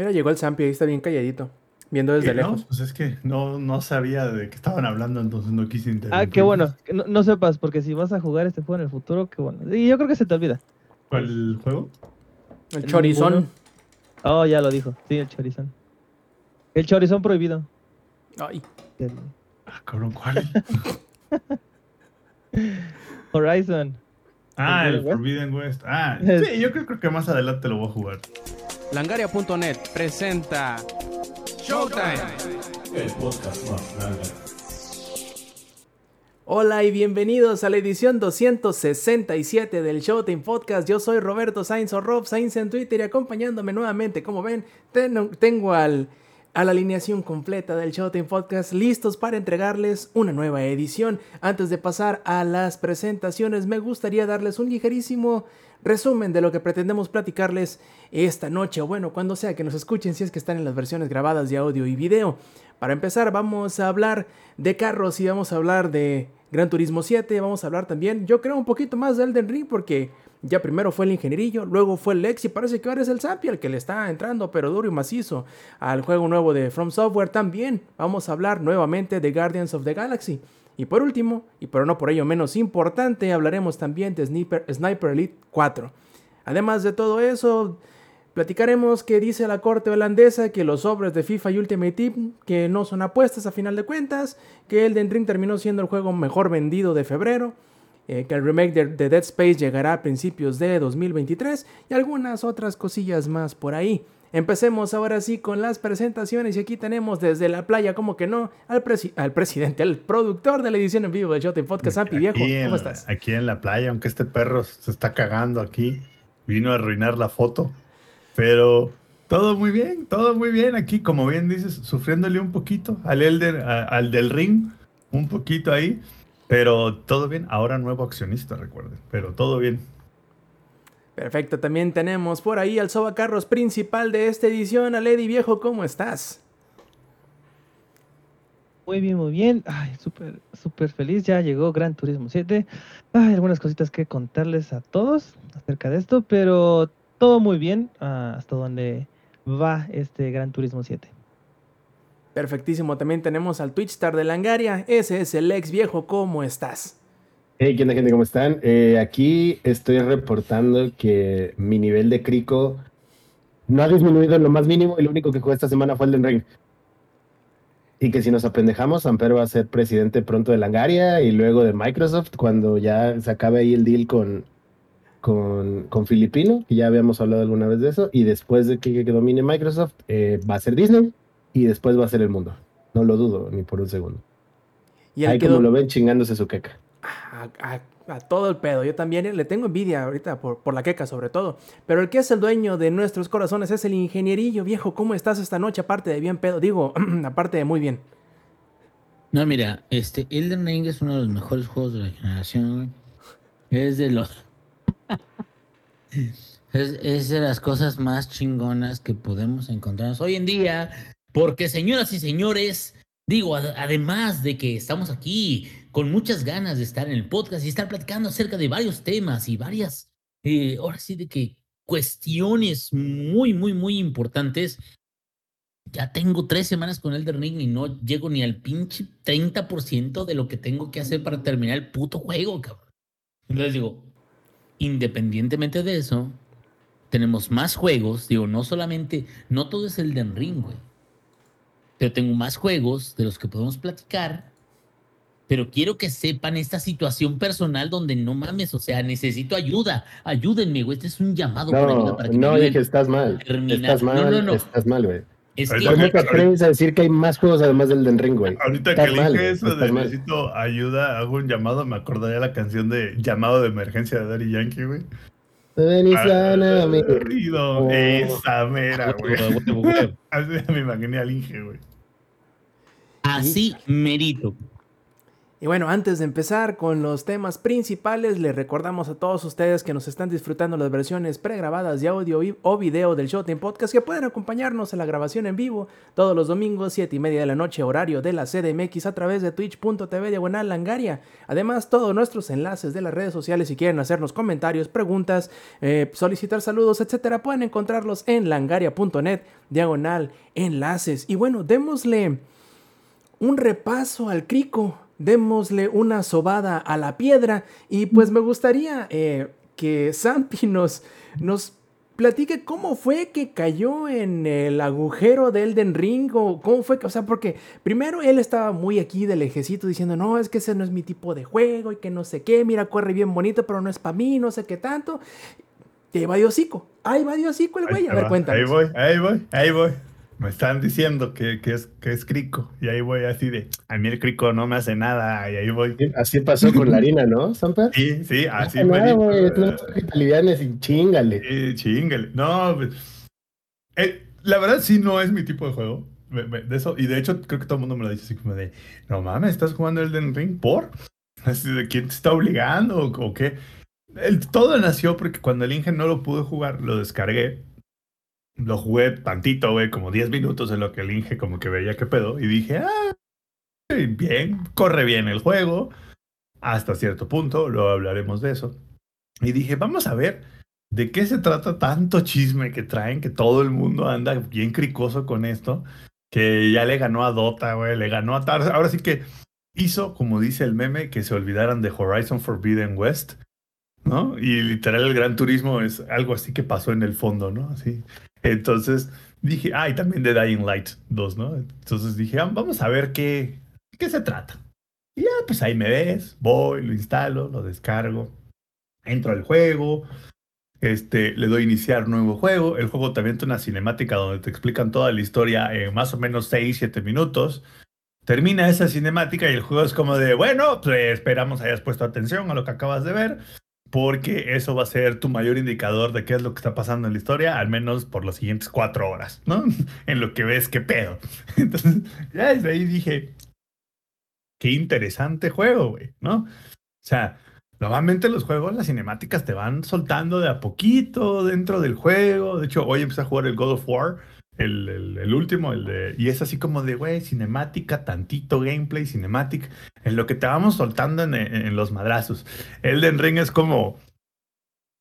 Mira, llegó el Zampi, ahí está bien calladito, viendo desde lejos. No, pues es que no, no sabía de qué estaban hablando, entonces no quise interrumpir. Ah, qué bueno. No, no sepas, porque si vas a jugar este juego en el futuro, qué bueno. Y yo creo que se te olvida. ¿Cuál juego? El chorizón. Ninguno. Oh, ya lo dijo. Sí, el chorizón. El chorizón prohibido. Ay, El Ah, cabrón, ¿cuál? Horizon. Ah, el West. Forbidden West. Ah, sí, yo creo, creo que más adelante lo voy a jugar. Langaria.net presenta Showtime. El podcast más grande. Hola y bienvenidos a la edición 267 del Showtime Podcast. Yo soy Roberto Sainz o Rob Sainz en Twitter y acompañándome nuevamente, como ven, ten- tengo al, a la alineación completa del Showtime Podcast listos para entregarles una nueva edición. Antes de pasar a las presentaciones, me gustaría darles un ligerísimo resumen de lo que pretendemos platicarles esta noche, o bueno, cuando sea que nos escuchen, si es que están en las versiones grabadas de audio y video. Para empezar, vamos a hablar de carros y vamos a hablar de Gran Turismo 7. Vamos a hablar también, yo creo, un poquito más de Elden Ring porque ya primero fue el ingenierillo, luego fue el Lex y parece que ahora es el Zampi el que le está entrando, pero duro y macizo, al juego nuevo de From Software también. Vamos a hablar nuevamente de Guardians of the Galaxy. Y por último, y pero no por ello menos importante, hablaremos también de Sniper, Sniper Elite 4. Además de todo eso, Platicaremos que dice la corte holandesa que los sobres de FIFA y Ultimate Team que no son apuestas a final de cuentas, que Elden Ring terminó siendo el juego mejor vendido de febrero, eh, que el remake de, de Dead Space llegará a principios de 2023 y algunas otras cosillas más por ahí. Empecemos ahora sí con las presentaciones y aquí tenemos desde la playa, como que no, al, presi- al presidente, al productor de la edición en vivo de Shot Podcast, Zampi Viejo, en ¿cómo estás? Aquí en la playa, aunque este perro se está cagando aquí, vino a arruinar la foto. Pero todo muy bien, todo muy bien aquí, como bien dices, sufriéndole un poquito al Elder, a- al del ring, un poquito ahí. Pero todo bien, ahora nuevo accionista, recuerden. Pero todo bien. Perfecto, también tenemos por ahí al Soba Carros principal de esta edición, a Lady Viejo, ¿cómo estás? Muy bien, muy bien. Ay, súper, súper feliz. Ya llegó Gran Turismo 7. Hay algunas cositas que contarles a todos acerca de esto, pero todo muy bien ah, hasta donde va este Gran Turismo 7. Perfectísimo, también tenemos al Twitch Star de Langaria, ese es el ex viejo, ¿cómo estás? Hey, ¿qué onda, gente? ¿Cómo están? Eh, aquí estoy reportando que mi nivel de crico no ha disminuido en lo más mínimo y lo único que jugué esta semana fue el Elden Ring. Y que si nos apendejamos, Amper va a ser presidente pronto de Langaria y luego de Microsoft cuando ya se acabe ahí el deal con, con, con Filipino, que ya habíamos hablado alguna vez de eso, y después de que, que domine Microsoft, eh, va a ser Disney y después va a ser el mundo. No lo dudo ni por un segundo. Y Ahí que como lo ven chingándose su queca. a, a- a todo el pedo, yo también eh, le tengo envidia ahorita por, por la queca sobre todo, pero el que es el dueño de nuestros corazones es el ingenierillo viejo, ¿cómo estás esta noche aparte de bien pedo? Digo, aparte de muy bien. No, mira, este Elden Ring es uno de los mejores juegos de la generación. Es de los. es, es de las cosas más chingonas que podemos encontrarnos hoy en día. Porque, señoras y señores, digo, ad- además de que estamos aquí con muchas ganas de estar en el podcast y estar platicando acerca de varios temas y varias, eh, ahora sí, de que cuestiones muy, muy, muy importantes. Ya tengo tres semanas con Elden Ring y no llego ni al pinche 30% de lo que tengo que hacer para terminar el puto juego, cabrón. Entonces digo, independientemente de eso, tenemos más juegos. Digo, no solamente, no todo es Elden Ring, güey. Pero tengo más juegos de los que podemos platicar. Pero quiero que sepan esta situación personal donde no mames, o sea, necesito ayuda. Ayúdenme, güey. Este es un llamado por ayuda No, para que me no, dije, estás mal. terminar. Estás No, mal, no, no. estás mal, güey. Es que Ahorita ¿Cómo te atreves a decir que hay más juegos además del Den Ring, güey? Ahorita Estás que mal, dije eso de estás mal. necesito ayuda, hago un llamado, me acordaría la canción de llamado de emergencia de Daddy Yankee, güey. Ven Ah, Oh. esa mera, güey. Así me imaginé al Inge, güey. Así merito. Y bueno, antes de empezar con los temas principales, les recordamos a todos ustedes que nos están disfrutando las versiones pregrabadas de audio o video del Showtime Podcast que pueden acompañarnos a la grabación en vivo todos los domingos, 7 y media de la noche, horario de la CDMX a través de twitch.tv diagonal langaria. Además, todos nuestros enlaces de las redes sociales, si quieren hacernos comentarios, preguntas, eh, solicitar saludos, etcétera, pueden encontrarlos en langaria.net diagonal enlaces. Y bueno, démosle un repaso al crico démosle una sobada a la piedra y pues me gustaría eh, que Sampi nos, nos platique cómo fue que cayó en el agujero de Elden Ring o cómo fue que, o sea, porque primero él estaba muy aquí del ejecito diciendo, no, es que ese no es mi tipo de juego y que no sé qué, mira, corre bien bonito, pero no es para mí, no sé qué tanto. Y ahí va Diosico, ahí va Diosico el güey, a ver, cuéntanos. Ahí voy, ahí voy, ahí voy me están diciendo que, que, es, que es crico. Y ahí voy así de, a mí el crico no me hace nada. Y ahí voy. Así pasó con la harina, ¿no, Samper? Sí, sí, así fue. No, güey, tú y chingale. Sí, chingale. No, pues, eh, la verdad sí no es mi tipo de juego. De eso, y de hecho creo que todo el mundo me lo dice así como de, no mames, ¿estás jugando Elden Ring por? Así de, ¿quién te está obligando o, qué? El, todo nació porque cuando el Inge no lo pude jugar, lo descargué lo jugué tantito, güey, como 10 minutos en lo que el Inge como que veía qué pedo. Y dije, ah, bien, corre bien el juego. Hasta cierto punto, luego hablaremos de eso. Y dije, vamos a ver de qué se trata tanto chisme que traen, que todo el mundo anda bien cricoso con esto, que ya le ganó a Dota, güey, le ganó a Tar. Ahora sí que hizo, como dice el meme, que se olvidaran de Horizon Forbidden West, ¿no? Y literal el Gran Turismo es algo así que pasó en el fondo, ¿no? Así. Entonces dije, ah, también de Dying Light 2, ¿no? Entonces dije, ah, vamos a ver qué, qué se trata. Y ya, pues ahí me ves, voy, lo instalo, lo descargo, entro al juego, este, le doy iniciar nuevo juego. El juego también tiene una cinemática donde te explican toda la historia en más o menos 6, 7 minutos. Termina esa cinemática y el juego es como de, bueno, pues esperamos hayas puesto atención a lo que acabas de ver porque eso va a ser tu mayor indicador de qué es lo que está pasando en la historia, al menos por las siguientes cuatro horas, ¿no? en lo que ves qué pedo. Entonces, ya desde ahí dije, qué interesante juego, güey, ¿no? O sea, normalmente los juegos, las cinemáticas te van soltando de a poquito dentro del juego. De hecho, hoy empecé a jugar el God of War el, el, último, el de. Y es así como de, güey, cinemática, tantito gameplay, cinematic, en lo que te vamos soltando en, en, los madrazos. Elden Ring es como.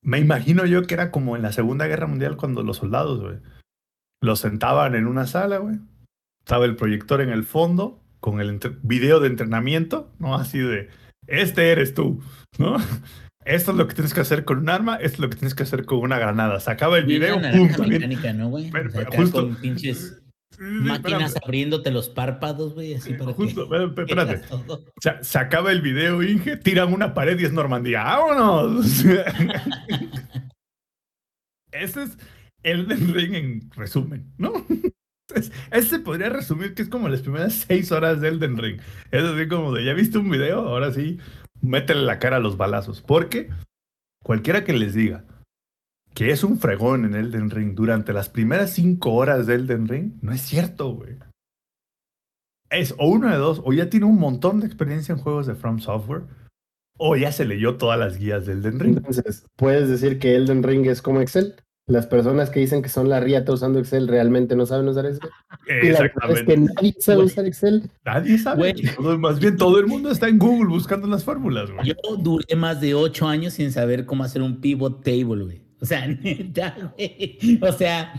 Me imagino yo que era como en la Segunda Guerra Mundial cuando los soldados, güey, los sentaban en una sala, güey. Estaba el proyector en el fondo con el video de entrenamiento, ¿no? Así de, este eres tú, ¿no? Esto es lo que tienes que hacer con un arma, esto es lo que tienes que hacer con una granada. Se acaba el video, pum, mecánica, ¿no, güey? justo, con pinches máquinas abriéndote los párpados, güey, así para justo, que espérate. Se, acaba el video, Inge, tiran una pared y es Normandía. ¡Vámonos! Ese es el Ring en resumen, ¿no? Ese se podría resumir que es como las primeras seis horas de Elden Ring. Es así como de, ¿ya viste un video? Ahora sí, métele la cara a los balazos. Porque cualquiera que les diga que es un fregón en Elden Ring durante las primeras cinco horas de Elden Ring, no es cierto, güey. Es o uno de dos, o ya tiene un montón de experiencia en juegos de From Software, o ya se leyó todas las guías de Elden Ring. Entonces, ¿puedes decir que Elden Ring es como Excel? Las personas que dicen que son la riata usando Excel realmente no saben usar Excel. Exactamente. es que nadie sabe usar Excel. Nadie sabe. más bien todo el mundo está en Google buscando las fórmulas, güey. Yo duré más de ocho años sin saber cómo hacer un pivot table, güey. O sea, neta, güey. O sea,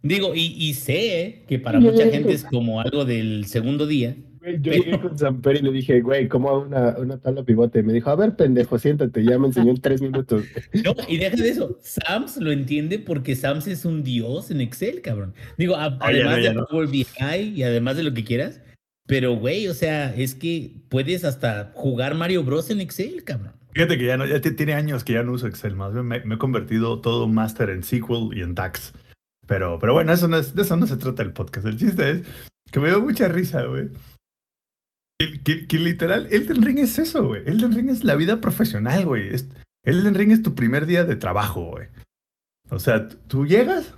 digo, y, y sé que para mucha gente es como algo del segundo día yo llegué con Samper y le dije, güey, ¿cómo hago una, una tabla pivote? Me dijo, a ver, pendejo, siéntate, ya me enseñó en tres minutos. No, y deja de eso, Sams lo entiende porque Sams es un dios en Excel, cabrón. Digo, además de Power BI y además de lo que quieras, pero güey, o sea, es que puedes hasta jugar Mario Bros en Excel, cabrón. Fíjate que ya no, ya tiene años que ya no uso Excel, más bien me, he convertido todo un máster en SQL y en DAX. Pero, pero bueno, eso no es, de eso no se trata el podcast. El chiste es que me dio mucha risa, güey. Que, literal, Elden Ring es eso, güey. Elden Ring es la vida profesional, güey. Elden Ring es tu primer día de trabajo, güey. O sea, tú llegas,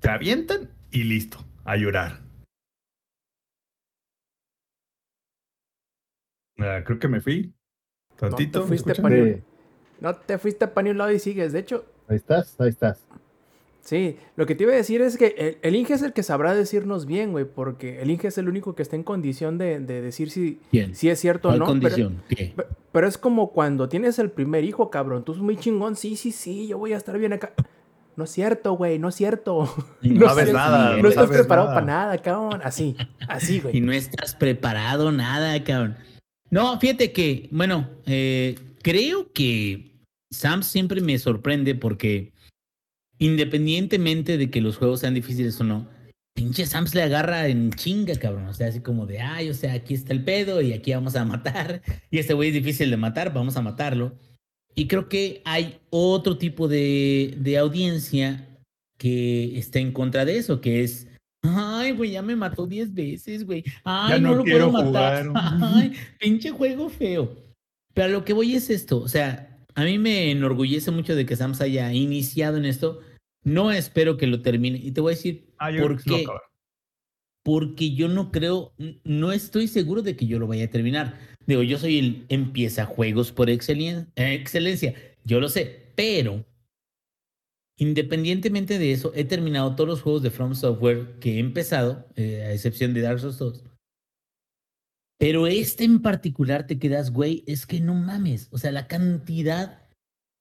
te avientan y listo, a llorar. Ah, creo que me fui. Tantito. No te fuiste ¿me escuchan? pa' ni- No te fuiste para ni un lado y sigues. De hecho, ahí estás, ahí estás. Sí, lo que te iba a decir es que el, el Inge es el que sabrá decirnos bien, güey, porque el Inge es el único que está en condición de, de decir si, si es cierto o ¿Cuál no. pero- condición? ¿Qué? Pe- Pero es como cuando tienes el primer hijo, cabrón. Tú es muy chingón. Sí, sí, sí, yo voy a estar bien acá. No es cierto, güey, no es cierto. No sabes nada, No, no estás preparado nada. para nada, cabrón. Así, así, Y güey. no estás preparado nada, cabrón. No, fíjate que, bueno, eh, creo que Sam siempre me sorprende porque independientemente de que los juegos sean difíciles o no, pinche Sam se le agarra en chinga, cabrón. O sea, así como de, ay, o sea, aquí está el pedo y aquí vamos a matar. Y este güey es difícil de matar, vamos a matarlo. Y creo que hay otro tipo de, de audiencia que está en contra de eso, que es, ay, güey, ya me mató 10 veces, güey. Ay, Ya no, no lo quiero puedo matar. jugar. Ay, pinche juego feo. Pero lo que voy es esto, o sea, a mí me enorgullece mucho de que Sams haya iniciado en esto. No espero que lo termine. Y te voy a decir Ah, por qué. acabo. Porque yo no creo, no estoy seguro de que yo lo vaya a terminar. Digo, yo soy el empieza juegos por excelen- excelencia. Yo lo sé, pero independientemente de eso, he terminado todos los juegos de From Software que he empezado, eh, a excepción de Dark Souls 2. Pero este en particular te quedas, güey, es que no mames. O sea, la cantidad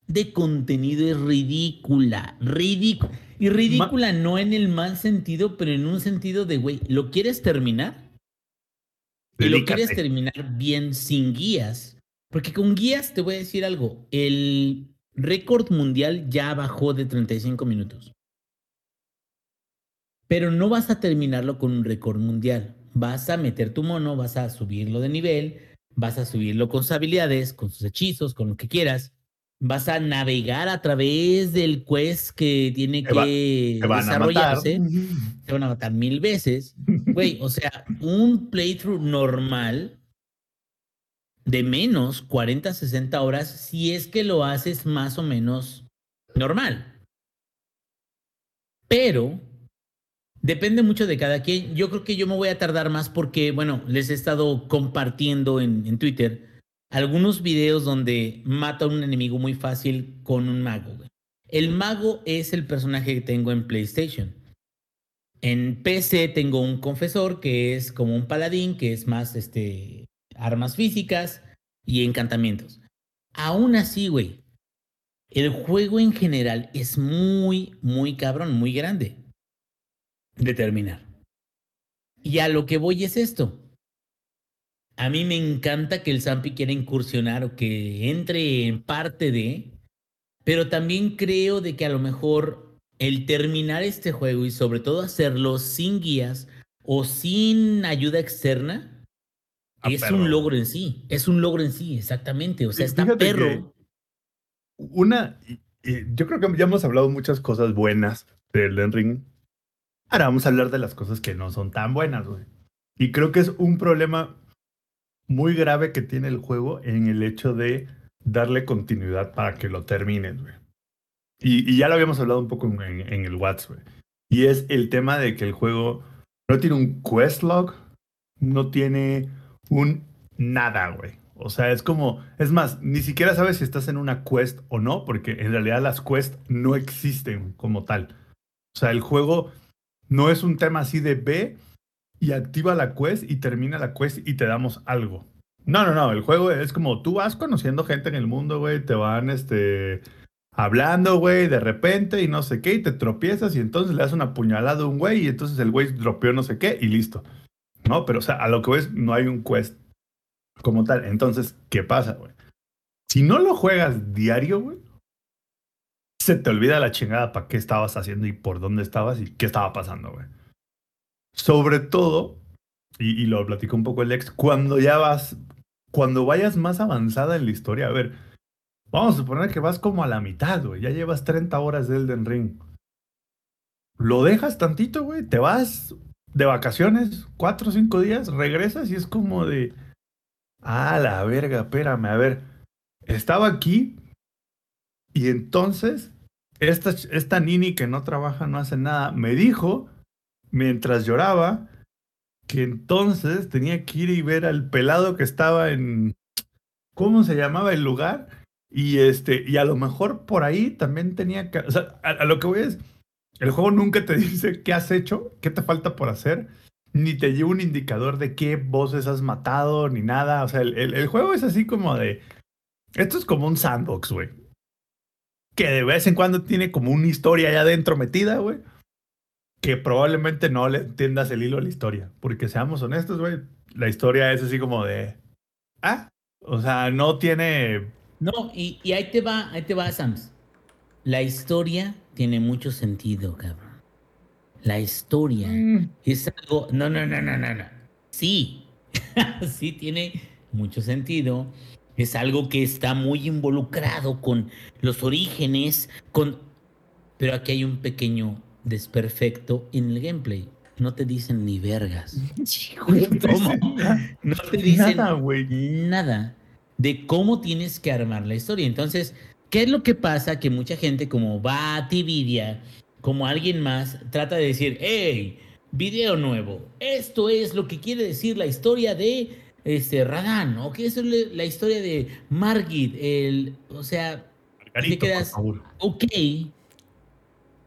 de contenido es ridícula, ridícula. Y ridícula no en el mal sentido, pero en un sentido de, güey, ¿lo quieres terminar? Y lo quieres terminar bien sin guías. Porque con guías te voy a decir algo. El récord mundial ya bajó de 35 minutos. Pero no vas a terminarlo con un récord mundial. Vas a meter tu mono, vas a subirlo de nivel, vas a subirlo con sus habilidades, con sus hechizos, con lo que quieras. Vas a navegar a través del quest que tiene Te va- que Te van desarrollarse. Te van a matar mil veces. Güey, o sea, un playthrough normal de menos 40, 60 horas, si es que lo haces más o menos normal. Pero depende mucho de cada quien. Yo creo que yo me voy a tardar más porque, bueno, les he estado compartiendo en, en Twitter algunos videos donde mata a un enemigo muy fácil con un mago. El mago es el personaje que tengo en PlayStation. En PC tengo un confesor que es como un paladín, que es más este armas físicas y encantamientos. Aún así, güey, el juego en general es muy, muy cabrón, muy grande de terminar. Y a lo que voy es esto. A mí me encanta que el Zampi quiera incursionar o que entre en parte de, pero también creo de que a lo mejor el terminar este juego y sobre todo hacerlo sin guías o sin ayuda externa Ah, es perro. un logro en sí. Es un logro en sí, exactamente. O sea, está perro. Una, y- yo creo que ya hemos hablado muchas cosas buenas de Elden Ring. Ahora vamos a hablar de las cosas que no son tan buenas, güey. Y creo que es un problema muy grave que tiene el juego en el hecho de darle continuidad para que lo termines, güey. Y, y ya lo habíamos hablado un poco en, en- el WhatsApp, güey. Y es el tema de que el juego no tiene un quest log, no tiene un nada, güey. O sea, es como, es más, ni siquiera sabes si estás en una quest o no, porque en realidad las quests no existen como tal. O sea, el juego no es un tema así de ve y activa la quest y termina la quest y te damos algo. No, no, no, el juego es como tú vas conociendo gente en el mundo, güey, te van, este, hablando, güey, de repente y no sé qué, y te tropiezas y entonces le das una puñalada a un güey y entonces el güey dropeó no sé qué y listo. No, pero o sea, a lo que ves, no hay un quest como tal. Entonces, ¿qué pasa, güey? Si no lo juegas diario, güey, se te olvida la chingada para qué estabas haciendo y por dónde estabas y qué estaba pasando, güey. Sobre todo, y, lo platicó un poco el ex, cuando ya vas, cuando vayas más avanzada en la historia, a ver, vamos a suponer que vas como a la mitad, güey, ya llevas 30 horas de Elden Ring. Lo dejas tantito, güey, te vas de vacaciones, cuatro o cinco días, regresas y es como de, ah, la verga, espérame, a ver, estaba aquí y entonces esta, esta Nini que no trabaja, no hace nada, me dijo, mientras lloraba, que entonces tenía que ir y ver al pelado que estaba en. ¿Cómo se llamaba el lugar? Y este, y a lo mejor por ahí también tenía que. O sea, a, lo que voy es. El juego nunca te dice qué has hecho, qué te falta por hacer, ni te lleva un indicador de qué voces has matado, ni nada. O sea, el, el- el juego es así como de. Esto es como un sandbox, güey. Que de vez en cuando tiene como una historia allá adentro metida, güey. Que probablemente no le entiendas el hilo a la historia. Porque seamos honestos, güey. La historia es así como de. Ah. O sea, no tiene. No, y, y ahí te va, ahí te va, Sams. La historia tiene mucho sentido, cabrón. La historia es algo. No, no, no, no, no, no. Sí, sí tiene mucho sentido. Es algo que está muy involucrado con los orígenes, con. Pero aquí hay un pequeño desperfecto en el gameplay. No te dicen ni vergas. ¿Cómo? No te dicen Nada, güey. nada de cómo tienes que armar la historia. Entonces, ¿qué es lo que pasa? Que mucha gente como va a Tividia, como alguien más, trata de decir, hey, video nuevo, esto es lo que quiere decir la historia de este, Radán, o que es le- la historia de Margit, el, o sea, Margarito, quedas- favor. ok,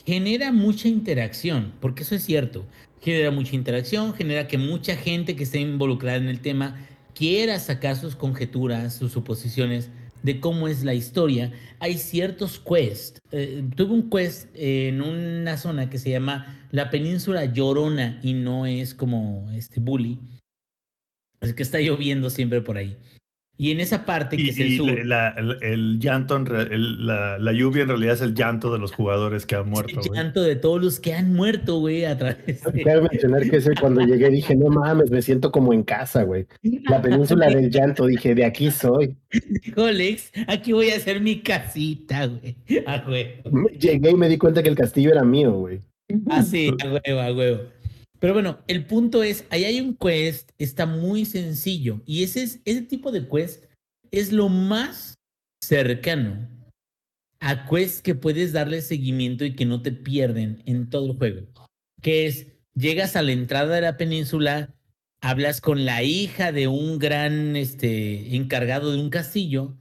genera mucha interacción, porque eso es cierto. Genera mucha interacción, genera que mucha gente que esté involucrada en el tema quiera sacar sus conjeturas, sus suposiciones de cómo es la historia. Hay ciertos quests. Eh, tuve un quest en una zona que se llama la península Llorona y no es como este bully. Es que está lloviendo siempre por ahí. Y en esa parte que Y, es el y sur. la- el, el llanto, el- la, la lluvia en realidad es el llanto de los jugadores que han muerto, el güey. llanto de todos los que han muerto, güey, a través de... Cabe mencionar que ese cuando llegué dije, no mames, me siento como en casa, güey. La península del llanto, dije, de aquí soy. Dijo Lex, aquí voy a hacer mi casita, güey. A huevo. Llegué y me di cuenta que el castillo era mío, güey. Así, a huevo, a huevo. Pero bueno, el punto es, ahí hay un quest, está muy sencillo. Y ese, es, ese tipo de quest es lo más cercano a quest que puedes darle seguimiento y que no te pierden en todo el juego. Que es, llegas a la entrada de la península, hablas con la hija de un gran este, encargado de un castillo.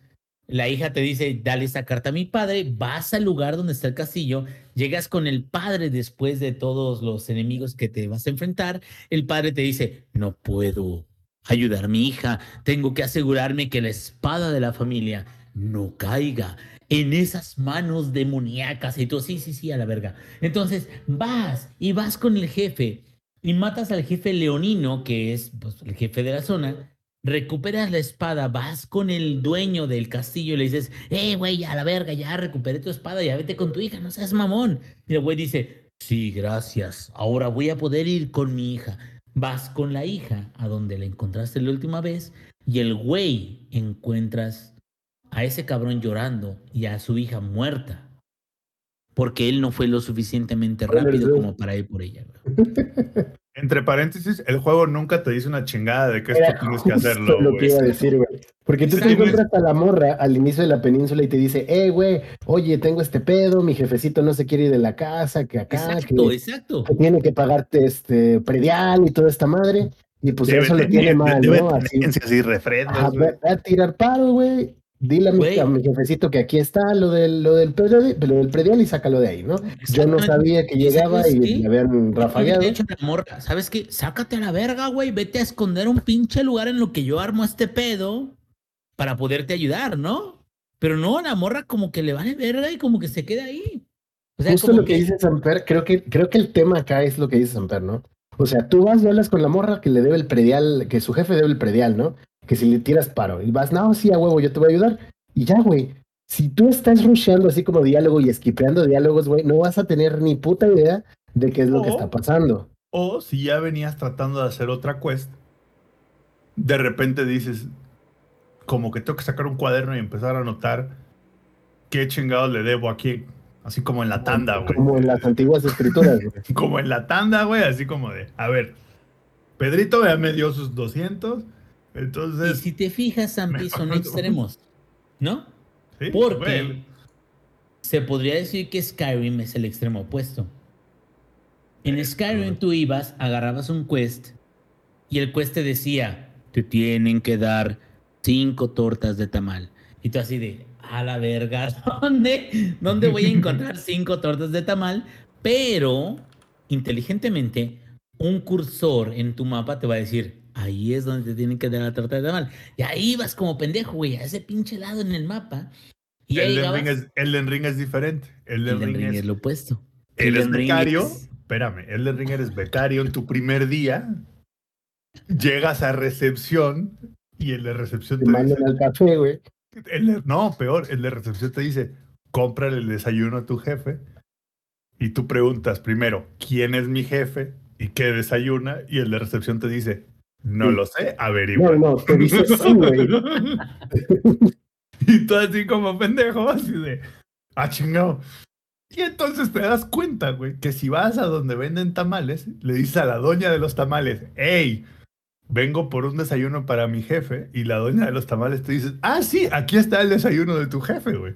La hija te dice, dale esta carta a mi padre, vas al lugar donde está el castillo, llegas con el padre después de todos los enemigos que te vas a enfrentar, el padre te dice, no puedo ayudar a mi hija, tengo que asegurarme que la espada de la familia no caiga en esas manos demoníacas y tú, sí, sí, sí, a la verga. Entonces vas y vas con el jefe y matas al jefe leonino, que es pues, el jefe de la zona, recuperas la espada, vas con el dueño del castillo y le dices, eh, güey, a la verga, ya recuperé tu espada, ya vete con tu hija, no seas mamón. Y el güey dice, sí, gracias, ahora voy a poder ir con mi hija. Vas con la hija a donde la encontraste la última vez y el güey encuentras a ese cabrón llorando y a su hija muerta. Porque él no fue lo suficientemente rápido como para ir por ella. Entre paréntesis, el juego nunca te dice una chingada de que Era esto tienes que hacerlo, lo que güey. iba a decir, güey. Porque tú te Exacto. encuentras a la morra al inicio de la península y te dice, eh, güey, oye, tengo este pedo, mi jefecito no se quiere ir de la casa, que acá, Exacto, que, exacto. que tiene que pagarte este predial y toda esta madre. Y pues Debe eso tener- tiene mal, debe ¿no? Así, y refrendos, ajá, ve, ve a tirar paro, güey. Dile a mi, a mi jefecito que aquí está lo del, lo del, predial, lo del predial y sácalo de ahí, ¿no? Yo no sabía que ¿Y llegaba y me habían rafagueado. dicho a la morra, ¿sabes qué? Sácate a la verga, güey. Vete a esconder un pinche lugar en lo que yo armo este pedo para poderte ayudar, ¿no? Pero no, la morra como que le vale verga y como que se queda ahí. O sea, Justo como lo que, dice Samper, creo que, creo que el tema acá es lo que dice Samper, ¿no? O sea, tú vas y hablas con la morra que le debe el predial, que su jefe debe el predial, ¿no? Que si le tiras paro y vas, no, sí, a huevo, yo te voy a ayudar. Y ya, güey. Si tú estás rusheando así como diálogo y esquipeando diálogos, güey, no vas a tener ni puta idea de qué es lo que Oh. está pasando. O si ya venías tratando de hacer otra quest, de repente dices, como que tengo que sacar un cuaderno y empezar a anotar qué chingados le debo a quién. Así como en la tanda, güey. Como en las antiguas escrituras, güey. Como en la tanda, güey. Así como de, a ver, Pedrito ya me dio sus 200. Y Entonces, si te fijas, Zampi, son extremos, ¿no? sí, Porque se podría decir que Skyrim es el extremo opuesto. En Skyrim tú ibas, agarrabas un quest y el quest te decía, te tienen que dar cinco tortas de tamal. Y tú así de, a la verga, ¿dónde, ¿dónde voy a encontrar cinco tortas de tamal? Pero, inteligentemente, un cursor en tu mapa te va a decir, ahí es donde te tienen que dar la torta de tamal. Y ahí vas como pendejo, güey, a ese pinche lado en el mapa. Y ya Elden Ring, es, Elden Ring es diferente. Elden, Elden Ring, Ring es, es lo opuesto. eres Elden Ring becario. es- Espérame, Elden Ring eres becario en tu primer día. Llegas a recepción y el de recepción Te te dice, mandan al café, güey. el de- no, peor, el de recepción te dice, cómprale el desayuno a tu jefe. Y tú preguntas primero, ¿quién es mi jefe? ¿Y qué desayuna? Y el de recepción te dice, no Sí. lo sé, averigua. No, no, te dice sí, güey. y tú así como pendejo, así de, ah, chingado. Y entonces te das cuenta, güey, que si vas a donde venden tamales, le dices a la doña de los tamales, hey, vengo por un desayuno para mi jefe, y la doña de los tamales te dice, ah, sí, aquí está el desayuno de tu jefe, güey.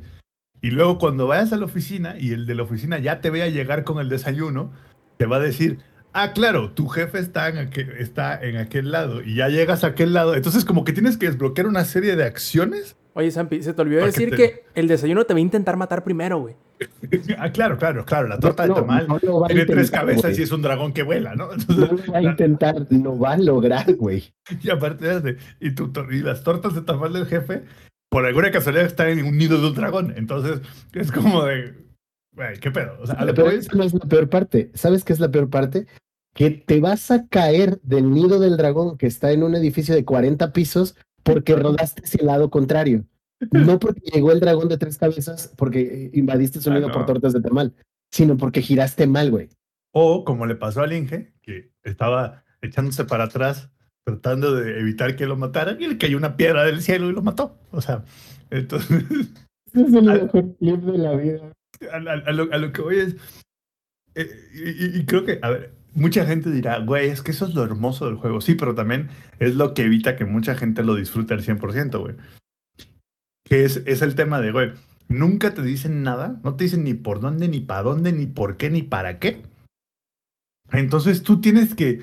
Y luego cuando vayas a la oficina y el de la oficina ya te vea llegar con el desayuno, te va a decir, ah, claro, tu jefe está en, aquel, está en aquel lado y ya llegas a aquel lado. Entonces como que tienes que desbloquear una serie de acciones. Oye, Sampi, se te olvidó ¿Para qué decir te- que el desayuno te va a intentar matar primero, güey. ah, claro, claro, claro, la torta No, de tamal no tiene tres cabezas güey. y es un dragón que vuela, ¿no? No Entonces, lo va a la- intentar, lo va a lograr, güey. y aparte de, y, tu y las tortas de tamal del jefe, por alguna casualidad están en un nido de un dragón. Entonces es como de, güey, ¿qué pedo? O sea, a lo que Pero esa no es la peor parte. ¿Sabes qué es la peor parte? Que te vas a caer del nido del dragón que está en un edificio de 40 pisos porque rodaste hacia el lado contrario. No porque llegó el dragón de tres cabezas porque invadiste su Ah, nido no. por tortas de tamal, sino porque giraste mal, güey. O como le pasó al Inge, que estaba echándose para atrás tratando de evitar que lo mataran y le cayó una piedra del cielo y lo mató. O sea, entonces Ese es el mejor clip de la vida. a, a- a lo, a lo que voy es, eh, y, y- y creo que, a ver, mucha gente dirá, güey, es que eso es lo hermoso del juego. Sí, pero también es lo que evita que mucha gente lo disfrute al 100%, güey. Que es, es el tema de, güey, nunca te dicen nada, no te dicen ni por dónde, ni para dónde, ni por qué, ni para qué. Entonces tú tienes que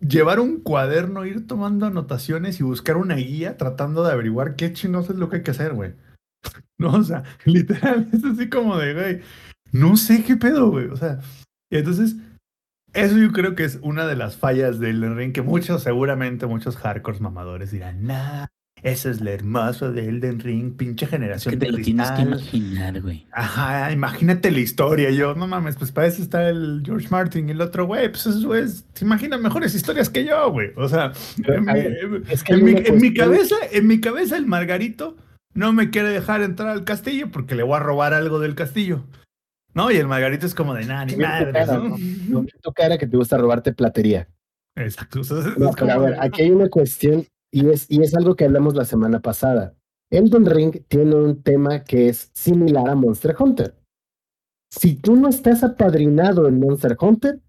llevar un cuaderno, ir tomando anotaciones y buscar una guía tratando de averiguar qué chinos es lo que hay que hacer, güey. No, o sea, literal, es así como de, güey, no sé qué pedo, güey. O sea, entonces, eso yo creo que es una de las fallas del Elden Ring que muchos, seguramente muchos hardcores mamadores dirán, nah, eso es lo hermoso de Elden Ring, pinche generación Que te de lo tienes que cristal". imaginar, güey. Ajá, imagínate la historia. Yo, no mames, pues para eso está el George Martin y el otro, güey, pues esos güeyes se imaginan mejores historias que yo, güey. O sea, en mi, ver, en- es que en hay mi- una en mi cuestión- cabeza, en mi cabeza el Margarito no me quiere dejar entrar al castillo porque le voy a robar algo del castillo. ¿No? Y el Margarito es como de nada, ni madre. cara, ¿no? tu cara que te gusta robarte platería. Exacto. No, pero a ver, aquí hay una cuestión y es, y es algo que hablamos la semana pasada. Elden Ring tiene un tema que es similar a Monster Hunter. Si tú no estás apadrinado en Monster Hunter,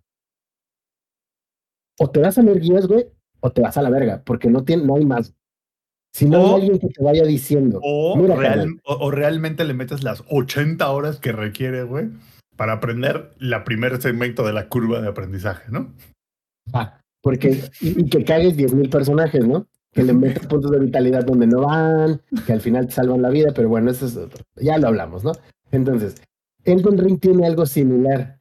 o te vas a leer guías, güey, o te vas a la verga, porque no, tiene, no hay más. Si no O- hay alguien que te vaya diciendo, O, Mira, real- carnal. o, o realmente le metes las 80 horas que requiere, güey, para aprender la primer segmento de la curva de aprendizaje, ¿no? ah, porque, y, y que cagues 10.000 personajes, ¿no? Que le metes puntos de vitalidad donde no van, que al final te salvan la vida, pero bueno, eso es otro. Ya lo hablamos, ¿no? Entonces, Elden Ring tiene algo similar.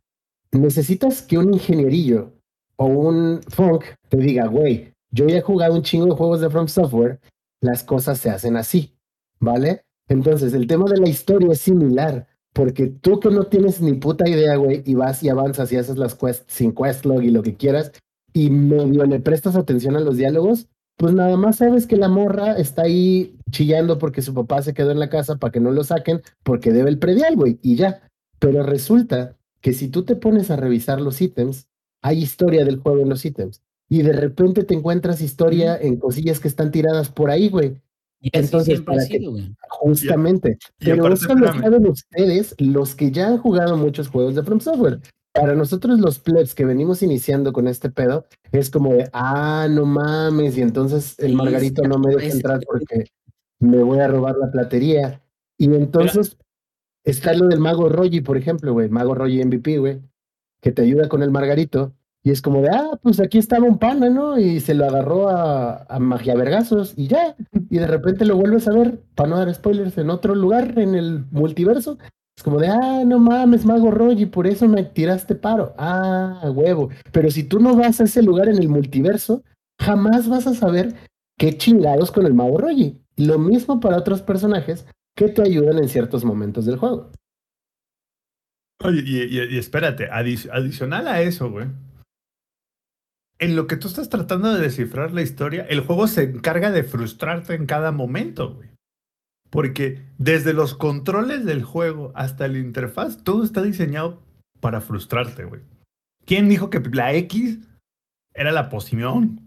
Necesitas que un ingenierillo o un funk te diga, güey, yo ya he jugado un chingo de juegos de From Software, las cosas se hacen así, ¿vale? Entonces, el tema de la historia es similar, porque tú que no tienes ni puta idea, güey, y vas y avanzas y haces las quests sin questlog y lo que quieras, y medio le prestas atención a los diálogos, pues nada más sabes que la morra está ahí chillando porque su papá se quedó en la casa para que no lo saquen porque debe el predial, güey, y ya. Pero resulta que si tú te pones a revisar los ítems, hay historia del juego en los ítems. Y de repente te encuentras historia en cosillas que están tiradas por ahí, güey. Y Entonces, para que- sido, güey. Justamente. y Pero aparte, eso lo saben ustedes, los que ya han jugado muchos juegos de From Software. Para nosotros los plebs que venimos iniciando con este pedo, es como de, ah, no mames, y entonces el Margarito no me deja entrar porque me voy a robar la platería. Y entonces está lo del Mago Rogi, por ejemplo, güey, Mago Rogi MVP, güey, que te ayuda con el Margarito, Y es como de, ah, pues aquí estaba un pana, ¿no? Y se lo agarró a, a Magiavergazos y ya. Y de repente lo vuelves a ver, para no dar spoilers, en otro lugar, en el multiverso. Es como de, ah, no mames, Mago Roy, por eso me tiraste paro. Ah, huevo. Pero si tú no vas a ese lugar en el multiverso, jamás vas a saber qué chingados con el Mago Roy. Lo mismo para otros personajes que te ayudan en ciertos momentos del juego. Oye, y, espérate, adi- adicional a eso, güey. En lo que tú estás tratando de descifrar la historia, el juego se encarga de frustrarte en cada momento, güey. Porque desde los controles del juego hasta la interfaz, todo está diseñado para frustrarte, güey. ¿Quién dijo que la X era la poción?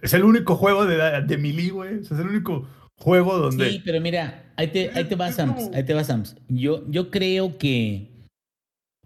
Es el único juego de, de Melee, güey. Es el único juego donde... Sí, pero mira, ahí te, ahí te va Sams, ahí te va Sams. Yo, yo creo que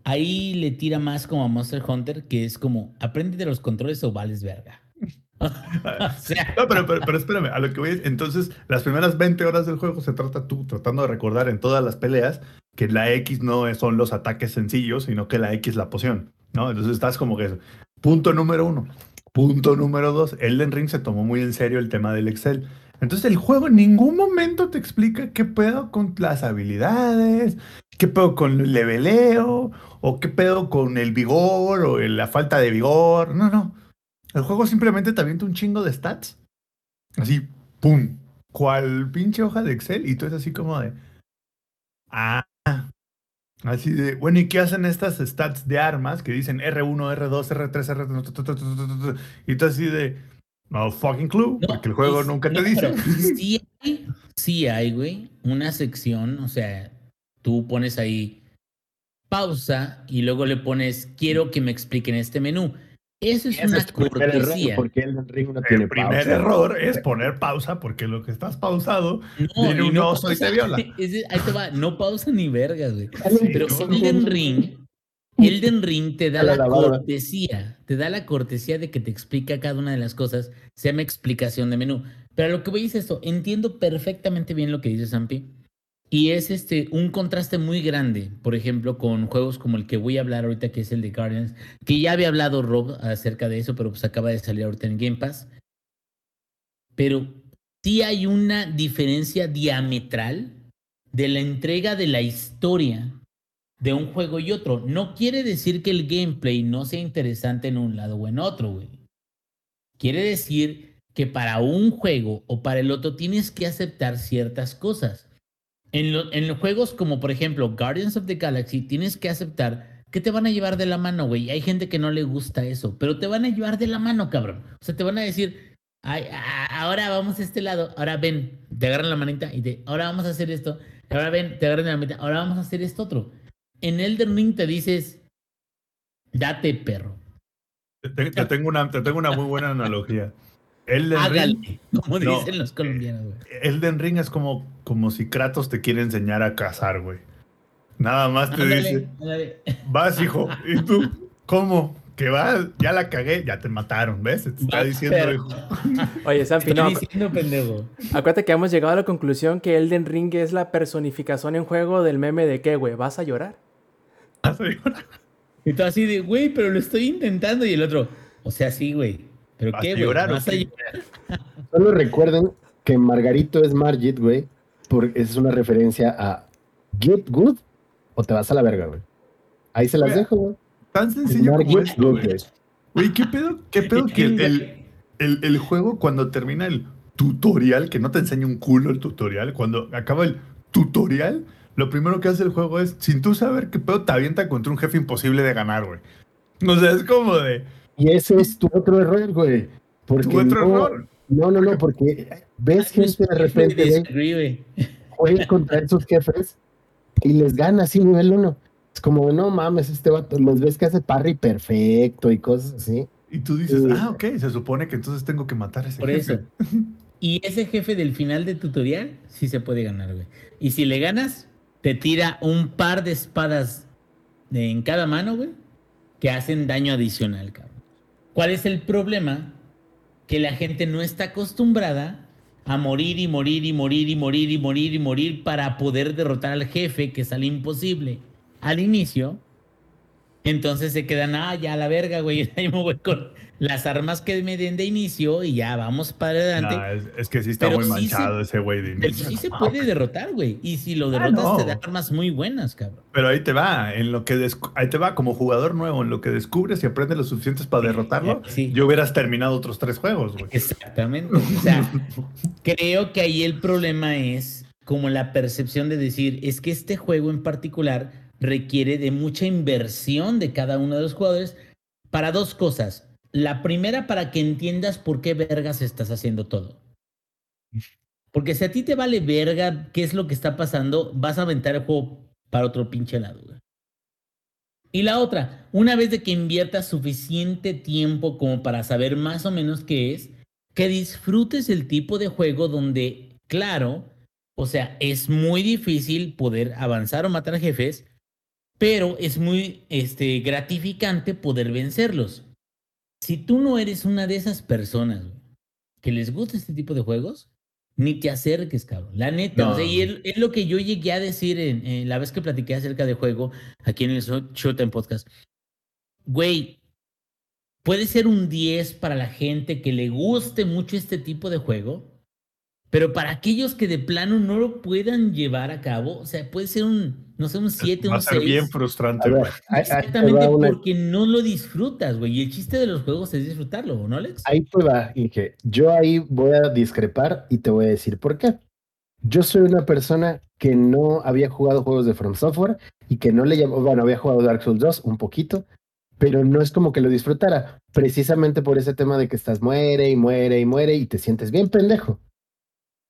ahí le tira más como a Monster Hunter, que es como, aprende de los controles o vales verga. No, pero, pero, pero espérame, a lo que voy es, entonces, las primeras 20 horas del juego se trata tú tratando de recordar en todas las peleas que la X no son los ataques sencillos, sino que la X es la poción, ¿no? Entonces estás como que, punto número uno. Punto número dos, Elden Ring se tomó muy en serio el tema del Excel. Entonces el juego en ningún momento te explica qué pedo con las habilidades, qué pedo con el leveleo, o qué pedo con el vigor, o la falta de vigor. No, no. El juego simplemente te avienta un chingo de stats. Así, pum. Cual pinche hoja de Excel. Y tú es así como de. Ah. Así de. Bueno, ¿y qué hacen estas stats de armas que dicen R1, R2, R3, R3? Y tú así de. No fucking clue. no, porque el juego es- nunca te no, dice. Sí hay, sí hay, güey, una sección, o sea, tú pones ahí pausa y luego le pones quiero que me expliquen este menú. Eso es una es cortesía. porque Elden Ring no tiene El primer pausa. error es poner pausa porque lo que estás pausado. No, y un no oso y te pausa- viola. ese- ahí te va, no pausa ni vergas, güey. Sí, Pero no, Elden Ring, Elden Ring te da la cortesía, te da la cortesía de que te explica cada una de las cosas, se llama explicación de menú. Pero a lo que voy es esto, entiendo perfectamente bien lo que dice Sampi. Y es este un contraste muy grande, por ejemplo, con juegos como el que voy a hablar ahorita, que es el de Guardians, que ya había hablado Rob acerca de eso, pero pues acaba de salir ahorita en Game Pass. Pero sí hay una diferencia diametral de la entrega de la historia de un juego y otro. No quiere decir que el gameplay no sea interesante en un lado o en otro, güey. Quiere decir que para un juego o para el otro tienes que aceptar ciertas cosas. En, lo- en los juegos como por ejemplo Guardians of the Galaxy tienes que aceptar que te van a llevar de la mano, güey. Hay gente que no le gusta eso, pero te van a llevar de la mano, cabrón. O sea, te van a decir, ahora vamos a este lado, ahora ven, te agarran la manita y te, ahora vamos a hacer esto, ahora ven, te agarran la manita, ahora vamos a hacer esto otro. En Elden Ring te dices, date perro, Te, te tengo una, te tengo una muy buena analogía. Elden Ring, hágale, como No. dicen los colombianos, güey. Elden Ring es como, como si Kratos te quiere enseñar a cazar, güey. Nada más te Ándale, dice, ándale. vas, hijo. ¿Y tú? ¿Cómo? Que vas, ya la cagué, ya te mataron, ¿ves? Te está Vas, diciendo, perro. hijo. Oye, Sampi, Estoy no, diciendo pendejo. acuérdate que hemos llegado a la conclusión que Elden Ring es la personificación en juego del meme de qué, güey, ¿vas a llorar? Y tú así de, güey, pero lo estoy intentando. Y el otro, o sea, sí, güey. ¿Pero ¿Vas qué, güey? ¿Vas a llorar? Solo recuerden que Margarito es Margit, güey, porque es una referencia a Get Good o te vas a la verga, güey. Ahí se las Güey, dejo, güey. Tan sencillo como Margit esto, Good, güey. güey. Güey, ¿qué pedo? ¿Qué pedo que el, el, el- el juego cuando termina el tutorial, que no te enseña un culo el tutorial, cuando acaba el tutorial, lo primero que hace el juego es, sin tú saber qué pedo, te avienta contra un jefe imposible de ganar, güey. O sea, es como de, Y ese es tu otro error, güey. Porque tu otro no, error. no, no, no, porque ves gente de repente, güey, juega contra esos jefes y les gana así nivel uno. Es como, no mames, este vato, los ves que hace parry perfecto y cosas así. Y tú dices, ah, ok, se supone que entonces tengo que matar a ese Por jefe. eso. Y ese jefe del final de tutorial sí se puede ganar, güey. Y si le ganas, te tira un par de espadas de- en cada mano, güey, que hacen daño adicional, cabrón. ¿Cuál es el problema? Que la gente no está acostumbrada a morir y morir y morir y morir y morir y morir para poder derrotar al jefe que sale imposible al inicio. Entonces se quedan, ah, ya la verga, güey. Ahí me voy con las armas que me den de inicio y ya vamos para adelante. Nah, es, es que sí está Pero muy sí manchado ese güey de Pero inicio. sí se puede derrotar, güey. Y si lo Ah, derrotas, no. te da armas muy buenas, cabrón. Pero ahí te va, en lo que ahí te va como jugador nuevo, en lo que descubres y aprendes lo suficientes para derrotarlo, Sí. yo hubieras terminado otros tres juegos, güey. Exactamente. O sea, creo que ahí el problema es como la percepción de decir, es que este juego en particular requiere de mucha inversión de cada uno de los jugadores para dos cosas. La primera, para que entiendas por qué vergas estás haciendo todo. Porque si a ti te vale verga qué es lo que está pasando, vas a aventar el juego para otro pinche lado. Y la otra, una vez de que inviertas suficiente tiempo como para saber más o menos qué es, que disfrutes el tipo de juego donde, claro, o sea, es muy difícil poder avanzar o matar jefes, pero es muy este, gratificante poder vencerlos. Si tú no eres una de esas personas que les gusta este tipo de juegos, ni te acerques, cabrón. La neta, No. o sea, y es, es lo que yo llegué a decir en, en la vez que platiqué acerca de juego aquí en el Show- Showtime Podcast. Güey, puede ser un 10 para la gente que le guste mucho este tipo de juego, pero para aquellos que de plano no lo puedan llevar a cabo, o sea, puede ser un, no sé, un 7, Va a un ser 6. bien frustrante, güey. ahí- ahí te Exactamente una- porque no lo disfrutas, güey. Y el chiste de los juegos es disfrutarlo, ¿no, Alex? Ahí te va, Inge. Yo ahí voy a discrepar y te voy a decir por qué. Yo soy una persona que no había jugado juegos de From Software y que no le llamó, bueno, había jugado Dark Souls 2 un poquito, pero no es como que lo disfrutara, precisamente por ese tema de que estás muere y muere y muere y te sientes bien pendejo.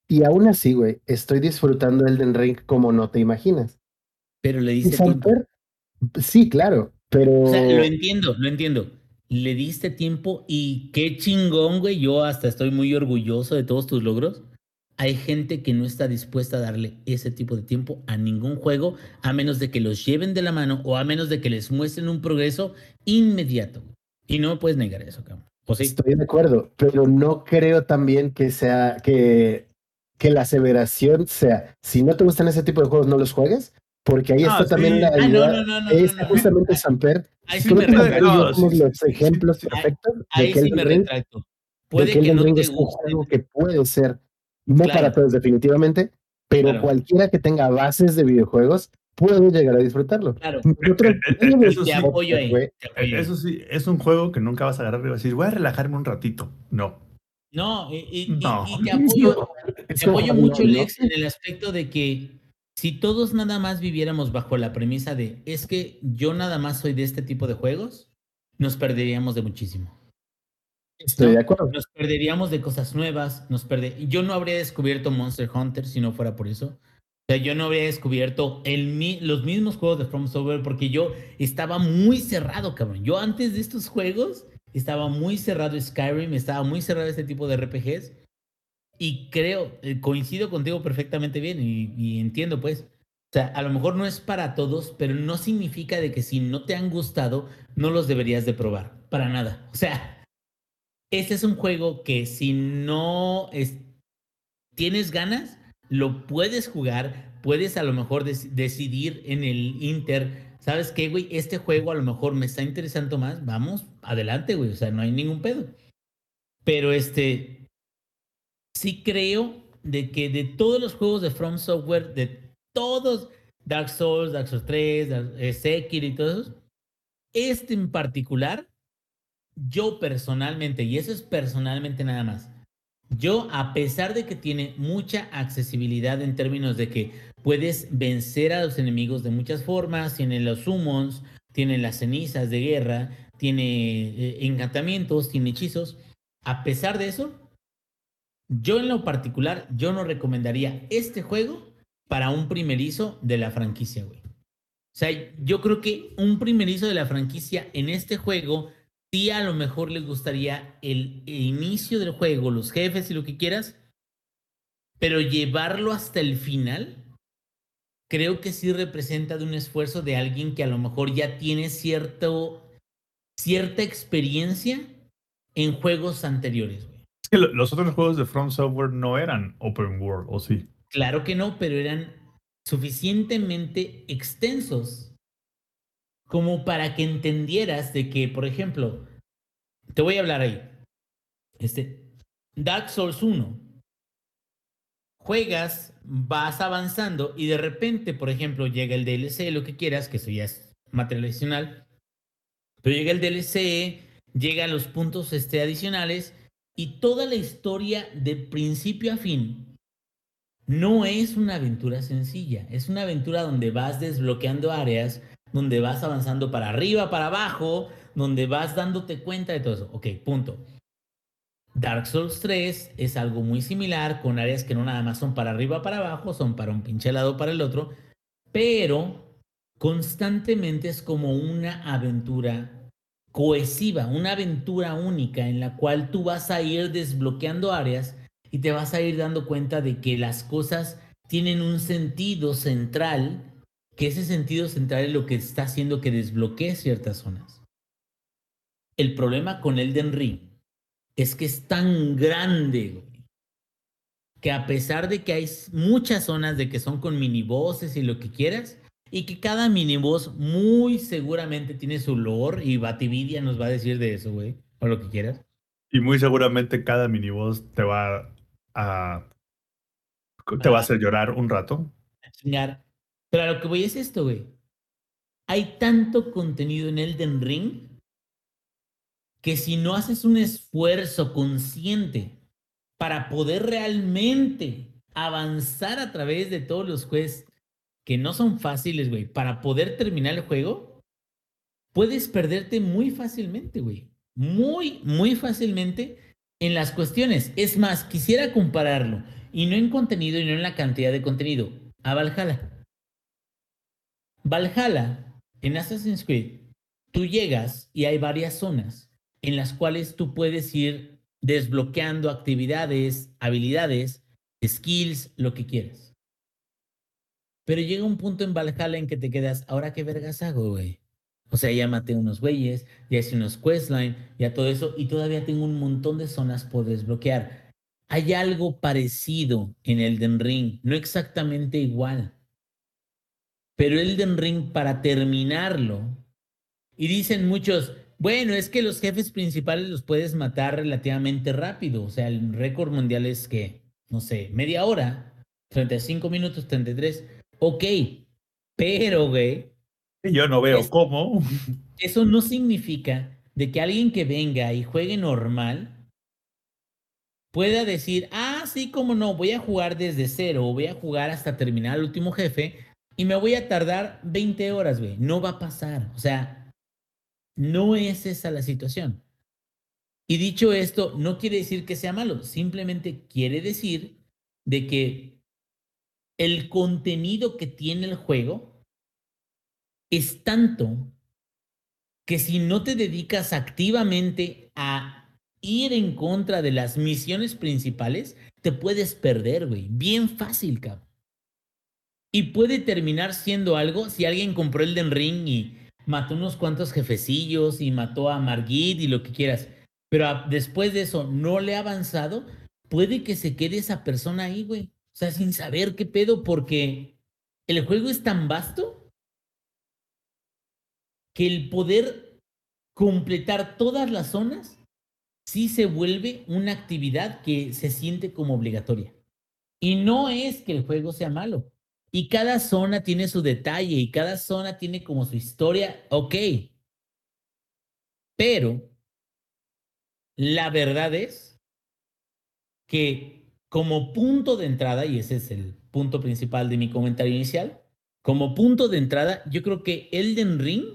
Y aún así, güey, estoy disfrutando Elden Ring como no te imaginas. Pero le ¿Y diste tiempo. Sí, claro, pero... O sea, lo entiendo, lo entiendo. Le diste tiempo y qué chingón, güey. Yo hasta estoy muy orgulloso de todos tus logros. Hay gente que no está dispuesta a darle ese tipo de tiempo a ningún juego, a menos de que los lleven de la mano o a menos de que les muestren un progreso inmediato. güey. Y no me puedes negar eso, cabrón. ¿O sí? Estoy de acuerdo, pero no creo también que sea que, que la aseveración sea, si no te gustan ese tipo de juegos, no los juegues, porque ahí Ah, está también la Ah, no, habilidad. no, no, no. es no, no. justamente Samper. Ahí sí Creo me que retracto. los ejemplos perfectos de Ahí sí me retracto. de Puede que no te es un juego que puede ser, no Claro. para todos definitivamente, pero Claro. cualquiera que tenga bases de videojuegos puede llegar a disfrutarlo. Claro. Eso sí, es un juego que nunca vas a agarrar y vas a decir, voy a relajarme un ratito. No. No, y, y- y- No. y te apoyo, te mucho, no, Lex, en el aspecto de que si todos nada más viviéramos bajo la premisa de es que yo nada más soy de este tipo de juegos, nos perderíamos de muchísimo. Estoy de acuerdo. Nos perderíamos de cosas nuevas, nos perde... Yo no habría descubierto Monster Hunter si no fuera por eso. O sea, yo no habría descubierto el mi- los mismos juegos de From Software porque yo estaba muy cerrado, cabrón. Yo antes de estos juegos estaba muy cerrado Skyrim, estaba muy cerrado este tipo de RPGs. Y creo, eh, coincido contigo perfectamente bien y, y entiendo pues. O sea, a lo mejor no es para todos, pero no significa de que si no te han gustado, no los deberías de probar. Para nada. O sea, este es un juego que si no es- tienes ganas, lo puedes jugar, puedes a lo mejor dec- decidir en el Inter, ¿sabes qué, güey? Este juego a lo mejor me está interesando más, vamos, adelante, güey, o sea, no hay ningún pedo. Pero este, sí creo de que de todos los juegos de From Software, de todos, Dark Souls, Dark Souls 3, Dark- eh, Sekiro y todos esos, este en particular, yo personalmente, y eso es personalmente nada más, yo a pesar de que tiene mucha accesibilidad en términos de que puedes vencer a los enemigos de muchas formas, tiene los summons, tiene las cenizas de guerra, tiene eh, encantamientos, tiene hechizos, a pesar de eso, yo en lo particular, yo no recomendaría este juego para un primerizo de la franquicia, güey. O sea, yo creo que un primerizo de la franquicia en este juego, sí a lo mejor les gustaría el, el inicio del juego, los jefes y lo que quieras, pero llevarlo hasta el final, creo que sí representa de un esfuerzo de alguien que a lo mejor ya tiene cierto, cierta experiencia en juegos anteriores, güey. Es que lo- los otros juegos de From Software no eran open world, ¿o sí? Claro que no, pero eran suficientemente extensos como para que entendieras de que, por ejemplo, te voy a hablar ahí. Este, Dark Souls 1. Juegas, vas avanzando y de repente, por ejemplo, llega el DLC, lo que quieras, que eso ya es material adicional. Pero llega el DLC, llegan los puntos este, adicionales y toda la historia de principio a fin no es una aventura sencilla. Es una aventura donde vas desbloqueando áreas, donde vas avanzando para arriba, para abajo, donde vas dándote cuenta de todo eso. Ok, punto. Dark Souls 3 es algo muy similar, con áreas que no nada más son para arriba, para abajo, son para un pinche lado, para el otro, pero constantemente es como una aventura cohesiva, una aventura única en la cual tú vas a ir desbloqueando áreas y te vas a ir dando cuenta de que las cosas tienen un sentido central, que ese sentido central es lo que está haciendo que desbloquee ciertas zonas. El problema con Elden Ring es que es tan grande, que a pesar de que hay muchas zonas de que son con minibosses y lo que quieras, y que cada miniboss muy seguramente tiene su lore y Batividia nos va a decir de eso, güey, o lo que quieras. Y muy seguramente cada miniboss te va a... te va a hacer llorar un rato. A chingar. Pero a lo que voy es esto, güey. Hay tanto contenido en Elden Ring que si no haces un esfuerzo consciente para poder realmente avanzar a través de todos los jueces que no son fáciles, güey, para poder terminar el juego, puedes perderte muy fácilmente, güey. Muy, muy fácilmente en las cuestiones. Es más, quisiera compararlo, y no en contenido y no en la cantidad de contenido, a Valhalla. Valhalla, en Assassin's Creed, tú llegas y hay varias zonas en las cuales tú puedes ir desbloqueando actividades, habilidades, skills, lo que quieras. Pero llega un punto en Valhalla en que te quedas, ¿ahora qué vergas hago, güey? O sea, ya maté unos güeyes, ya hice unos questline, ya todo eso, y todavía tengo un montón de zonas por desbloquear. Hay algo parecido en Elden Ring, no exactamente igual. Pero Elden Ring, para terminarlo, y dicen muchos, bueno, es que los jefes principales los puedes matar relativamente rápido. O sea, el récord mundial es que, no sé, media hora, 35 minutos, 33. Ok, pero, güey. Yo no veo cómo. Eso no significa de que alguien que venga y juegue normal pueda decir, ah, sí, cómo no, voy a jugar desde cero o voy a jugar hasta terminar el último jefe y me voy a tardar 20 horas, güey. No va a pasar. O sea, no es esa la situación. Y dicho esto, no quiere decir que sea malo, simplemente quiere decir de que el contenido que tiene el juego es tanto que si no te dedicas activamente a ir en contra de las misiones principales, te puedes perder, güey. Bien fácil, cabrón. Y puede terminar siendo algo si alguien compró el Den Ring y mató unos cuantos jefecillos y mató a Margit y lo que quieras, pero después de eso no le ha avanzado, puede que se quede esa persona ahí, güey. O sea, sin saber qué pedo, porque el juego es tan vasto que el poder completar todas las zonas sí se vuelve una actividad que se siente como obligatoria. Y no es que el juego sea malo, y cada zona tiene su detalle y cada zona tiene como su historia, ok. Pero la verdad es que como punto de entrada, y ese es el punto principal de mi comentario inicial, como punto de entrada, yo creo que Elden Ring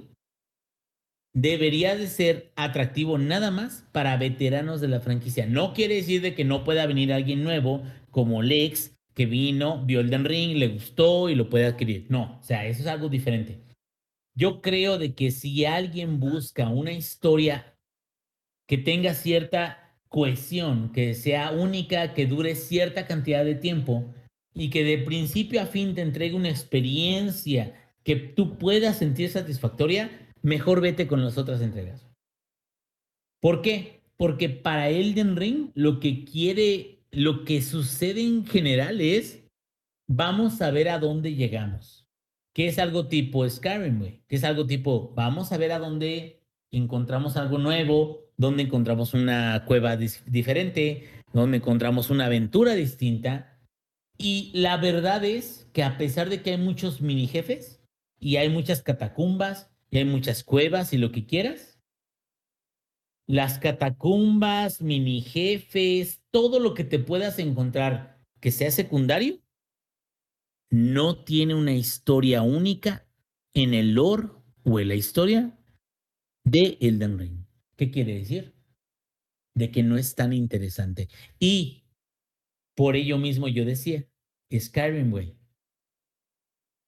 debería de ser atractivo nada más para veteranos de la franquicia. No quiere decir de que no pueda venir alguien nuevo como Lex vino, vio Elden Ring, le gustó y lo puede adquirir. No, o sea, eso es algo diferente. Yo creo de que si alguien busca una historia que tenga cierta cohesión, que sea única, que dure cierta cantidad de tiempo y que de principio a fin te entregue una experiencia que tú puedas sentir satisfactoria, mejor vete con las otras entregas. ¿Por qué? Porque para Elden Ring lo que quiere lo que sucede en general es, vamos a ver a dónde llegamos. que es algo tipo Skyrim, güey, que es algo tipo, vamos a ver a dónde encontramos algo nuevo, dónde encontramos una cueva diferente, dónde encontramos una aventura distinta. Y la verdad es que a pesar de que hay muchos mini jefes y hay muchas catacumbas y hay muchas cuevas y lo que quieras, las catacumbas, mini jefes, todo lo que te puedas encontrar que sea secundario, no tiene una historia única en el lore o en la historia de Elden Ring. ¿Qué quiere decir? De que no es tan interesante. Y por ello mismo yo decía, Skyrim, güey.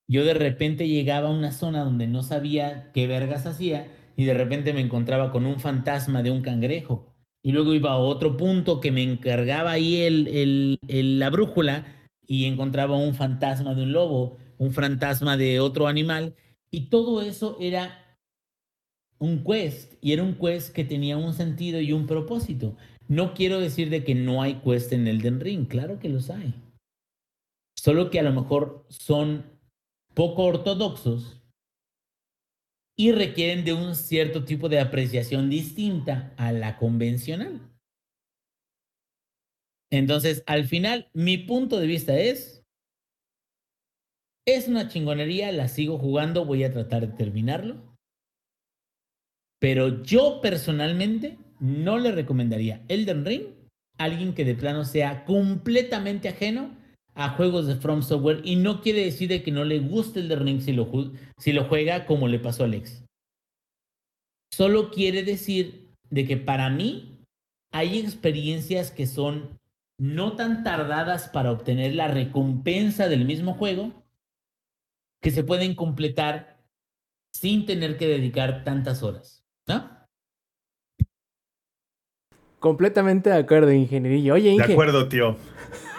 Yo de repente llegaba a una zona donde no sabía qué vergas hacía y de repente me encontraba con un fantasma de un cangrejo. Y luego iba a otro punto que me encargaba ahí el, la brújula y encontraba un fantasma de un lobo, un fantasma de otro animal, y todo eso era un quest, y era un quest que tenía un sentido y un propósito. No quiero decir de que no hay quest en Elden Ring, claro que los hay. Solo que a lo mejor son poco ortodoxos y requieren de un cierto tipo de apreciación distinta a la convencional. Entonces, al final, mi punto de vista es, es una chingonería, la sigo jugando, voy a tratar de terminarlo. Pero yo personalmente no le recomendaría Elden Ring a alguien que de plano sea completamente ajeno a juegos de From Software y no quiere decir de que no le guste Elden Ring si lo, si lo juega como le pasó a Alex. Solo quiere decir de que para mí hay experiencias que son no tan tardadas para obtener la recompensa del mismo juego, que se pueden completar sin tener que dedicar tantas horas. ¿No? Completamente de acuerdo, ingeniería. Oye, De acuerdo, tío.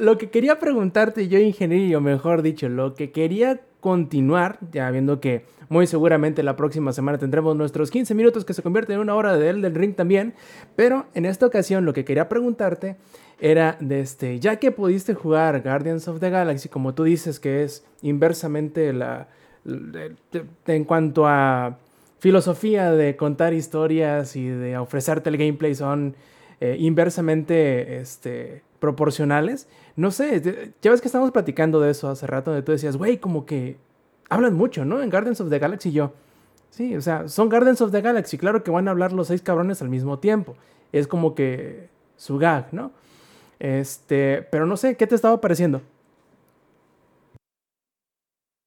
lo, que quería preguntarte yo, ingeniería, mejor dicho, lo que quería continuar, ya viendo que muy seguramente la próxima semana tendremos nuestros 15 minutos que se convierten en una hora de del Ring también. Pero en esta ocasión lo que quería preguntarte era de este, ya que pudiste jugar Guardians of the Galaxy, como tú dices que es inversamente la, en cuanto a filosofía de contar historias y de ofrecerte el gameplay son eh, inversamente este, proporcionales. No sé, ya ves que estamos platicando de eso hace rato, donde tú decías, güey, como que hablan mucho, ¿no? En Gardens of the Galaxy yo. Sí, o sea, son Gardens of the Galaxy, claro que van a hablar los seis cabrones al mismo tiempo. Es como que su gag, ¿no? Este, pero no sé, ¿qué te estaba pareciendo?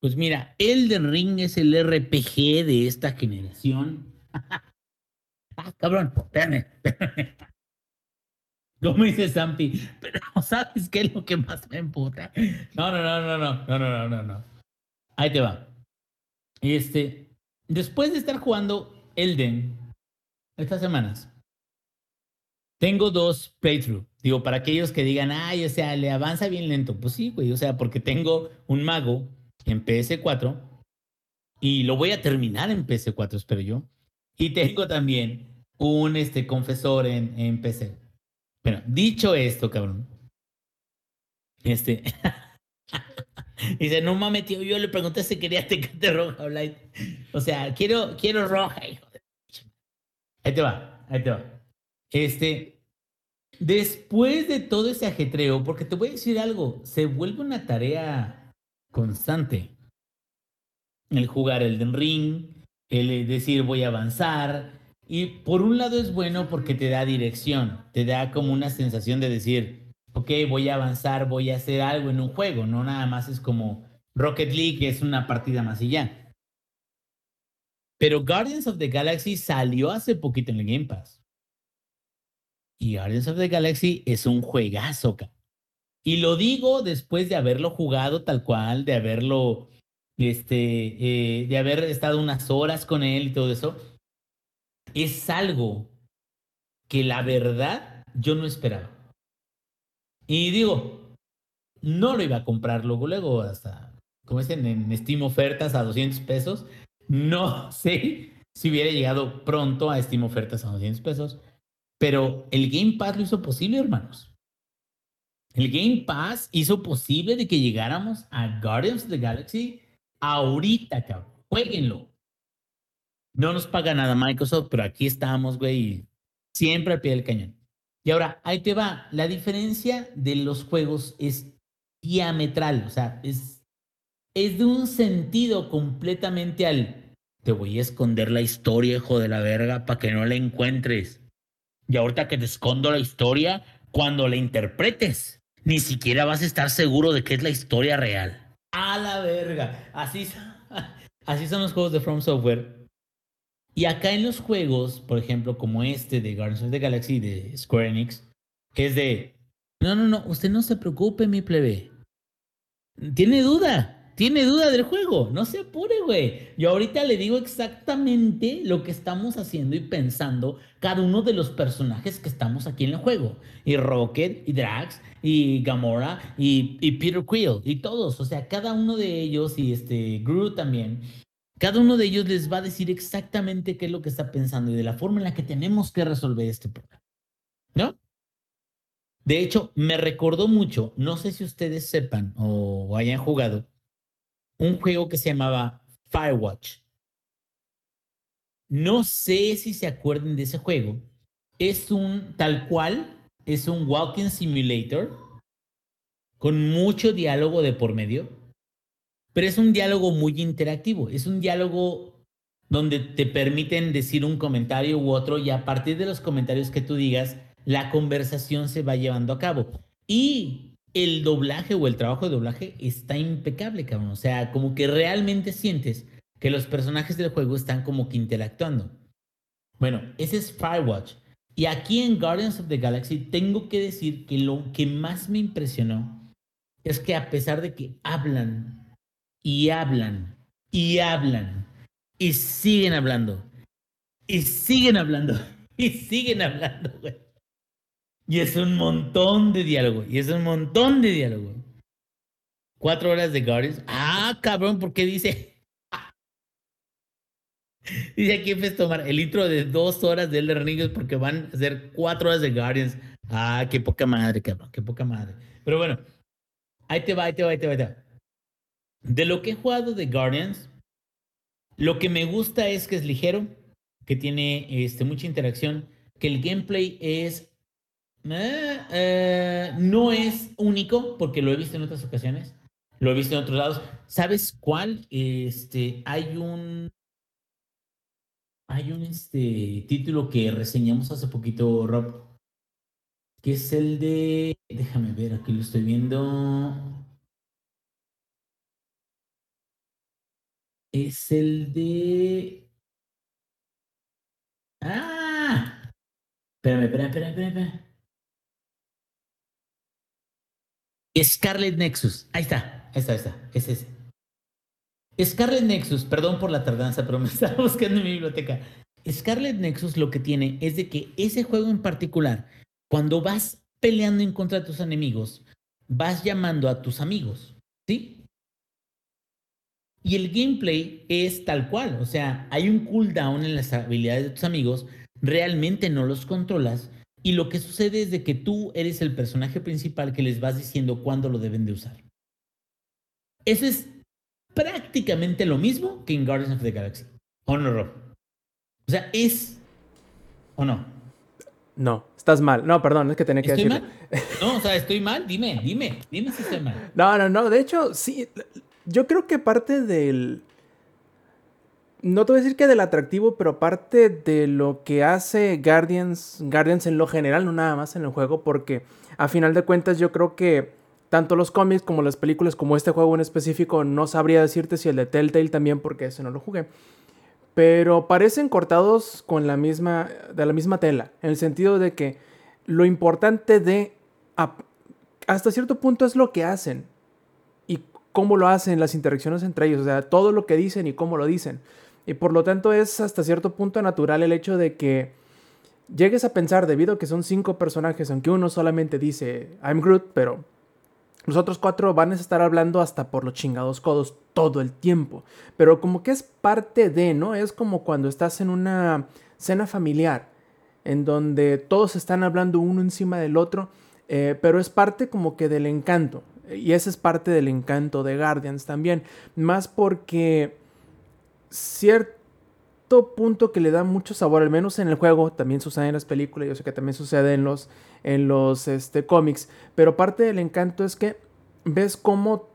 Pues mira, Elden Ring es el RPG de esta generación. ah, cabrón, espérame. Como dice Zampi, pero ¿sabes qué es lo que más me emputa? No, no, no, no, no, no, no, no, no. Ahí te va. Este, después de estar jugando Elden estas semanas, tengo dos playthrough. Digo, para aquellos que digan, ay, o sea, le avanza bien lento. Pues sí, güey, o sea, porque tengo un mago en PS4 y lo voy a terminar en PS4, espero yo. Y tengo también un este, confesor en, en PC. Bueno, dicho esto, cabrón. Este. Dice, no mames, tío, yo le pregunté si quería tecate roja o light. O sea, quiero, quiero roja, hijo de... Ahí te va, ahí te va. Este, después de todo ese ajetreo, porque te voy a decir algo, se vuelve una tarea constante. El jugar el ring, el decir voy a avanzar. Y por un lado es bueno porque te da dirección, te da como una sensación de decir, ok, voy a avanzar, voy a hacer algo en un juego, no nada más es como Rocket League, que es una partida más y ya. Pero Guardians of the Galaxy salió hace poquito en el Game Pass. Y Guardians of the Galaxy es un juegazo. Y lo digo después de haberlo jugado tal cual, de haberlo, este, eh, de haber estado unas horas con él y todo eso. Es algo que la verdad yo no esperaba. Y digo, no lo iba a comprar luego, luego hasta, como dicen, en Steam ofertas a 200 pesos. No sé si hubiera llegado pronto a Steam ofertas a 200 pesos, pero el Game Pass lo hizo posible, hermanos. El Game Pass hizo posible de que llegáramos a Guardians of the Galaxy ahorita, cabrón. Jueguenlo. No nos paga nada Microsoft, pero aquí estamos, güey. Siempre al pie del cañón. Y ahora, ahí te va. La diferencia de los juegos es diametral. O sea, es, es de un sentido completamente al. Te voy a esconder la historia, hijo de la verga, para que no la encuentres. Y ahorita que te escondo la historia, cuando la interpretes, ni siquiera vas a estar seguro de que es la historia real. A la verga. Así, así son los juegos de From Software. Y acá en los juegos, por ejemplo, como este de Guardians of the Galaxy de Square Enix, que es de, no, no, no, usted no se preocupe, mi plebe. Tiene duda, tiene duda del juego, no se apure, güey. Yo ahorita le digo exactamente lo que estamos haciendo y pensando cada uno de los personajes que estamos aquí en el juego. Y Rocket, y Drax, y Gamora, y, y Peter Quill, y todos. O sea, cada uno de ellos, y este Groot también. Cada uno de ellos les va a decir exactamente qué es lo que está pensando y de la forma en la que tenemos que resolver este problema. ¿No? De hecho, me recordó mucho, no sé si ustedes sepan o hayan jugado, un juego que se llamaba Firewatch. No sé si se acuerdan de ese juego. Es un, tal cual, es un walking simulator con mucho diálogo de por medio, pero es un diálogo muy interactivo. Es un diálogo donde te permiten decir un comentario u otro y a partir de los comentarios que tú digas, la conversación se va llevando a cabo. Y el doblaje o el trabajo de doblaje está impecable, cabrón. O sea, como que realmente sientes que los personajes del juego están como que interactuando. Bueno, ese es Firewatch. Y aquí en Guardians of the Galaxy tengo que decir que lo que más me impresionó es que a pesar de que hablan y hablan y hablan y siguen hablando y siguen hablando y siguen hablando, güey. Y es un montón de diálogo. Y es un montón de diálogo. Cuatro horas de Guardians. Ah, cabrón, ¿por qué dice? dice aquí en tomar el intro de dos horas de Elder Ring porque van a ser cuatro horas de Guardians. Ah, qué poca madre, cabrón, qué poca madre. Pero bueno, ahí te va, ahí te va, ahí te va, ahí te va. De lo que he jugado de Guardians, lo que me gusta es que es ligero, que tiene este, mucha interacción, que el gameplay es eh, eh, no es único porque lo he visto en otras ocasiones. Lo he visto en otros lados. ¿Sabes cuál? Este, hay un. Hay un este, título que reseñamos hace poquito, Rob. Que es el de. Déjame ver, aquí lo estoy viendo. Es el de. ¡Ah! Espérame, espérame, espérame, espérame. Scarlet Nexus. Ahí está, ahí está, ahí está. Es ese. Scarlet Nexus, perdón por la tardanza, pero me estaba buscando en mi biblioteca. Scarlet Nexus lo que tiene es de que ese juego en particular, cuando vas peleando en contra de tus enemigos, vas llamando a tus amigos, ¿sí? Y el gameplay es tal cual, o sea, hay un cooldown en las habilidades de tus amigos, realmente no los controlas, y lo que sucede es de que tú eres el personaje principal que les vas diciendo cuándo lo deben de usar. Eso es prácticamente lo mismo que en Guardians of the Galaxy. ¿O no, Rob? O sea, es... ¿O no? No, estás mal. No, perdón, es que tenía que ¿Estoy decirlo. mal? No, o sea, estoy mal. Dime, dime, dime si estoy mal. No, no, no. De hecho, sí. Yo creo que parte del. No te voy a decir que del atractivo, pero parte de lo que hace Guardians, Guardians en lo general, no nada más en el juego, porque a final de cuentas yo creo que tanto los cómics como las películas, como este juego en específico, no sabría decirte si el de Telltale también, porque ese no lo jugué. Pero parecen cortados con la misma, de la misma tela, en el sentido de que lo importante de, hasta cierto punto es lo que hacen cómo lo hacen, las interacciones entre ellos, o sea, todo lo que dicen y cómo lo dicen. Y por lo tanto es hasta cierto punto natural el hecho de que llegues a pensar, debido a que son cinco personajes, aunque uno solamente dice I'm Groot, pero los otros cuatro van a estar hablando hasta por los chingados codos todo el tiempo. Pero como que es parte de, ¿no? Es como cuando estás en una cena familiar en donde todos están hablando uno encima del otro. eh, pero es parte como que del encanto. Y ese es parte del encanto de Guardians también. Más porque cierto punto que le da mucho sabor, al menos en el juego, también sucede en las películas, yo sé que también sucede en los, en los este, cómics, pero parte del encanto es que ves cómo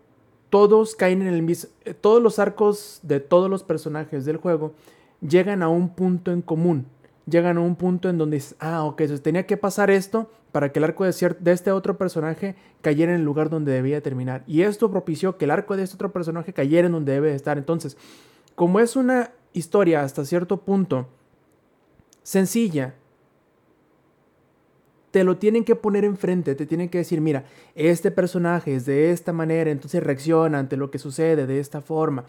todos caen en el mismo, eh, todos los arcos de todos los personajes del juego llegan a un punto en común llegan a un punto en donde ah, ok, tenía que pasar esto para que el arco de, este otro personaje cayera en el lugar donde debía terminar. Y esto propició que el arco de este otro personaje cayera en donde debe estar. Entonces, como es una historia hasta cierto punto sencilla, te lo tienen que poner enfrente, te tienen que decir, mira, este personaje es de esta manera, entonces reacciona ante lo que sucede de esta forma.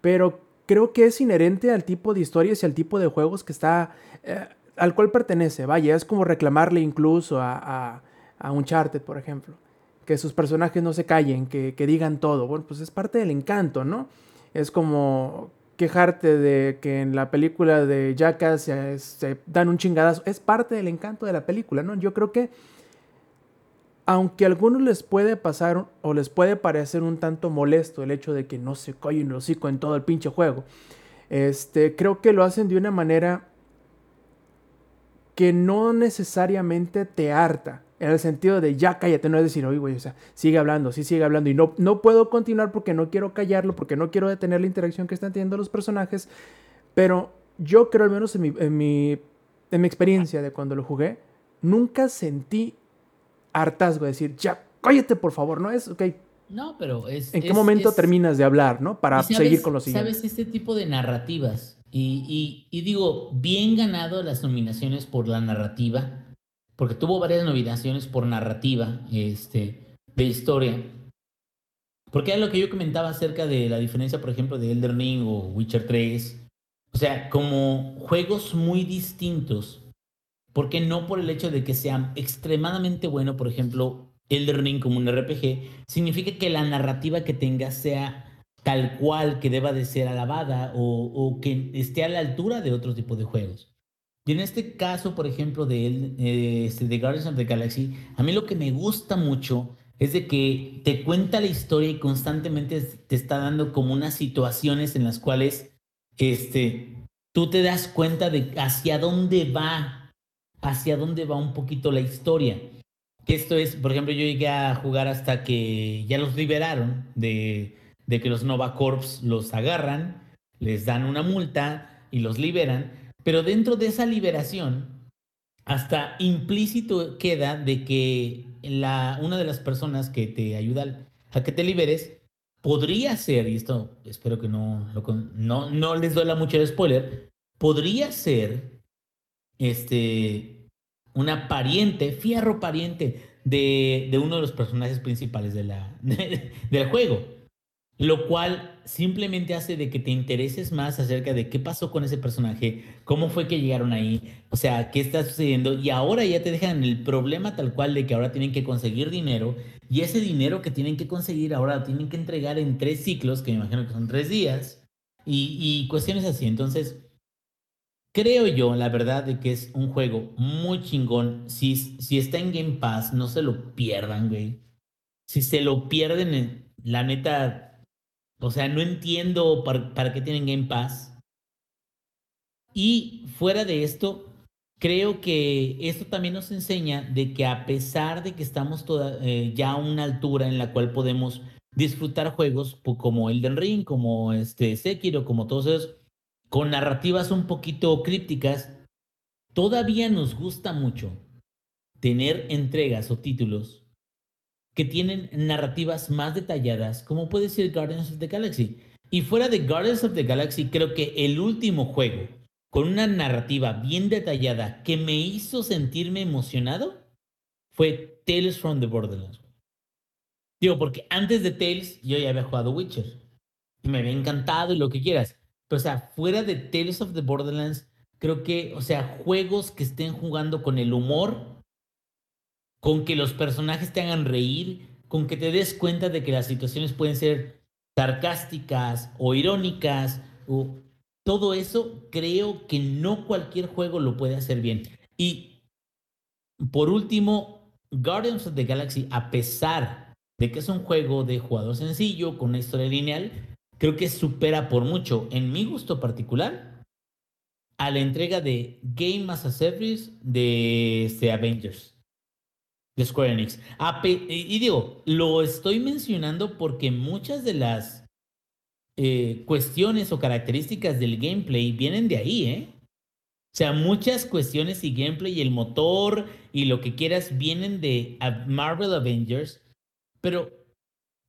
Pero creo que es inherente al tipo de historias y al tipo de juegos que está, eh, al cual pertenece. Vaya, es como reclamarle incluso a, a, Uncharted, por ejemplo. Que sus personajes no se callen, que, digan todo. Bueno, pues es parte del encanto, ¿no? Es como quejarte de que en la película de Jackass se, se, dan un chingadazo. Es parte del encanto de la película, ¿no? Yo creo que aunque a algunos les puede pasar o les puede parecer un tanto molesto el hecho de que no se callen el hocico en todo el pinche juego, este, creo que lo hacen de una manera que no necesariamente te harta. En el sentido de ya cállate, no es decir, oye, güey, o sea, sigue hablando, sí sigue hablando. Y no, no puedo continuar porque no quiero callarlo, porque no quiero detener la interacción que están teniendo los personajes. Pero yo creo, al menos en mi, en mi, en mi experiencia de cuando lo jugué, nunca sentí hartazgo de decir, ya, cállate por favor, ¿no? Es, ok. No, pero es... ¿En qué momento terminas de hablar, ¿no? Para seguir con los siguiente. Sabes, este tipo de narrativas, y, y, digo, bien ganado las nominaciones por la narrativa, porque tuvo varias nominaciones por narrativa, este, de historia. Porque era lo que yo comentaba acerca de la diferencia, por ejemplo, de Elder Ring o Witcher 3. O sea, como juegos muy distintos, porque no por el hecho de que sea extremadamente bueno, por ejemplo, el Ring como un RPG, significa que la narrativa que tenga sea tal cual que deba de ser alabada o, que esté a la altura de otro tipo de juegos. Y en este caso, por ejemplo, de, eh, este, de Guardians of the Galaxy, a mí lo que me gusta mucho es de que te cuenta la historia y constantemente te está dando como unas situaciones en las cuales este, tú te das cuenta de hacia dónde va hacia dónde va un poquito la historia. Que esto es, por ejemplo, yo llegué a jugar hasta que ya los liberaron de, de que los Nova Corps los agarran, les dan una multa y los liberan, pero dentro de esa liberación, hasta implícito queda de que la, una de las personas que te ayuda a que te liberes podría ser, y esto espero que no, no, no les duela mucho el spoiler, podría ser este, una pariente, fierro pariente de, de uno de los personajes principales de la, del juego. Lo cual simplemente hace de que te intereses más acerca de qué pasó con ese personaje, cómo fue que llegaron ahí, o sea, qué está sucediendo. Y ahora ya te dejan el problema tal cual de que ahora tienen que conseguir dinero. Y ese dinero que tienen que conseguir ahora lo tienen que entregar en tres ciclos, que me imagino que son tres días. Y, y cuestiones así. Entonces, Creo yo, la verdad, de que es un juego muy chingón. Si, si está en Game Pass, no se lo pierdan, güey. Si se lo pierden, la neta, o sea, no entiendo para, qué tienen Game Pass. Y fuera de esto, creo que esto también nos enseña de que a pesar de que estamos eh, ya a una altura en la cual podemos disfrutar juegos como Elden Ring, como este Sekiro, como todos esos, con narrativas un poquito crípticas, todavía nos gusta mucho tener entregas o títulos que tienen narrativas más detalladas, como puede ser Guardians of the Galaxy. Y fuera de Guardians of the Galaxy, creo que el último juego con una narrativa bien detallada que me hizo sentirme emocionado fue Tales from the Borderlands. Digo, porque antes de Tales yo ya había jugado Witcher y me había encantado y lo que quieras. Pero, o sea, fuera de Tales of the Borderlands, creo que, o sea, juegos que estén jugando con el humor, con que los personajes te hagan reír, con que te des cuenta de que las situaciones pueden ser sarcásticas o irónicas, todo eso, creo que no cualquier juego lo puede hacer bien. Y por último, Guardians of the Galaxy, a pesar de que es un juego de jugador sencillo, con una historia lineal, creo que supera por mucho, en mi gusto particular, a la entrega de Game as Service de este, Avengers de Square Enix. y digo, lo estoy mencionando porque muchas de las eh, cuestiones o características del gameplay vienen de ahí, ¿eh? O sea, muchas cuestiones y gameplay y el motor y lo que quieras vienen de Marvel Avengers, pero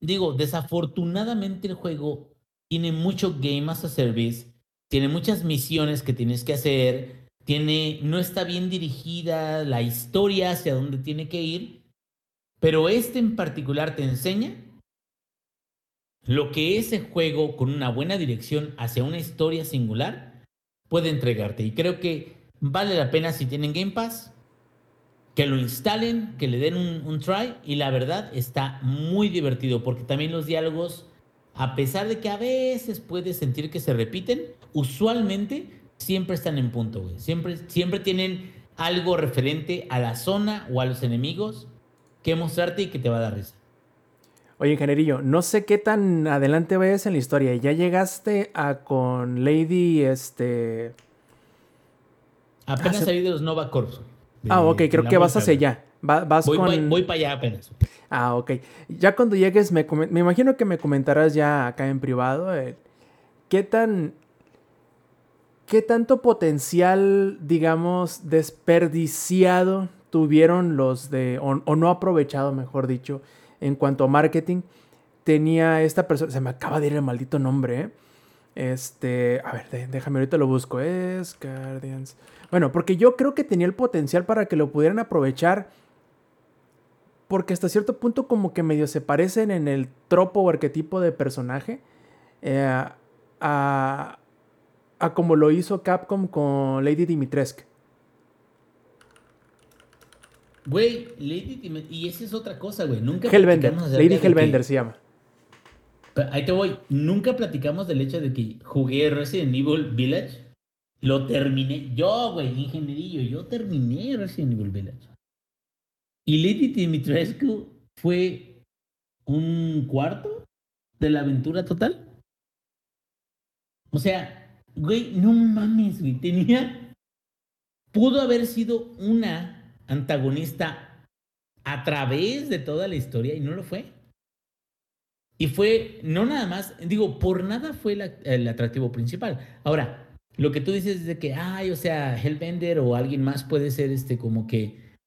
digo, desafortunadamente el juego tiene mucho game as a service, tiene muchas misiones que tienes que hacer, tiene, no está bien dirigida la historia hacia dónde tiene que ir, pero este en particular te enseña lo que ese juego con una buena dirección hacia una historia singular puede entregarte. Y creo que vale la pena si tienen Game Pass, que lo instalen, que le den un, un try y la verdad está muy divertido porque también los diálogos, a pesar de que a veces puedes sentir que se repiten, usualmente siempre están en punto, güey. Siempre, siempre tienen algo referente a la zona o a los enemigos que mostrarte y que te va a dar risa. Oye, ingenierillo, no sé qué tan adelante vayas en la historia. ¿Ya llegaste a con Lady, este... Apenas Hace... salí de los Nova Corps. ah, ok, creo que vas hacia allá. vas voy, con... voy, para allá apenas. Ah, ok. Ya cuando llegues, me, me imagino que me comentarás ya acá en privado. Eh, ¿Qué tan ¿Qué tanto potencial, digamos, desperdiciado tuvieron los de, o, no aprovechado, mejor dicho, en cuanto a marketing? Tenía esta persona, se me acaba de ir el maldito nombre, ¿eh? Este, a ver, déjame ahorita lo busco. Es Guardians. Bueno, porque yo creo que tenía el potencial para que lo pudieran aprovechar. Porque hasta cierto punto como que medio se parecen en el tropo o arquetipo de personaje. Eh, a, a como lo hizo Capcom con Lady Dimitrescu. Güey, Lady Dimitrescu. Y esa es otra cosa, güey. Nunca Hellbender. Lady Hellbender se llama. Ahí te voy. Nunca platicamos del hecho de que jugué Resident Evil Village. Lo terminé. Yo, güey, ingenierillo. Yo terminé Resident Evil Village. Y Lady Dimitrescu fue un cuarto de la aventura total. O sea, Güey, no mames, güey. Tenía. Pudo haber sido una antagonista a través de toda la historia y no lo fue. Y fue, no nada más, digo, por nada fue el atractivo principal. Ahora, lo que tú dices es de que, ay, o sea, Hellbender o alguien más puede ser este como que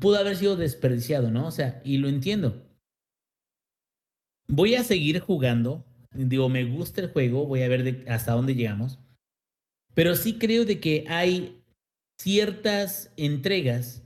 pudo haber sido desperdiciado, ¿no? O sea, y lo entiendo. Voy a seguir jugando Digo, me gusta el juego, voy a ver hasta dónde llegamos. Pero sí creo de que hay ciertas entregas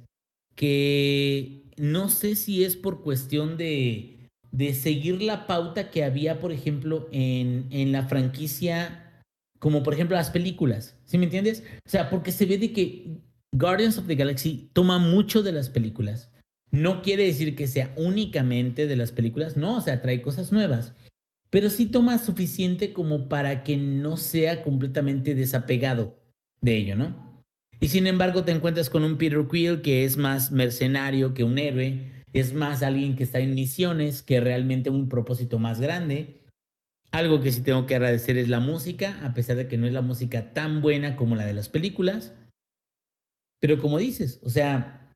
que no sé si es por cuestión de, de seguir la pauta que había, por ejemplo, en, en la franquicia, como por ejemplo las películas. ¿Sí me entiendes? O sea, porque se ve de que Guardians of the Galaxy toma mucho de las películas. No quiere decir que sea únicamente de las películas, no, o sea, trae cosas nuevas pero sí toma suficiente como para que no sea completamente desapegado de ello, ¿no? Y sin embargo te encuentras con un Peter Quill que es más mercenario que un héroe, es más alguien que está en misiones que realmente un propósito más grande. Algo que sí tengo que agradecer es la música, a pesar de que no es la música tan buena como la de las películas. Pero como dices, o sea,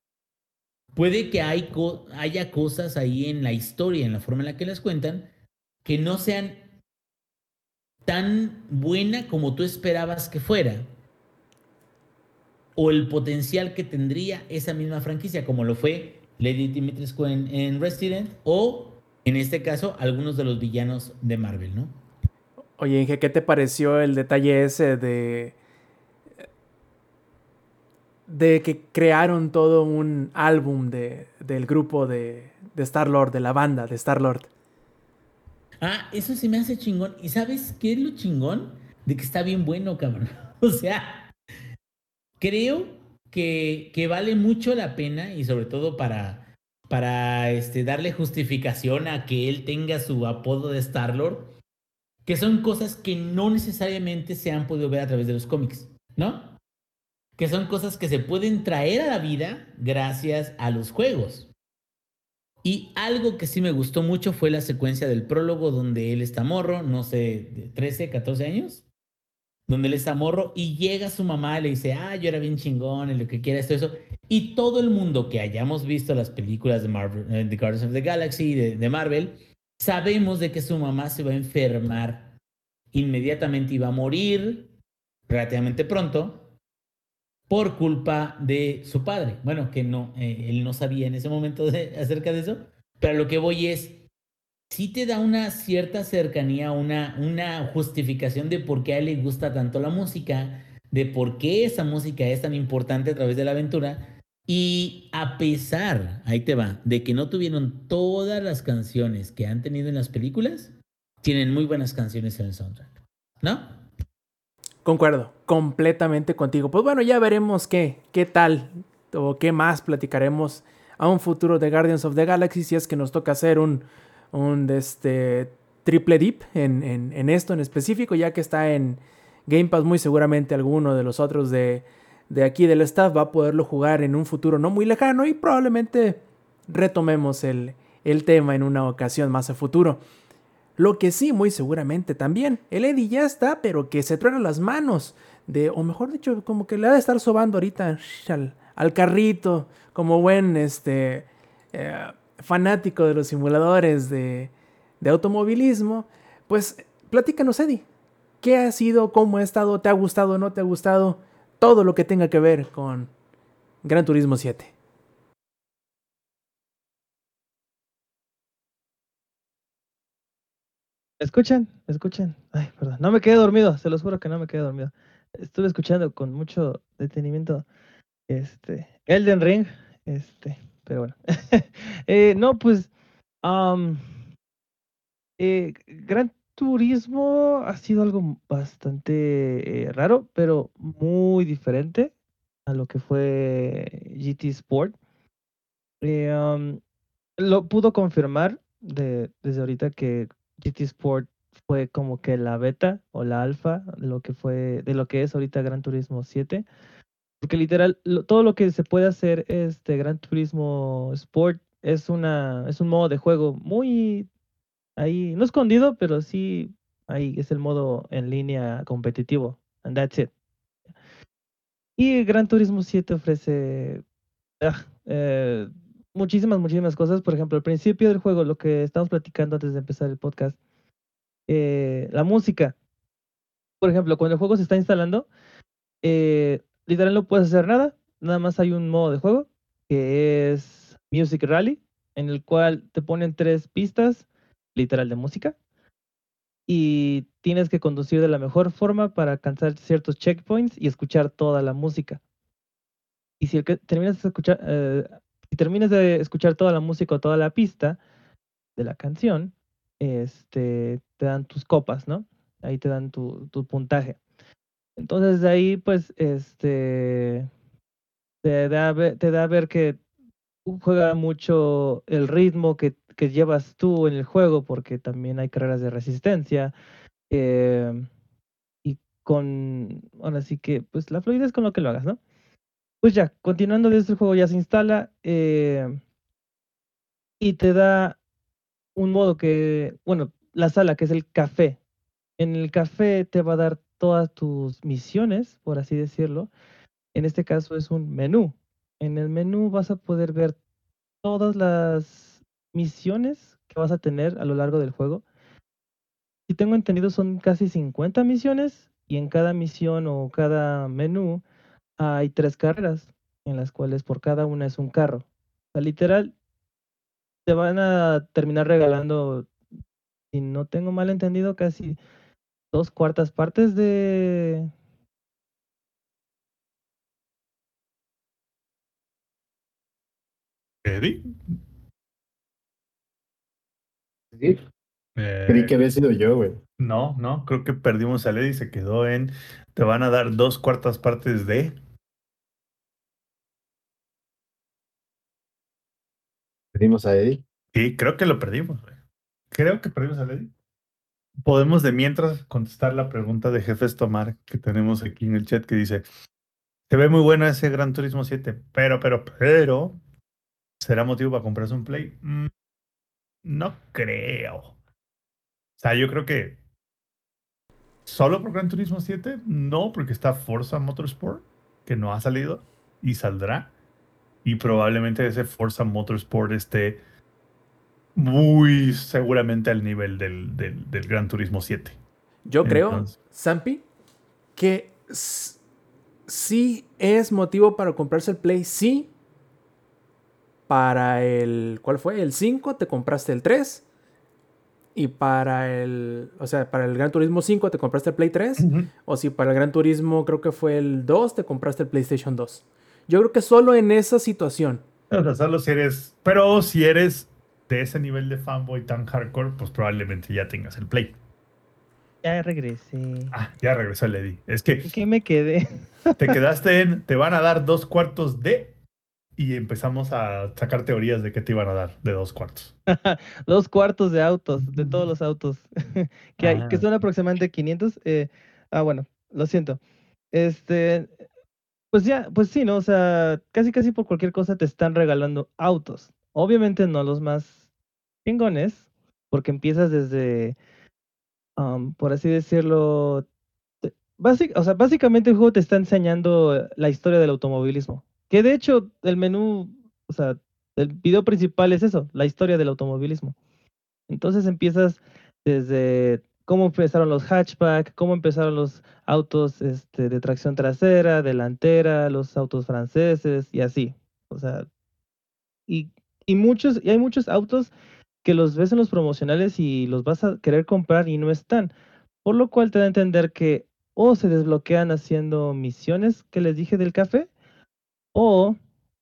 puede que hay haya cosas ahí en la historia, en la forma en la que las cuentan, que no sean tan buena como tú esperabas que fuera. O el potencial que tendría esa misma franquicia, como lo fue Lady Dimitrescu en, en Resident, o en este caso, algunos de los villanos de Marvel, ¿no? Oye, Inge, ¿qué te pareció el detalle ese de. de que crearon todo un álbum de, del grupo de, de Star Lord, de la banda de Star Lord? Ah, eso se me hace chingón. ¿Y sabes qué es lo chingón? De que está bien bueno, cabrón. O sea, creo que, que vale mucho la pena y sobre todo para, para este, darle justificación a que él tenga su apodo de Star-Lord, que son cosas que no necesariamente se han podido ver a través de los cómics, ¿no? Que son cosas que se pueden traer a la vida gracias a los juegos. Y algo que sí me gustó mucho fue la secuencia del prólogo donde él está morro, no sé, de 13, 14 años, donde él está morro y llega su mamá y le dice, ah, yo era bien chingón y lo que quiera, esto, eso. Y todo el mundo que hayamos visto las películas de Marvel, eh, The Guardians of the Galaxy, de, de Marvel, sabemos de que su mamá se va a enfermar inmediatamente y va a morir relativamente pronto por culpa de su padre. Bueno, que no, eh, él no sabía en ese momento de, acerca de eso, pero lo que voy es, sí te da una cierta cercanía, una, una justificación de por qué a él le gusta tanto la música, de por qué esa música es tan importante a través de la aventura. Y a pesar, ahí te va, de que no tuvieron todas las canciones que han tenido en las películas, tienen muy buenas canciones en el soundtrack. ¿No? Concuerdo, completamente contigo. Pues bueno, ya veremos qué, qué tal o qué más platicaremos a un futuro de Guardians of the Galaxy si es que nos toca hacer un, un este, triple dip en, en, en esto en específico, ya que está en Game Pass muy seguramente alguno de los otros de, de aquí del staff va a poderlo jugar en un futuro no muy lejano y probablemente retomemos el, el tema en una ocasión más a futuro. Lo que sí, muy seguramente también, el Eddie ya está, pero que se truena las manos. De, o mejor dicho, como que le ha de estar sobando ahorita al, carrito, como buen este, eh, fanático de los simuladores de, de automovilismo. Pues platícanos, Eddie. ¿Qué ha sido? ¿Cómo ha estado? ¿Te ha gustado? ¿No te ha gustado? Todo lo que tenga que ver con Gran Turismo 7. ¿Escuchan? ¿Escuchan? Ay, perdón. No me quedé dormido, se los juro que no me quedé dormido. Estuve escuchando con mucho detenimiento este Elden Ring, este, pero bueno. eh, no, pues eh, Gran Turismo ha sido algo bastante eh, raro, pero muy diferente a lo que fue GT Sport. Lo pudo confirmar de, desde ahorita que GT Sport fue como que la beta o la alfa lo que fue de lo que es ahorita Gran Turismo 7 porque literal todo lo que se puede hacer este Gran Turismo Sport es una es un modo de juego muy ahí no escondido pero sí ahí es el modo en línea competitivo and that's it. Y Gran Turismo 7 ofrece ah, eh, muchísimas, muchísimas cosas. Por ejemplo, al principio del juego, lo que estamos platicando antes de empezar el podcast, eh, la música. Por ejemplo, cuando el juego se está instalando, eh, literal no puedes hacer nada, nada más hay un modo de juego que es Music Rally, en el cual te ponen tres pistas, literal, de música, y tienes que conducir de la mejor forma para alcanzar ciertos checkpoints y escuchar toda la música. Y si terminas escuchar, eh, si terminas de escuchar toda la música o toda la pista de la canción, este, te dan tus copas, ¿no? Ahí te dan tu, puntaje. Entonces de ahí, pues, este, te da, te da a ver que juega mucho el ritmo que, que, llevas tú en el juego, porque también hay carreras de resistencia. Eh, y con, ahora sí que, pues la fluidez con lo que lo hagas, ¿no? Pues ya, continuando desde el juego ya se instala eh, y te da un modo que, bueno, la sala que es el café. En el café te va a dar todas tus misiones, por así decirlo. En este caso es un menú. En el menú vas a poder ver todas las misiones que vas a tener a lo largo del juego. Si tengo entendido son casi 50 misiones y en cada misión o cada menú hay tres carreras en las cuales por cada una es un carro. O sea, literal, te van a terminar regalando, si no tengo mal entendido, casi dos cuartas partes de... ¿Eddie? ¿Sí? Eh, Creí que había sido yo, güey. No, no, creo que perdimos a Eddie y se quedó en. Te van a dar dos cuartas partes de. Pedimos a Eddie. Sí, creo que lo perdimos. Creo que perdimos a Eddie. Podemos de mientras contestar la pregunta de Jefes Tomar que tenemos aquí en el chat que dice: Se ve muy bueno ese Gran Turismo 7, pero, pero, pero. ¿será motivo para comprarse un Play? Mm, no creo. O sea, yo creo que solo por Gran Turismo 7, no, porque está Forza Motorsport, que no ha salido y saldrá. Y probablemente ese Forza Motorsport esté muy seguramente al nivel del, del, del Gran Turismo 7. Yo creo, Entonces- Zampi, que sí es motivo para comprarse el Play, sí. Para el, ¿cuál fue? El 5 te compraste el 3. Y para el, o sea, para el Gran Turismo 5 te compraste el Play 3. Ujú. O si para el Gran Turismo creo que fue el 2, te compraste el PlayStation 2. Yo creo que solo en esa situación. O sea, solo si eres. Pero si eres de ese nivel de fanboy tan hardcore, pues probablemente ya tengas el Play. Ya regresé. Ah, ya regresó el Eddie. Es que ¿En qué me quedé? te quedaste en. Te van a dar dos cuartos de. Y empezamos a sacar teorías de qué te iban a dar de dos cuartos. Dos cuartos de autos, de todos los autos. que, hay, que Ah. son aproximadamente 500. eh, ah, bueno, lo siento. Este, pues ya, pues sí, ¿no? O sea, casi casi por cualquier cosa te están regalando autos. Obviamente no los más chingones, porque empiezas desde, am, por así decirlo, te- básic- o sea, básicamente el juego te está enseñando la historia del automovilismo. Que de hecho el menú, o sea, el video principal es eso, la historia del automovilismo. Entonces empiezas desde cómo empezaron los hatchback, cómo empezaron los autos este, de tracción trasera, delantera, los autos franceses y así. O sea, y, y muchos, y hay muchos autos que los ves en los promocionales y los vas a querer comprar y no están. Por lo cual te da a entender que o se desbloquean haciendo misiones que les dije del café, o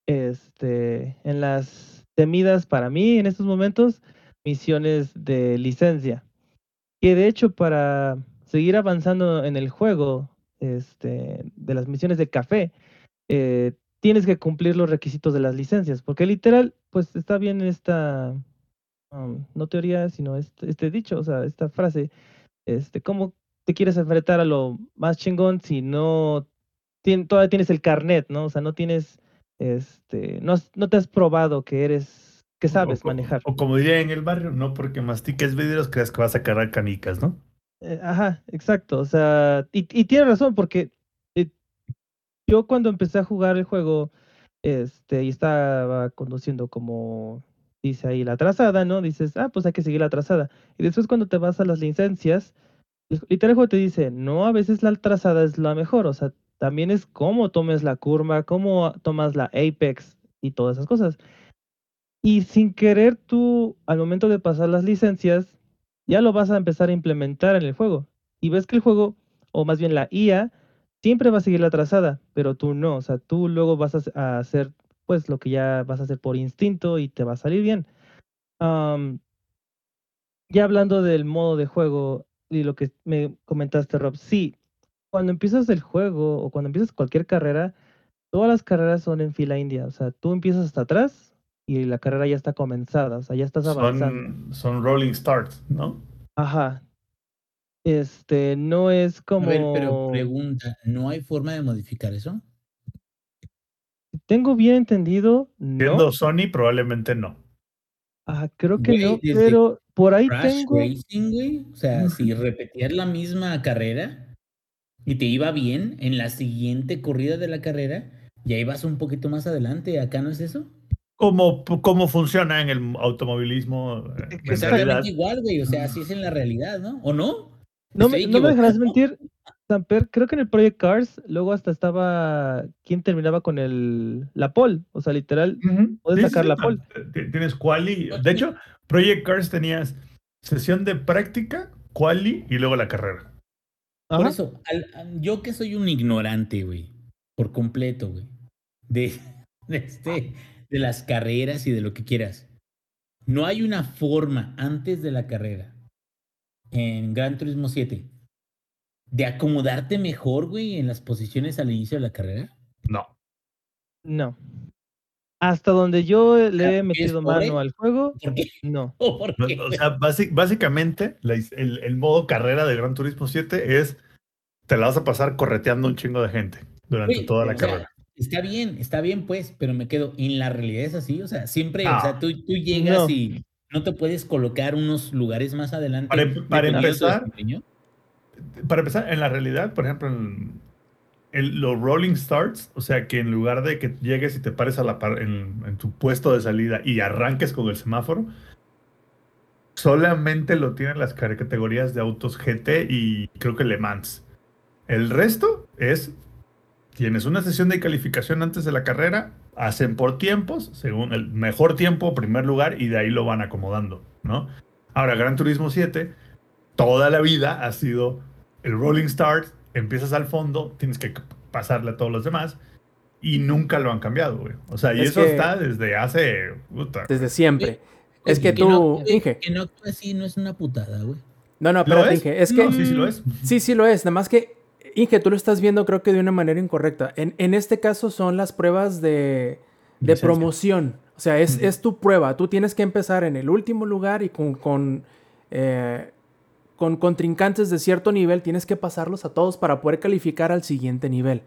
este, en las temidas para mí en estos momentos, misiones de licencia. Que de hecho para seguir avanzando en el juego este, de las misiones de café, eh, tienes que cumplir los requisitos de las licencias, porque literal, pues está bien esta, um, no teoría, sino este, este dicho, o sea, esta frase, este, ¿cómo te quieres enfrentar a lo más chingón si no todavía tienes el carnet, ¿no? O sea, no tienes, este, no, no te has probado que eres, que sabes O manejar. O como diría en el barrio, no porque mastiques vidrios creas que vas a cargar canicas, ¿no? Eh, Ajá, exacto. O sea, y, y tiene razón, porque eh, yo cuando empecé a jugar el juego, este, y estaba conduciendo como dice ahí la trazada, ¿no? Dices, ah, pues hay que seguir la trazada. Y después cuando te vas a las licencias, literal el juego te dice, no, a veces la trazada es la mejor, o sea, también es cómo tomes la curva, cómo tomas la apex y todas esas cosas. Y sin querer tú, al momento de pasar las licencias, ya lo vas a empezar a implementar en el juego. Y ves que el juego, o más bien la IA, siempre va a seguir la trazada, pero tú no. O sea, tú luego vas a hac- a hacer pues lo que ya vas a hacer por instinto y te va a salir bien. Am, ya hablando del modo de juego y lo que me comentaste, Rob, sí, cuando empiezas el juego o cuando empiezas cualquier carrera, todas las carreras son en fila india. O sea, tú empiezas hasta atrás y la carrera ya está comenzada, o sea, ya estás avanzando. Son, son rolling starts, ¿no? Ajá. Este, no es como... A ver, pero pregunta, ¿no hay forma de modificar eso? Tengo bien entendido, Siendo no. Sony, probablemente no. Ah, creo que Güey, no, pero por ahí Crash tengo... Racing, güey. O sea, si repetías la misma carrera y te iba bien en la siguiente corrida de la carrera, ya ibas un poquito más adelante. ¿Acá no es eso? ¿Cómo, cómo funciona en el automovilismo? eh? Exactamente igual, güey. O sea, así es en la realidad, ¿no? ¿O no? No me, no me dejarás mentir, Samper, creo que en el Project Cars luego hasta estaba quién terminaba con el la pole, o sea, literal, Ujú. Puedes Sí, sacar sí, la pole. Tienes quali. De hecho, Project Cars tenías sesión de práctica, quali y luego la carrera. Por Ajá. eso, al- al- yo que soy un ignorante, güey, por completo, güey, de, de, este, de las carreras y de lo que quieras. No hay una forma antes de la carrera en Gran Turismo 7 de acomodarte mejor, güey, en las posiciones al inicio de la carrera. No. No. Hasta donde yo le he ¿Porque es metido mano al juego, ¿Por qué? no. ¿O por qué, O sea, básicamente, la el, el modo carrera de Gran Turismo 7 es te la vas a pasar correteando un chingo de gente durante toda la carrera. Está bien, está bien, pues, pero me quedo. En la realidad es así, o sea, siempre, o sea, tú, tú llegas No. y no te puedes colocar unos lugares más adelante. Para- em, empezar. Para empezar, en la realidad, por ejemplo, en, los rolling starts, o sea, que en lugar de que llegues y te pares a la par- en, en tu puesto de salida y arranques con el semáforo, solamente lo tienen las categorías de autos GT y creo que Le Mans. El resto es, tienes una sesión de calificación antes de la carrera, hacen por tiempos, según el mejor tiempo, primer lugar, y de ahí lo van acomodando, ¿no? Ahora, Gran Turismo 7, toda la vida ha sido el rolling start, empiezas al fondo, tienes que pasarle a todos los demás, y nunca lo han cambiado, güey. O sea, y Es eso que- está desde hace... puta, Desde siempre. Es que no tú, Inge. Que no actúe así no es una putada, güey. No, no, ¿Lo espérate, es? Inge. Es que. No, sí, sí lo es. Sí, sí lo es. Nada más que, Inge, tú lo estás viendo creo que de una manera incorrecta. En, en este caso son las pruebas de, de promoción. O sea, es, es tu prueba. Tú tienes que empezar en el último lugar y con, con, eh, con contrincantes de cierto nivel tienes que pasarlos a todos para poder calificar al siguiente nivel.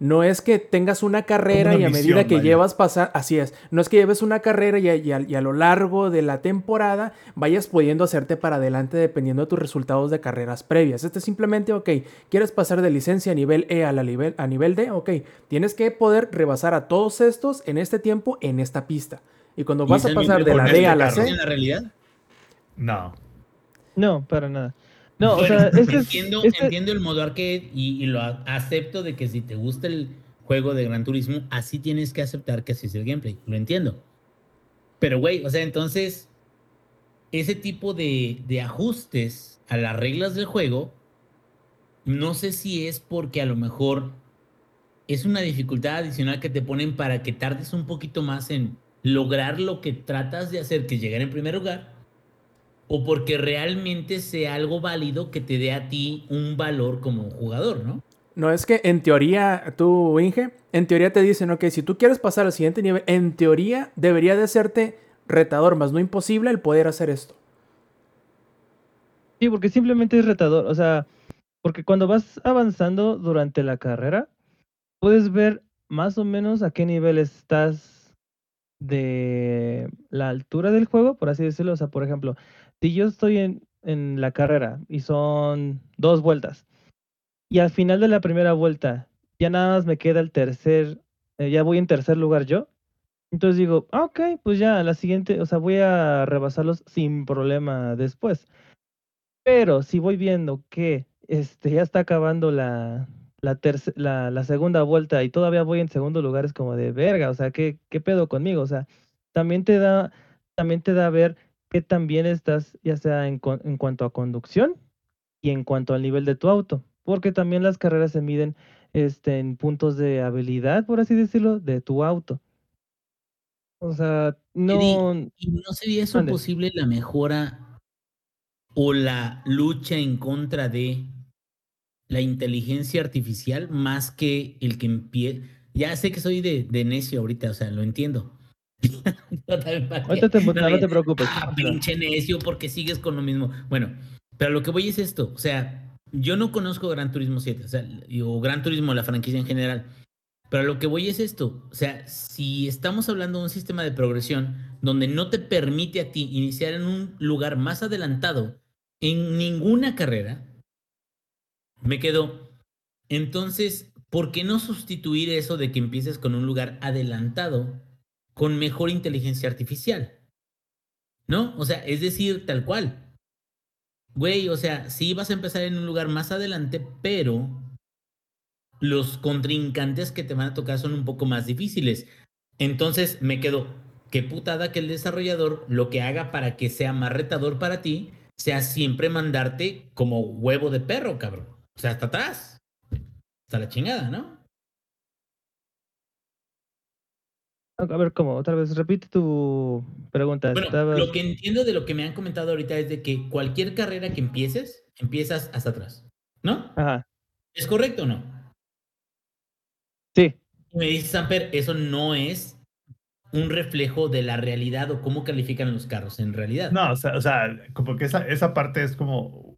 No es que tengas una carrera una y a misión, medida que vaya. llevas pasar, así es, no es que lleves una carrera y a, y a- y a lo largo de la temporada vayas pudiendo hacerte para adelante dependiendo de tus resultados de carreras previas. Este es simplemente, ok, quieres pasar de licencia a nivel E a, la nivel, a nivel D, ok, tienes que poder rebasar a todos estos en este tiempo en esta pista. Y cuando ¿Y vas a pasar de la D este a la? C, ¿En la realidad? No. No, para nada. No, Bueno, o sea, este es- entiendo, este- entiendo el modo arcade y, y lo acepto de que si te gusta el juego de Gran Turismo, así tienes que aceptar que así es el gameplay. Lo entiendo. Pero, güey, o sea, entonces, ese tipo de, de ajustes a las reglas del juego, no sé si es porque a lo mejor es una dificultad adicional que te ponen para que tardes un poquito más en lograr lo que tratas de hacer, que llegar en primer lugar, o porque realmente sea algo válido que te dé a ti un valor como jugador, ¿no? No, es que en teoría, tú, Inge, en teoría te dicen, ok, si tú quieres pasar al siguiente nivel, en teoría debería de serte retador, más no imposible el poder hacer esto. Sí, porque simplemente es retador. O sea, porque cuando vas avanzando durante la carrera, puedes ver más o menos a qué nivel estás de la altura del juego, por así decirlo. O sea, por ejemplo, si yo estoy en, en la carrera y son dos vueltas, y al final de la primera vuelta ya nada más me queda el tercer, eh, ya voy en tercer lugar yo. Entonces digo, ah, ok, pues ya, la siguiente, o sea, voy a rebasarlos sin problema después. Pero si voy viendo que este, ya está acabando la, la, la, la segunda vuelta y todavía voy en segundo lugar, es como de verga, o sea, ¿qué, qué pedo conmigo? O sea, también te da, también te da a ver que también estás, ya sea en, en cuanto a conducción y en cuanto al nivel de tu auto, porque también las carreras se miden este, en puntos de habilidad, por así decirlo, de tu auto. O sea, no, ¿Y no sería eso posible la mejora o la lucha en contra de la inteligencia artificial más que el que empiece? Ya sé que soy de, de necio ahorita, o sea, lo entiendo. No te preocupes. Ah, pinche necio, porque sigues con lo mismo. Bueno, pero lo que voy es esto, o sea, yo no conozco Gran Turismo 7, o sea, o Gran Turismo, la franquicia en general, pero lo que voy es esto, o sea, si estamos hablando de un sistema de progresión donde no te permite a ti iniciar en un lugar más adelantado en ninguna carrera, me quedo, entonces, ¿por qué no sustituir eso de que empieces con un lugar adelantado con mejor inteligencia artificial? ¿No? O sea, es decir, tal cual. Güey, o sea, sí vas a empezar en un lugar más adelante, pero los contrincantes que te van a tocar son un poco más difíciles. Entonces me quedo, qué putada que el desarrollador lo que haga para que sea más retador para ti sea siempre mandarte como huevo de perro, cabrón. O sea, hasta atrás. Hasta la chingada, ¿no? A ver, ¿cómo? Otra vez, repite tu pregunta. Bueno, Estabas- lo que entiendo de lo que me han comentado ahorita es de que cualquier carrera que empieces, empiezas hasta atrás. ¿No? Ajá, ¿Es correcto o no? sí. Y Me dice Samper, eso no es un reflejo de la realidad o cómo califican los carros en realidad. No, o sea, o sea, como que esa, esa parte es como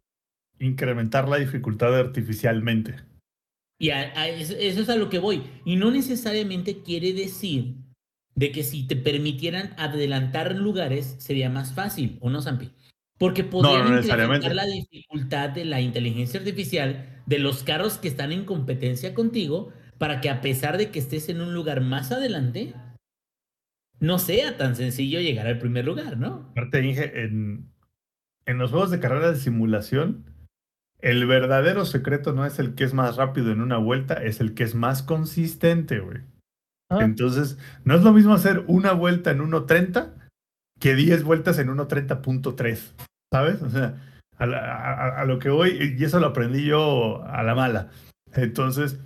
incrementar la dificultad artificialmente. Y a- a eso, eso es a lo que voy. Y no necesariamente quiere decir de que si te permitieran adelantar lugares sería más fácil, ¿o no, Zampi? Porque podrían no incrementar la dificultad de la inteligencia artificial de los carros que están en competencia contigo para que a pesar de que estés en un lugar más adelante, no sea tan sencillo llegar al primer lugar, ¿no? Aparte, Inge, en, en los juegos de carrera de simulación, el verdadero secreto no es el que es más rápido en una vuelta, es el que es más consistente, güey. Ah, Entonces, no es lo mismo hacer una vuelta en 1.30 que 10 vueltas en 1.30.3, ¿sabes? O sea, a, la- a- a lo que voy, y eso lo aprendí yo a la mala. Entonces,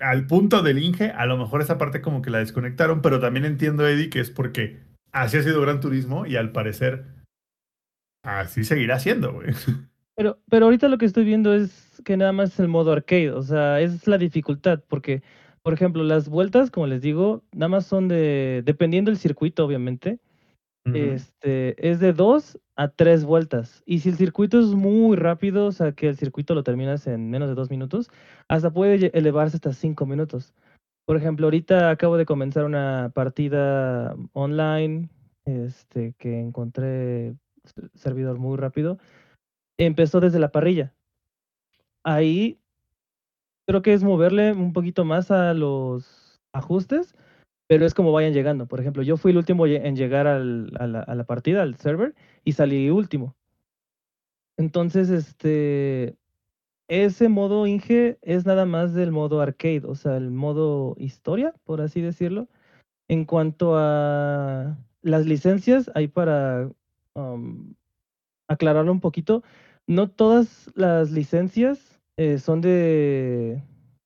al punto del Inge, a lo mejor esa parte como que la desconectaron, pero también entiendo, Eddie, que es porque así ha sido Gran Turismo y al parecer así seguirá siendo, güey. Pero, pero ahorita lo que estoy viendo es que nada más es el modo arcade, o sea, es la dificultad, porque, por ejemplo, las vueltas, como les digo, nada más son de, dependiendo del circuito, obviamente, este, es de dos a tres vueltas. Y si el circuito es muy rápido, o sea, que el circuito lo terminas en menos de dos minutos, hasta puede elevarse hasta cinco minutos. Por ejemplo, ahorita acabo de comenzar una partida online, este, que encontré servidor muy rápido. Empezó desde la parrilla. Ahí creo que es moverle un poquito más a los ajustes, pero es como vayan llegando. Por ejemplo, yo fui el último en llegar al- a, la, a la partida, al server, y salí último. Entonces, este, ese modo Inge es nada más del modo arcade, o sea, el modo historia, por así decirlo. En cuanto a las licencias, hay para um, aclararlo un poquito, no todas las licencias eh, son de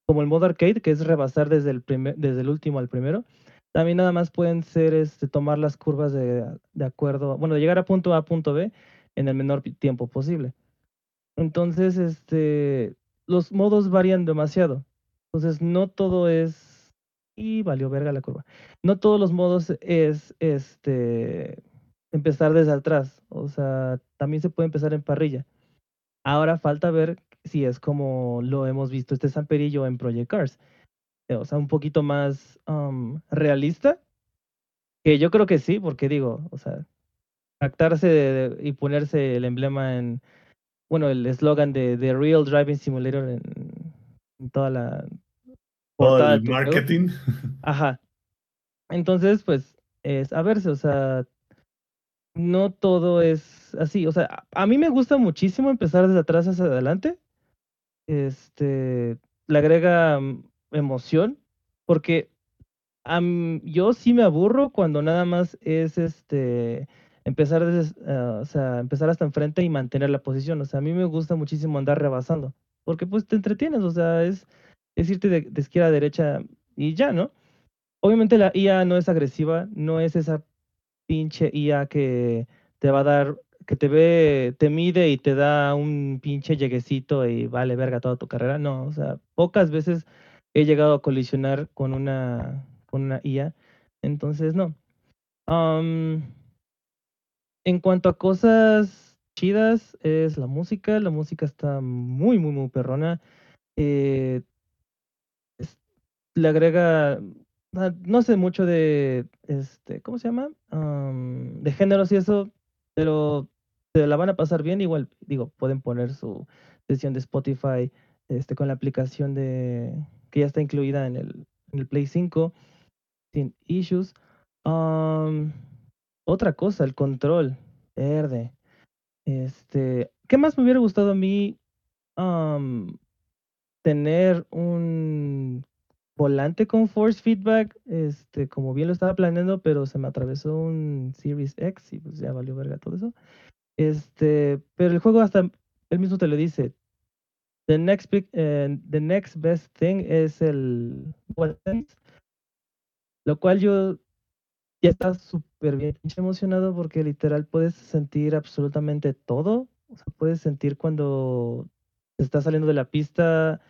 como el modo arcade, que es rebasar desde el primer, desde el último al primero. También nada más pueden ser este, tomar las curvas de, de acuerdo, bueno, llegar a punto A a punto B en el menor tiempo posible. Entonces, este, los modos varían demasiado. Entonces, no todo es y valió verga la curva. No todos los modos es este empezar desde atrás. O sea, también se puede empezar en parrilla. Ahora falta ver si es como lo hemos visto este Samperillo en Project Cars. Eh, O sea, un poquito más um, realista. Que yo creo que sí, porque digo, o sea, actarse de- de- y ponerse el emblema en, bueno, el eslogan de, de Real Driving Simulator en, en toda la Todo el marketing. Ajá. Entonces, pues, es a verse, o sea, no todo es así. O sea, a, a mí me gusta muchísimo empezar desde atrás hacia adelante. Este, le agrega mm, emoción, porque yo sí me aburro cuando nada más es este empezar desde, ah, empezar hasta enfrente y mantener la posición. O sea, a mí me gusta muchísimo andar rebasando, porque pues te entretienes, o sea, es, es irte de, de izquierda a derecha y ya, ¿no? Obviamente la IA no es agresiva, no es esa pinche IA que te va a dar, que te ve, te mide y te da un pinche lleguecito y vale verga toda tu carrera. No, o sea, pocas veces he llegado a colisionar con una, con una IA. Entonces, no. En cuanto a cosas chidas, es la música. La música está muy, muy, muy perrona. Eh, le agrega, no sé mucho de, este, ¿cómo se llama? Am, de géneros y eso, pero la van a pasar bien. Igual, digo, pueden poner su sesión de Spotify este, con la aplicación de, que ya está incluida en el, Play 5, sin issues. Am, otra cosa, el control verde. Este, ¿qué más me hubiera gustado a mí? Am, tener un volante con force feedback, este, como bien lo estaba planeando, pero se me atravesó un Series X y pues ya valió verga todo eso. Este, pero el juego hasta él mismo te lo dice. The next big, eh, the next best thing es el lo cual yo ya está súper bien emocionado porque literal puedes sentir absolutamente todo. O sea, puedes sentir cuando estás saliendo de la pista,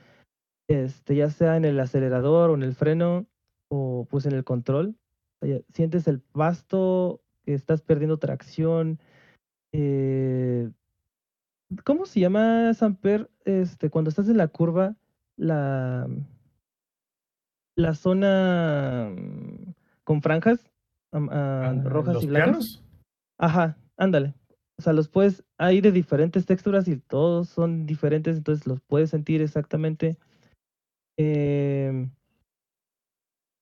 este, ya sea en el acelerador o en el freno o pues en el control. O sea, sientes el pasto, que estás perdiendo tracción. Eh, ¿Cómo se llama, Samper? Este, cuando estás en la curva, la, la zona mm, con franjas ah, Ah, rojas ¿Los y blancas. pianos? Ajá, ándale. O sea, los puedes, hay de diferentes texturas y todos son diferentes, entonces los puedes sentir exactamente. Em,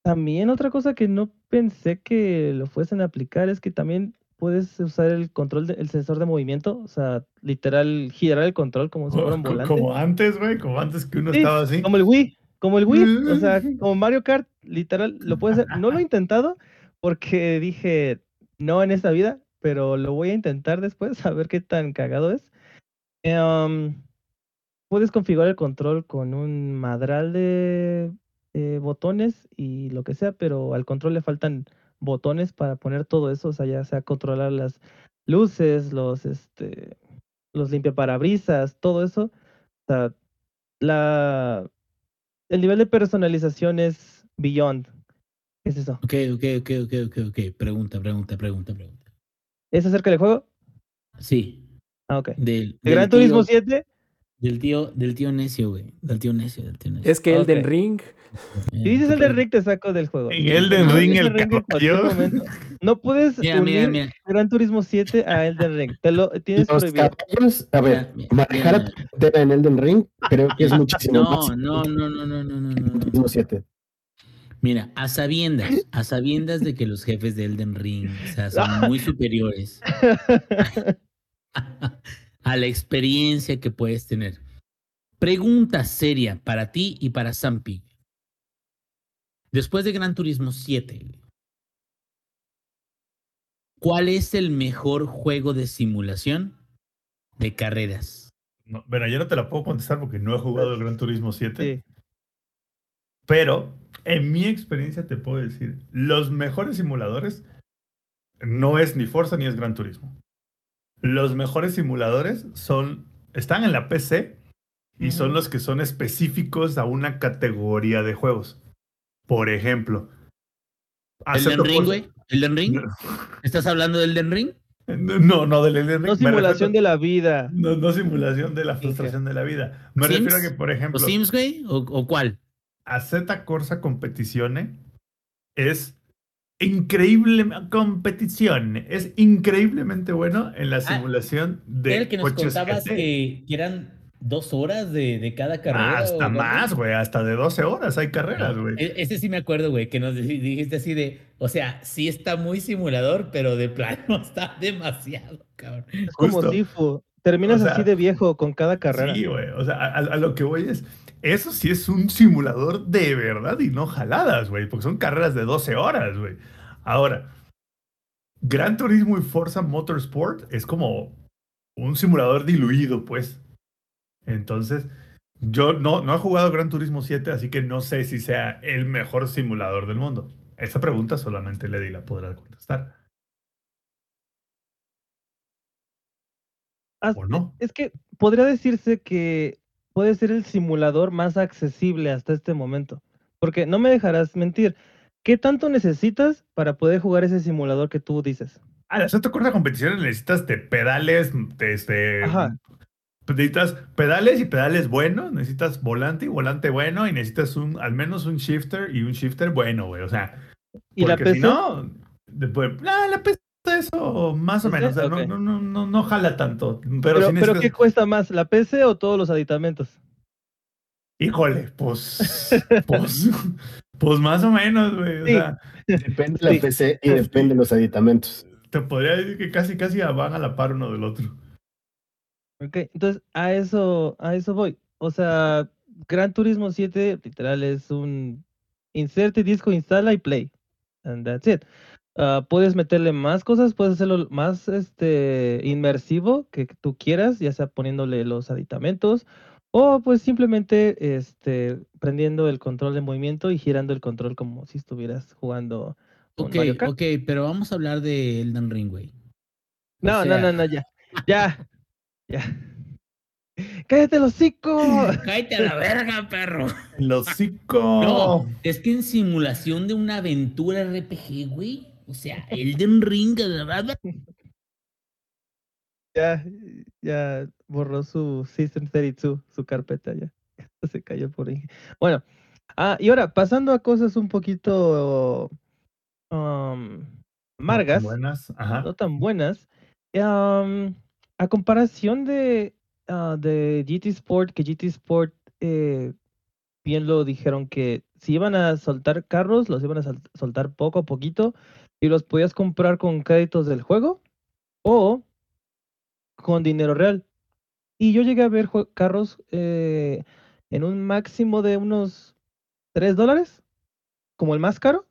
también otra cosa que no pensé que lo fuesen a aplicar es que también puedes usar el control, de- el sensor de movimiento, o sea, literal girar el control como si fuera un volante. Como antes, güey, como antes que uno Sí, estaba así. Como el Wii, como el Wii, o sea, como Mario Kart, literal, lo puedes hacer. No lo he intentado porque dije, no en esta vida, pero lo voy a intentar después a ver qué tan cagado es. Em, puedes configurar el control con un madral de eh, botones y lo que sea, pero al control le faltan botones para poner todo eso, o sea, ya sea controlar las luces, los, este, los limpiaparabrisas, todo eso. O sea, la, el nivel de personalización es beyond. ¿Qué es eso? Ok, ok, ok, ok, ok, ok. Pregunta, pregunta, pregunta, pregunta. ¿Es acerca del juego? Sí, Ah, ok. del, ¿De del Gran Turismo tío- 7? Del tío, del tío necio, güey. Del tío necio, del tío necio. Es que Elden Ok. Ring. Si dices el de Rick, te saco del juego. En Elden No, Ring, Elden el Ring en cualquier caballo. momento. No puedes Mira, mira, unir mira. Gran Turismo 7 a Elden Ring. Te lo tienes Los prohibido. caballos, a ver, Mira, manejar a mira. tu cartera en Elden Ring creo que es muchísimo No, más. no, no, no, no, no, no, no, no. Turismo 7. Mira, a sabiendas, a sabiendas de que los jefes de Elden Ring, o sea, son muy superiores a la experiencia que puedes tener. Pregunta seria para ti y para Zampi. Después de Gran Turismo 7, ¿cuál es el mejor juego de simulación de carreras? No, bueno, yo no te la puedo contestar porque no he jugado el Gran Turismo 7. Sí. Pero en mi experiencia te puedo decir, los mejores simuladores no es ni Forza ni es Gran Turismo. Los mejores simuladores son están en la PC y son Ujú. los que son específicos a una categoría de juegos. Por ejemplo, ¿Elden acepto Ring, güey? ¿Elden Ring? ¿Estás hablando del Elden Ring? No, no del Elden Ring. No simulación refiero- de la vida. no, no simulación de la frustración de la vida. Me ¿Sims? refiero a que, por ¿O ejemplo, Sims, güey? ¿O, o cuál? a Z Corsa Competizione es increíble competición. Es increíblemente bueno en la simulación de el que nos coches contabas GT. que, que eran dos horas de, de cada carrera. Ah, hasta más, güey. Hasta de 12 horas hay carreras, güey. E- Ese sí me acuerdo, güey, que nos di- dijiste así de, o sea, sí está muy simulador, pero de plano está demasiado, cabrón. Es como. Sifu. Terminas O sea, así de viejo con cada carrera. Sí, güey. O sea, a, a lo que voy es. Eso sí es un simulador de verdad y no jaladas, güey. Porque son carreras de 12 horas, güey. Ahora, Gran Turismo y Forza Motorsport es como un simulador diluido, pues. Entonces, yo no, no he jugado Gran Turismo 7, así que no sé si sea el mejor simulador del mundo. Esa pregunta solamente Lady la podrá contestar. ¿O no? Es que podría decirse que puede ser el simulador más accesible hasta este momento. Porque no me dejarás mentir. ¿Qué tanto necesitas para poder jugar ese simulador que tú dices? Ah, la Soto Corsa Competición necesitas de pedales, de este, Ajá. necesitas pedales y pedales buenos, necesitas volante y volante bueno, y necesitas un, al menos un shifter y un shifter bueno, güey. O sea, ¿Y la porque PC? si no, después, la PC eso más o menos, o sea, no- no, no, no, no jala tanto. Pero, pero, sí pero necesitas, ¿qué cuesta más? ¿La PC o todos los aditamentos? híjole, pues, pues, pues más o menos, güey. O Sí. sea, Depende de la Sí. PC y depende de los aditamentos. te podría decir que casi, casi van a la par uno del otro. Ok, entonces a eso, a eso voy. O sea, Gran Turismo 7 literal es un inserte disco, instala y play. And that's it. Ah, puedes meterle más cosas, puedes hacerlo más este inmersivo que tú quieras, ya sea poniéndole los aditamentos o pues simplemente este prendiendo el control de movimiento y girando el control como si estuvieras jugando Ok, Mario Kart. ok, pero vamos a hablar de Elden Ring, güey. O No, no, sea- no, no, ya. Ya. Ya. ¡Cállate el hocico! Cállate a la verga, perro. El hocico. No, es que en simulación de una aventura RPG, güey. O sea, Elden Ring, de verdad. Ya, ya borró su System 32, su carpeta ya. Se cayó por ahí. Bueno, ah, y ahora pasando a cosas un poquito um, amargas, Buenas. Ajá. no tan buenas. a comparación de, ah, de GT Sport, que GT Sport eh, bien lo dijeron que si iban a soltar carros, los iban a sol- soltar poco a poquito y los podías comprar con créditos del juego o con dinero real. Y yo llegué a ver carros eh, en un máximo de unos 3 dólares, como el más caro,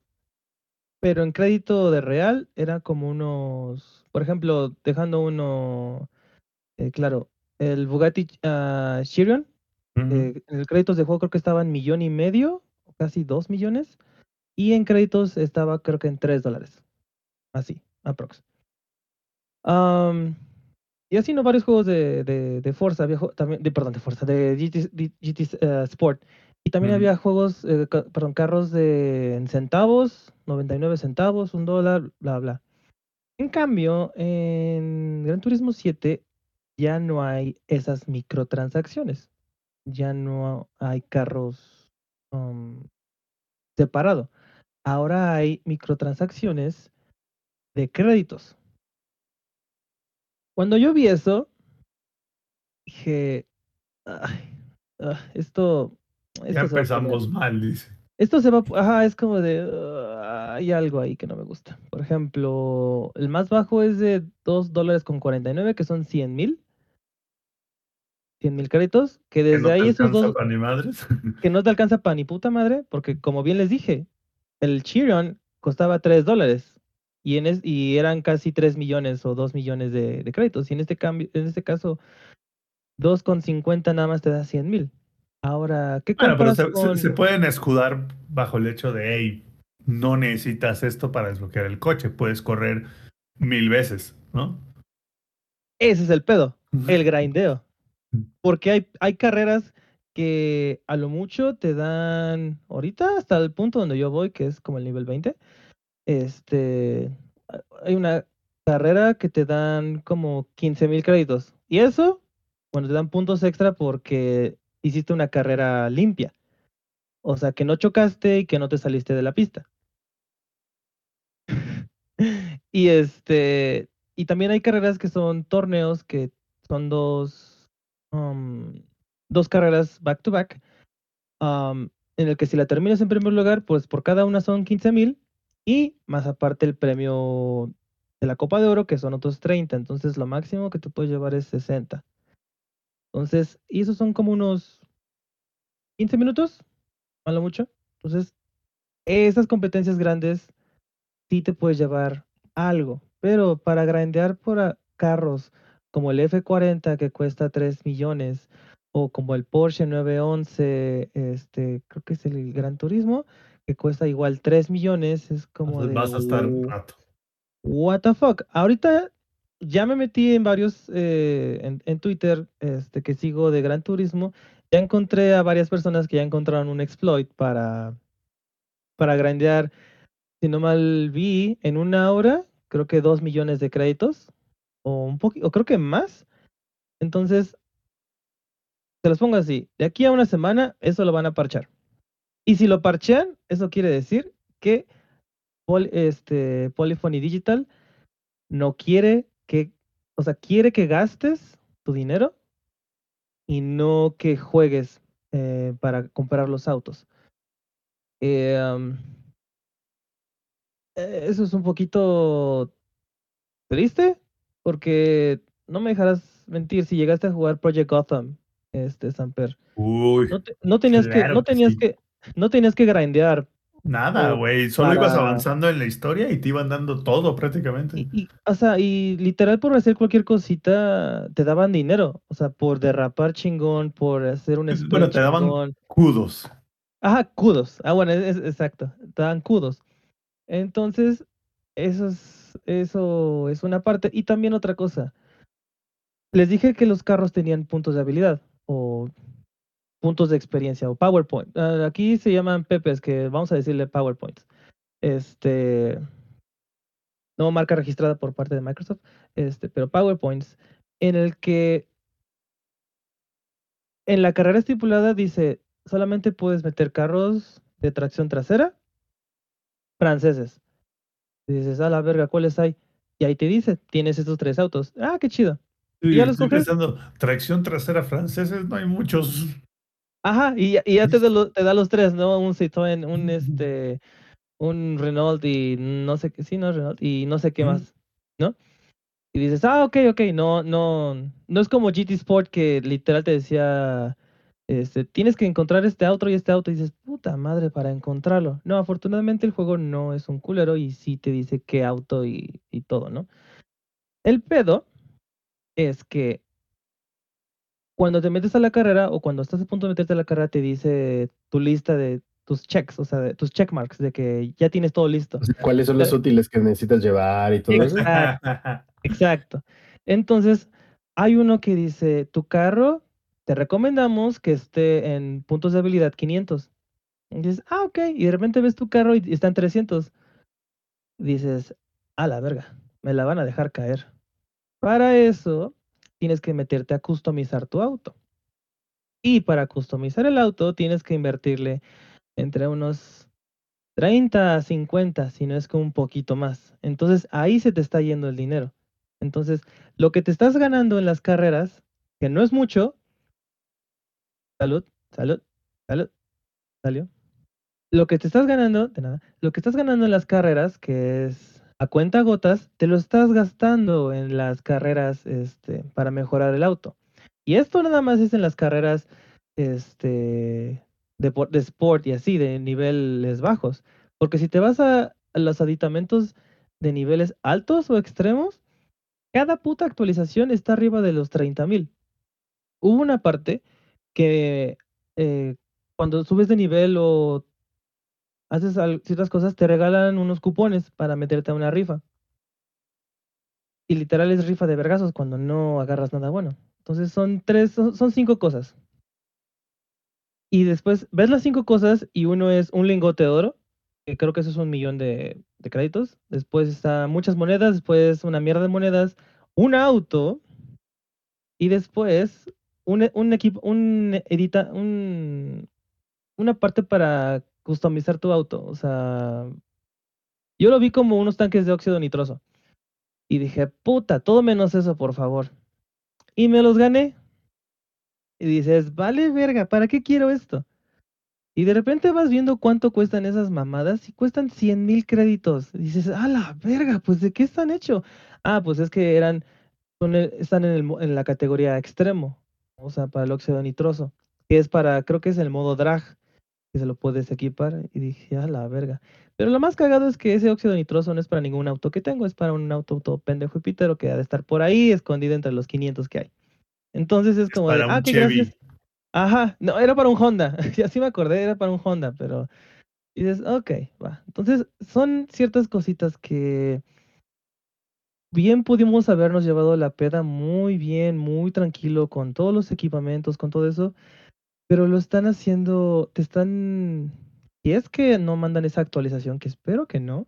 pero en crédito de real era como unos, por ejemplo, dejando uno, eh, claro, el Bugatti ah, Chiron, Ujú. eh, en el créditos de juego creo que estaba en millón y medio, casi dos millones, y en créditos estaba creo que en 3 dólares, así, aprox. Am, y así no varios juegos de, de, de Forza, había también, de, perdón, de Forza, de GT, eh, Sport. Y también había juegos, eh, ca- perdón, carros de en centavos, 99 centavos, un dólar, bla, bla. En cambio, en Gran Turismo 7 ya no hay esas microtransacciones. Ya no hay carros um, separado. Ahora hay microtransacciones de créditos. Cuando yo vi eso, dije, "Ay, ah, esto, Ya esto poner- empezamos mal, dice. esto se va, ajá, es como de, "Ah, hay algo ahí que no me gusta. Por ejemplo, el más bajo es de 2 dólares con 49, que son 100 mil. 100 mil créditos, que Que desde no te ahí esos alcanza dos, ni madres. que no te alcanza para ni puta madre, porque como bien les dije, el Chiron costaba 3 dólares y, en es- y eran casi 3 millones o 2 millones de, de créditos. Y en este, cambio, en este caso, 2,50 nada más te da 100 mil. Ahora, ¿qué Bueno, pero se- con- se pueden escudar bajo el hecho de, hey, no necesitas esto para desbloquear el coche, puedes correr mil veces, ¿no? Ese es el pedo, el grindeo. Porque hay, hay carreras que a lo mucho te dan, ahorita hasta el punto donde yo voy, que es como el nivel 20, este, hay una carrera que te dan como 15 mil créditos. Y eso, bueno, te dan puntos extra porque hiciste una carrera limpia. O sea, que no chocaste y que no te saliste de la pista. y este, y también hay carreras que son torneos que son dos, um, dos carreras back to back, um, en el que si la terminas en primer lugar, pues por cada una son 15 mil y más aparte el premio de la Copa de Oro, que son otros 30. Entonces lo máximo que te puedes llevar es 60. Entonces, y esos son como unos 15 minutos, a lo mucho. Entonces, esas competencias grandes sí te puedes llevar algo, pero para grandear por carros como el F40 que cuesta 3 millones o como el Porsche 911, este, creo que es el Gran Turismo, que cuesta igual 3 millones, es como Entonces de vas a estar rato. What the fuck. Ahorita ya me metí en varios, eh, en, en Twitter, este, que sigo de Gran Turismo. Ya encontré a varias personas que ya encontraron un exploit para, para grandear, si no mal vi, en una hora, creo que dos millones de créditos, o un poquito, o creo que más. Entonces, se los pongo así, de aquí a una semana, eso lo van a parchar. Y si lo parchean, eso quiere decir que Pol- este, Polyphony Digital no quiere que, o sea, quiere que gastes tu dinero y no que juegues eh, para comprar los autos. Eh, eh, eso es un poquito triste porque no me dejarás mentir si llegaste a jugar Project Gotham, este Samper. Uy, No, te- no tenías que, no que tenías sí. que, no tenías que grindear nada, güey. Solo ibas avanzando en la historia y te iban dando todo prácticamente. Y, y, o sea, y literal por hacer cualquier cosita te daban dinero. O sea, por derrapar chingón, por hacer un Bueno, sprint te daban- chingón. Kudos. Ajá, kudos. Ah, bueno, es, es- exacto. Te dan kudos. Entonces, eso es, eso es una parte. Y también otra cosa. Les dije que los carros tenían puntos de habilidad o puntos de experiencia o PowerPoint. Ah, aquí se llaman Pepes, que vamos a decirle PowerPoints. Este, no marca registrada por parte de Microsoft, este, pero PowerPoints. en el que en la carrera estipulada dice, solamente puedes meter carros de tracción trasera franceses. Y dices, a la verga, ¿cuáles hay? Y ahí te dice, tienes estos tres autos. Ah, qué chido. Sí, ya los estoy pensando, tracción trasera franceses, no hay muchos. Ajá, y, ya- y ya te, da lo- te da los tres, ¿no? Un Citroën, un este, un Renault y no sé qué, sí, no Renault, y no sé qué más, ¿no? Y dices, ah, ok, ok, no, no, no es como GT Sport que literal te decía, este, tienes que encontrar este auto y este auto, y dices, puta madre, para encontrarlo. No, afortunadamente el juego no es un culero y sí te dice qué auto y, y todo, ¿no? El pedo es que cuando te metes a la carrera o cuando estás a punto de meterte a la carrera te dice tu lista de tus checks, o sea, de tus checkmarks, de que ya tienes todo listo. ¿Cuáles son los útiles que necesitas llevar y todo eso? Exacto. Exacto. Entonces, hay uno que dice, tu carro, te recomendamos que esté en puntos de habilidad 500. Y dices, ah, ok. Y de repente ves tu carro y está en 300. Dices, a la verga, me la van a dejar caer. Para eso, tienes que meterte a customizar tu auto. Y para customizar el auto, tienes que invertirle entre unos 30 a 50, si no es que un poquito más. Entonces ahí se te está yendo el dinero. Entonces, lo que te estás ganando en las carreras, que no es mucho, salud, salud, salud, salió. Lo que te estás ganando, de nada, lo que estás ganando en las carreras, que es a cuenta gotas, te lo estás gastando en las carreras este, para mejorar el auto. Y esto nada más es en las carreras este, de, por- de sport y así, de niveles bajos. Porque si te vas a, a los aditamentos de niveles altos o extremos, cada puta actualización está arriba de los 30.000. Hubo una parte que eh, cuando subes de nivel o haces ciertas cosas, te regalan unos cupones para meterte a una rifa. Y literal es rifa de vergazos cuando no agarras nada bueno. Entonces son tres, son, cinco cosas. Y después ves las cinco cosas y uno es un lingote de oro, que creo que eso es un millón de, de créditos. Después está muchas monedas, después una mierda de monedas, un auto y después un, un equipo, un edita, un, una parte para customizar tu auto. O sea, yo lo vi como unos tanques de óxido nitroso. Y dije, puta, todo menos eso, por favor. Y me los gané. Y dices, vale verga, ¿para qué quiero esto? Y de repente vas viendo cuánto cuestan esas mamadas y cuestan 100 mil créditos. Dices, a la verga, pues ¿de qué están hechos? Ah, pues es que eran, el- están en, el en la categoría extremo, o sea, para el óxido nitroso, que es para, creo que es el modo drag, que se lo puedes equipar. Y dije, a la verga. Pero lo más cagado es que ese óxido nitroso no es para ningún auto que tengo, es para un auto todo pendejo y pitero que ha de estar por ahí escondido entre los 500 que hay. Entonces es como de, Para ah, un qué Chevy. gracias. Ajá, no, era para un Honda. Ya sí me acordé, era para un Honda, pero. Y dices, ok, va. Entonces, son ciertas cositas que. Bien pudimos habernos llevado la peda muy bien, muy tranquilo, con todos los equipamientos, con todo eso. Pero lo están haciendo, te están. Si es que no mandan esa actualización, que espero que no.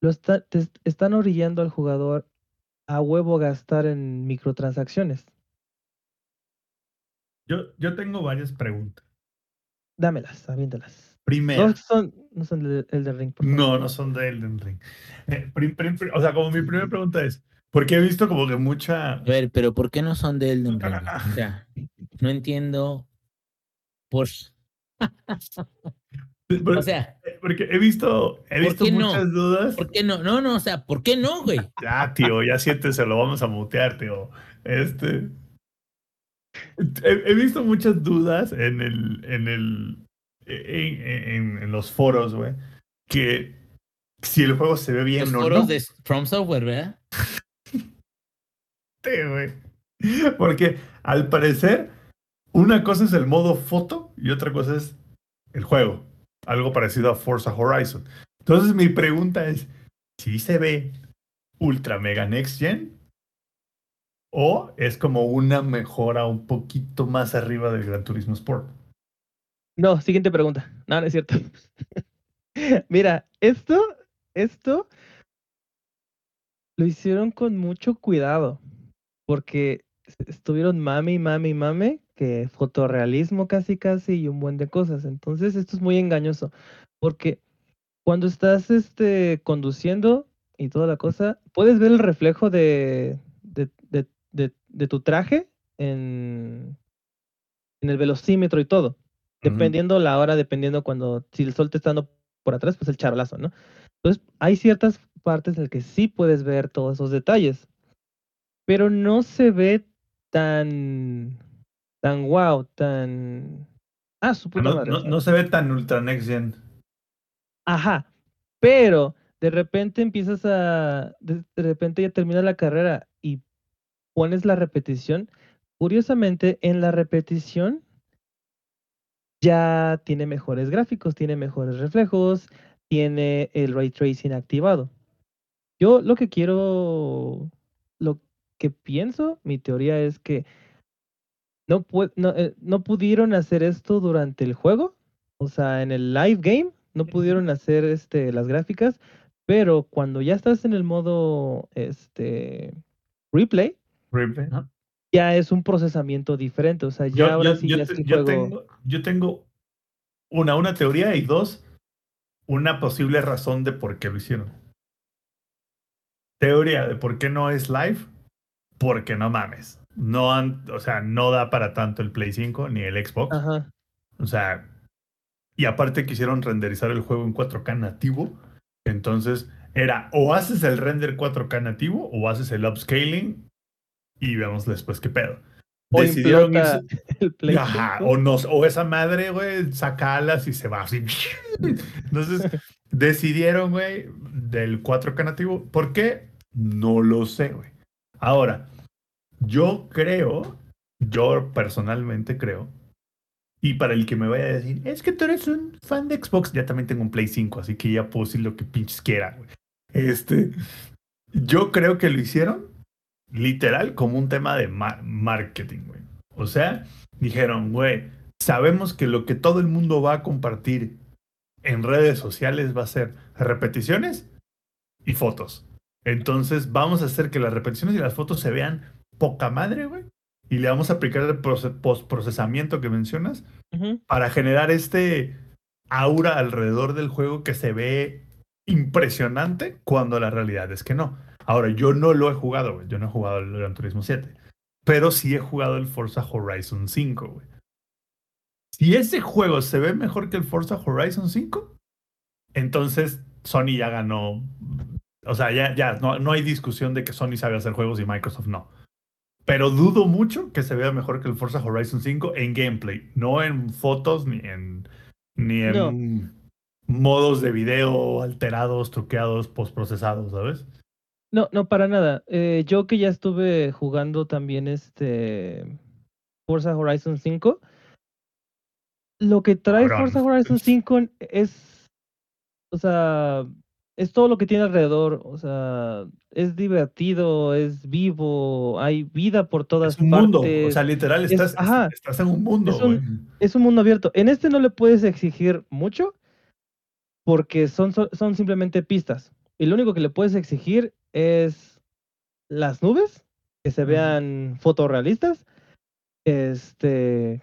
Lo está, te est- están orillando al jugador a huevo a gastar en microtransacciones. Yo, yo tengo varias preguntas. Dámelas, aviéntalas. Primera. No son, no son de Ring, por favor. No, no son de Elden Ring. Eh, prim- prim- prim- o sea, como mi primera pregunta es, porque he visto como que mucha... A ver, pero ¿por qué no son de Elden Ring? O sea, no entiendo. Por, o sea, porque he visto, he ¿por visto no? muchas dudas. ¿por qué no? No, no, o sea, ¿por qué no, güey? Ya, tío, ya siéntese, lo vamos a mutear, tío. Este. He, he visto muchas dudas en el. en el. en, en- en los foros, güey. Que si el juego se ve bien Los o foros no. de From Software, ¿verdad? Sí, güey. Porque al parecer, una cosa es el modo foto y otra cosa es el juego. Algo parecido a Forza Horizon. Entonces, mi pregunta es: ¿si se ve ultra mega next gen? ¿O es como una mejora un poquito más arriba del Gran Turismo Sport? No, siguiente pregunta. No, no es cierto. Mira, esto, esto lo hicieron con mucho cuidado. porque estuvieron mame y mame y mame, que fotorrealismo casi casi y un buen de cosas. Entonces esto es muy engañoso, porque cuando estás este, conduciendo y toda la cosa, puedes ver el reflejo de, de, de- de- de tu traje en, en el velocímetro y todo. Dependiendo la hora, dependiendo cuando, si el sol te está dando por atrás, pues el charolazo, ¿no? Entonces, hay ciertas partes en las que sí puedes ver todos esos detalles, pero no se ve tan, tan wow, tan... Ah, su puta No, madre, no- o sea, no se ve tan ultra next gen. Ajá, pero de repente empiezas a, de, de repente ya termina la carrera y pones la repetición. Curiosamente, en la repetición ya tiene mejores gráficos, tiene mejores reflejos, tiene el ray tracing activado. Yo lo que quiero, lo que pienso, mi teoría es que no, pue- no, eh, no pudieron hacer esto durante el juego, o sea, en el live game no pudieron hacer este, las gráficas, pero cuando ya estás en el modo este, replay, Replay, ¿no? ya es un procesamiento diferente, o sea, ya Yo, ahora yo- sí yo ya es el yo juego. tengo, yo tengo una, una teoría y dos, una posible razón de por qué lo hicieron. Teoría de por qué no es live, porque no mames. No han, o sea, no da para tanto el Play 5 ni el Xbox. Ajá. O sea, y aparte quisieron renderizar el juego en 4K nativo. Entonces, era o haces el render 4K nativo o haces el upscaling y vemos después qué pedo. O Decidieron el Play Ajá, 5. o, no, o esa madre, güey, saca alas y se va así. Entonces, decidieron, güey, del 4K nativo. ¿Por qué? No lo sé, güey. Ahora, yo creo, yo personalmente creo, y para el que me vaya a decir, es que tú eres un fan de Xbox, ya también tengo un Play 5, así que ya puedo decir lo que pinches quiera, güey. Este, yo creo que lo hicieron literal como un tema de ma- marketing, güey. O sea, dijeron, güey, sabemos que lo que todo el mundo va a compartir en redes sociales va a ser repeticiones y fotos. Entonces vamos a hacer que las repeticiones y las fotos se vean poca madre, güey. Y le vamos a aplicar el proce- postprocesamiento que mencionas para generar este aura alrededor del juego que se ve impresionante cuando la realidad es que no. Ahora, yo no lo he jugado, güey. Yo no he jugado el Gran Turismo 7. Pero sí he jugado el Forza Horizon 5, güey. Si ese juego se ve mejor que el Forza Horizon 5, entonces Sony ya ganó. O sea, ya, ya no, no hay discusión de que Sony sabe hacer juegos y Microsoft no. Pero dudo mucho que se vea mejor que el Forza Horizon 5 en gameplay, no en fotos ni en ni en modos de video alterados, truqueados, postprocesados, ¿sabes? No, no, para nada. Eh, yo que ya estuve jugando también este Forza Horizon 5, lo que trae. Forza Horizon 5 es, o sea, es todo lo que tiene alrededor, o sea, es divertido, es vivo, hay vida por todas Es un partes. mundo, o sea, literal, Es- estás, ajá. estás en un mundo, Es un- es un mundo abierto. En este no le puedes exigir mucho porque son, son, simplemente pistas. Y lo único que le puedes exigir es las nubes, que se vean fotorrealistas, este,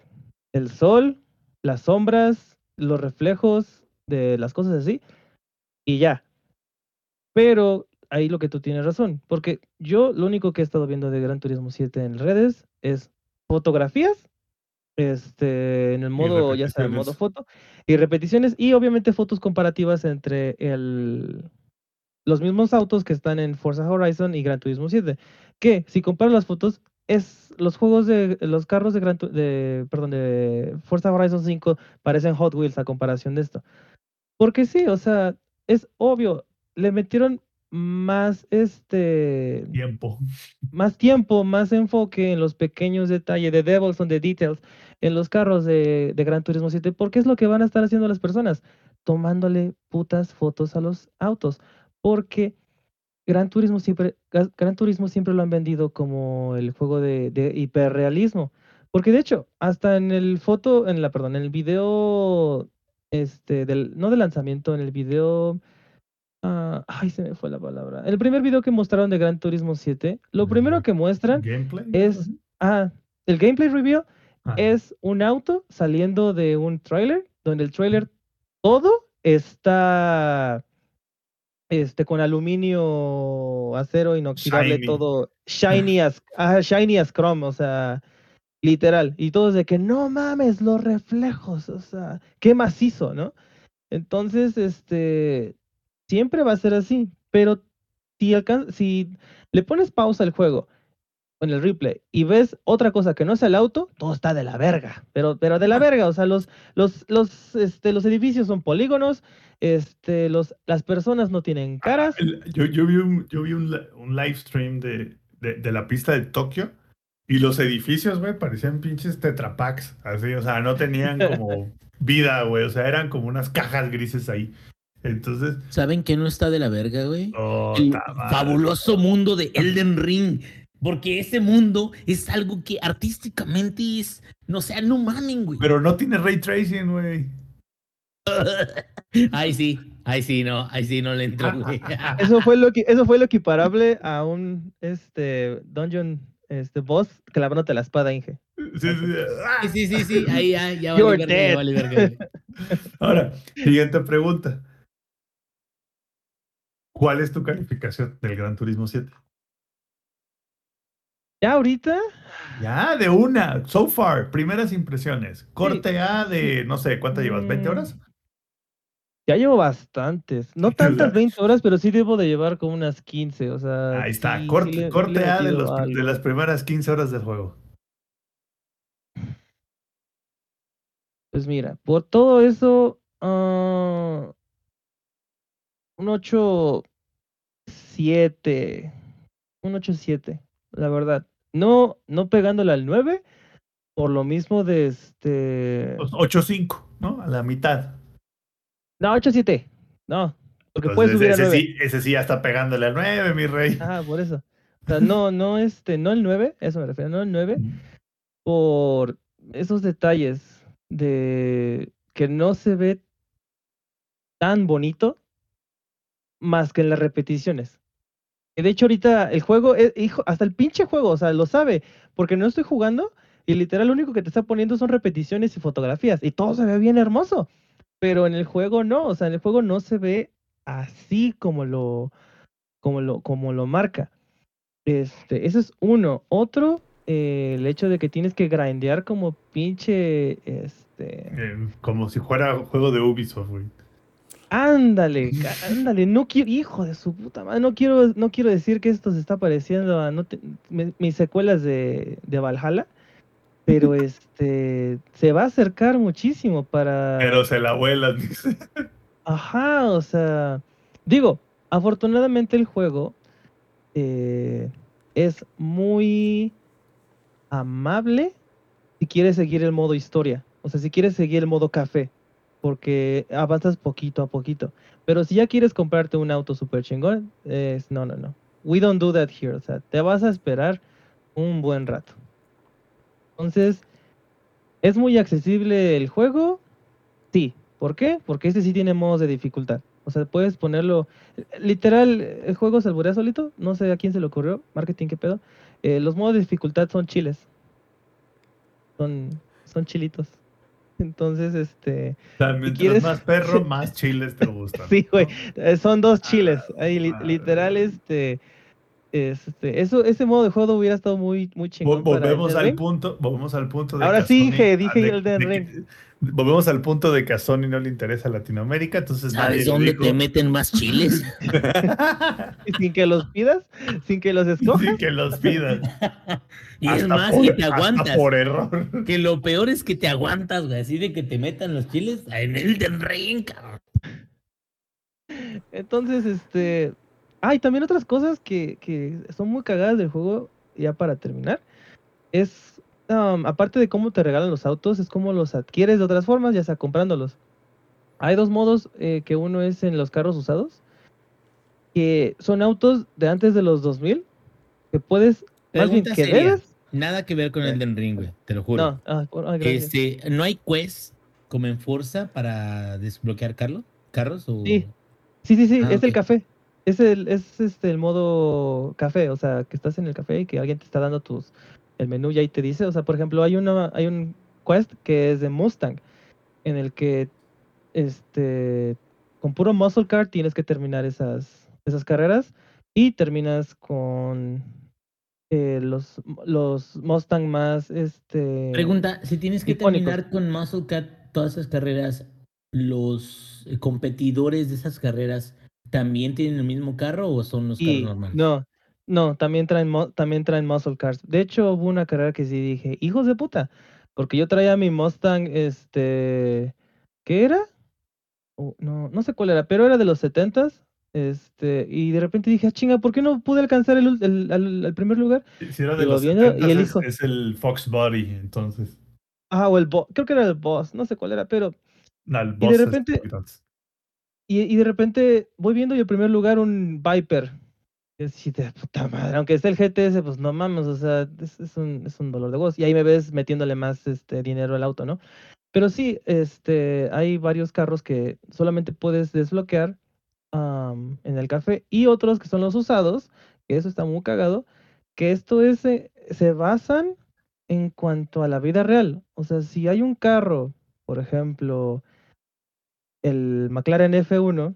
el sol, las sombras, los reflejos de las cosas así, y ya. Pero ahí lo que tú tienes razón, porque yo lo único que he estado viendo de Gran Turismo 7 en redes es fotografías, este, en el modo, ya sea en modo foto, y repeticiones, y obviamente fotos comparativas entre el, los mismos autos que están en Forza Horizon y Gran Turismo 7. Que si comparas las fotos, es los juegos de los carros de Gran de perdón, de Forza Horizon 5 parecen Hot Wheels a comparación de esto. Porque sí, o sea, es obvio, le metieron más este Tiempo. más tiempo, más enfoque en los pequeños detalles de Devils on the Details en los carros de, de Gran Turismo 7, porque es lo que van a estar haciendo las personas, tomándole putas fotos a los autos, porque Gran Turismo siempre, Gran Turismo siempre lo han vendido como el juego de, de hiperrealismo, porque de hecho, hasta en el foto, en la, perdón, en el video, este, del, no de lanzamiento, en el video ah, ay, se me fue la palabra. El primer video que mostraron de Gran Turismo 7, lo primero que muestran ¿Gameplay? es, ah, el gameplay review Ah, es un auto saliendo de un trailer, donde el trailer todo está este con aluminio, acero inoxidable, Shiny. todo shiny as, ah, shiny as chrome, o sea, literal. Y todos de que no mames, los reflejos, o sea, qué macizo, ¿no? Entonces, este, siempre va a ser así, pero si, si le pones pausa al juego en el replay y ves otra cosa que no sea el auto, todo está de la verga, pero, pero de la verga, o sea, los, los, los, este, los edificios son polígonos, este, los, las personas no tienen caras. yo, yo vi un, yo vi un, un live stream de, de, de la pista de Tokio y los edificios, güey, parecían pinches tetrapacks, así, o sea, no tenían como vida, güey, o sea, eran como unas cajas grises ahí. Entonces, ¿Saben qué no está de la verga, güey? oh, el fabuloso mundo de Elden Ring. Porque ese mundo es algo que artísticamente es. No sé, no mamen, güey. Pero no tiene ray tracing, güey. Ay, sí. Ay, sí, no. Ay, sí, no le entro, güey. Eso fue lo que, eso fue lo equiparable a un este dungeon este boss clavándote la espada, Inge. Sí, sí, ah. Sí, sí, sí, sí. Ahí ya, ya vale verga, vale verga. Ahora, siguiente pregunta. ¿Cuál es tu calificación del Gran Turismo 7? Ya ahorita, Ya, de una. So far, primeras impresiones. Corte A de, no sé, ¿cuánto llevas? ¿20 Mm, horas? ya llevo bastantes. No tantas ¿verdad? 20 horas, pero sí debo de llevar como unas 15. O sea, Ahí está. sí- corte sí A de, los, de las primeras 15 horas del juego. Pues mira, por todo eso, ah, un 8 7. Un 8 7, la verdad. No, no pegándole al 9, por lo mismo de este. 8-5, ¿no? A la mitad. No, 8 7. No, porque Entonces, puedes subir ese, 9. sí, ese sí ya está pegándole al 9, mi rey. Ajá, por eso. O sea, no, no, este, no el 9, eso me refiero, no el 9, por esos detalles de que no se ve tan bonito más que en las repeticiones. De hecho ahorita el juego, hijo, hasta el pinche juego, o sea, lo sabe, porque no estoy jugando y literal lo único que te está poniendo son repeticiones y fotografías y todo se ve bien hermoso, pero en el juego no, o sea, en el juego no se ve así como lo, como lo, como lo marca. Este, eso es uno. Otro, eh, el hecho de que tienes que grindear como pinche, este, Eh, como si fuera juego de Ubisoft, güey. Ándale, ándale, no quiero, hijo de su puta madre, no quiero, no quiero decir que esto se está pareciendo a no te- mi- mis secuelas de, de Valhalla, pero este, se va a acercar muchísimo para... Pero se la vuelan, dice. Ajá, o sea, digo, afortunadamente el juego eh, es muy amable si quieres seguir el modo historia, o sea, si quieres seguir el modo café, porque avanzas poquito a poquito. Pero si ya quieres comprarte un auto super chingón, es no, no, no. We don't do that here, o sea, te vas a esperar un buen rato. Entonces, ¿es muy accesible el juego? Sí. ¿Por qué? Porque este sí tiene modos de dificultad. O sea, puedes ponerlo. Literal, el juego se alburea solito. No sé a quién se le ocurrió. Marketing, qué pedo. Eh, los modos de dificultad son chiles. Son, son chilitos. Entonces, este. O sea, mientras quieres- más perro, más chiles te gustan. Sí, güey. eh, son dos chiles. Ahí, li- madre. literal, este. Este, eso, ese modo de juego hubiera estado muy, muy chingón. volvemos Elden al Ring. punto, volvemos al punto de Ahora sí, dije- dije de- Elden de Ring. volvemos al punto de que a Sony no le interesa Latinoamérica, entonces ¿Sabes dónde dijo- te meten más chiles? Sin que los pidas, sin que los escojas. Sin que los pidan. Y es Hasta más, por- que te hasta aguantas. por error. Que lo peor es que te aguantas, güey. Así de que te metan los chiles en el del ring, cabrón. Entonces, este. Ah, y también otras cosas que, que son muy cagadas del juego, ya para terminar. Es. um, aparte de cómo te regalan los autos, es cómo los adquieres de otras formas, ya sea comprándolos. Hay dos modos, eh, que uno es en los carros usados, que son autos de antes de los 2000, que puedes. Más bien, que debes. Nada que ver con el del ring, güey. Te lo juro. No, ah, ah, este, ¿no hay quest como en Forza para desbloquear carros? ¿Carros? O... Sí. Sí, sí, sí, Ah, es el café. Es el, es este el modo café, o sea, que estás en el café y que alguien te está dando tus el menú y ahí te dice, o sea, por ejemplo, hay una hay un quest que es de Mustang en el que este con puro muscle car tienes que terminar esas esas carreras y terminas con eh, los los Mustang más este Pregunta, si tienes que icónicos. terminar con Muscle Cat todas esas carreras, ¿los competidores de esas carreras también tienen el mismo carro o son los carros Y normales? no, no, también traen, también traen muscle cars. De hecho, hubo una carrera que sí dije, hijos de puta, porque yo traía mi Mustang, este, ¿qué era? Oh, no, no sé cuál era, pero era de los 70s, este, y de repente dije, "Ah, chinga, ¿por qué no pude alcanzar el, primer lugar? Si era de los viendo, y 70s, el es, hijo. es el Fox Body, entonces. Ah, o el boss, creo que era el boss, no sé cuál era, pero No, el de Boss es repente- poquito antes. Y, y de repente voy viendo y el primer lugar un Viper. Y así de puta madre, aunque esté el GTS, pues no mames, o sea, es, un, es un dolor de voz. Y ahí me ves metiéndole más este dinero al auto, ¿no? Pero sí, este, hay varios carros que solamente puedes desbloquear am, en el café y otros que son los usados, que eso está muy cagado, que esto es, eh, se basan en cuanto a la vida real. O sea, si hay un carro, por ejemplo, el McLaren F1,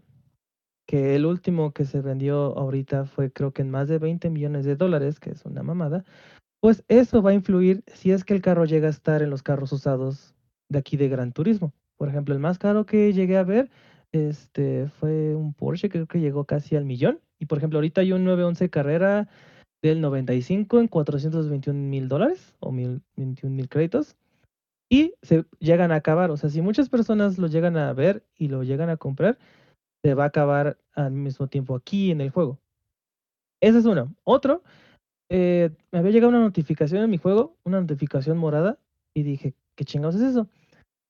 que el último que se vendió ahorita fue creo que en más de 20 millones de dólares, que es una mamada, pues eso va a influir si es que el carro llega a estar en los carros usados de aquí de Gran Turismo. Por ejemplo, el más caro que llegué a ver este, fue un Porsche, creo que llegó casi al millón. Y por ejemplo, ahorita hay un 911 Carrera del 95 en 421 mil dólares o mil, 21 mil créditos. Y se llegan a acabar. O sea, si muchas personas lo llegan a ver y lo llegan a comprar, se va a acabar al mismo tiempo aquí en el juego. Ese es uno. Otro, eh, me había llegado una notificación en mi juego, una notificación morada, y dije, ¿qué chingados es eso?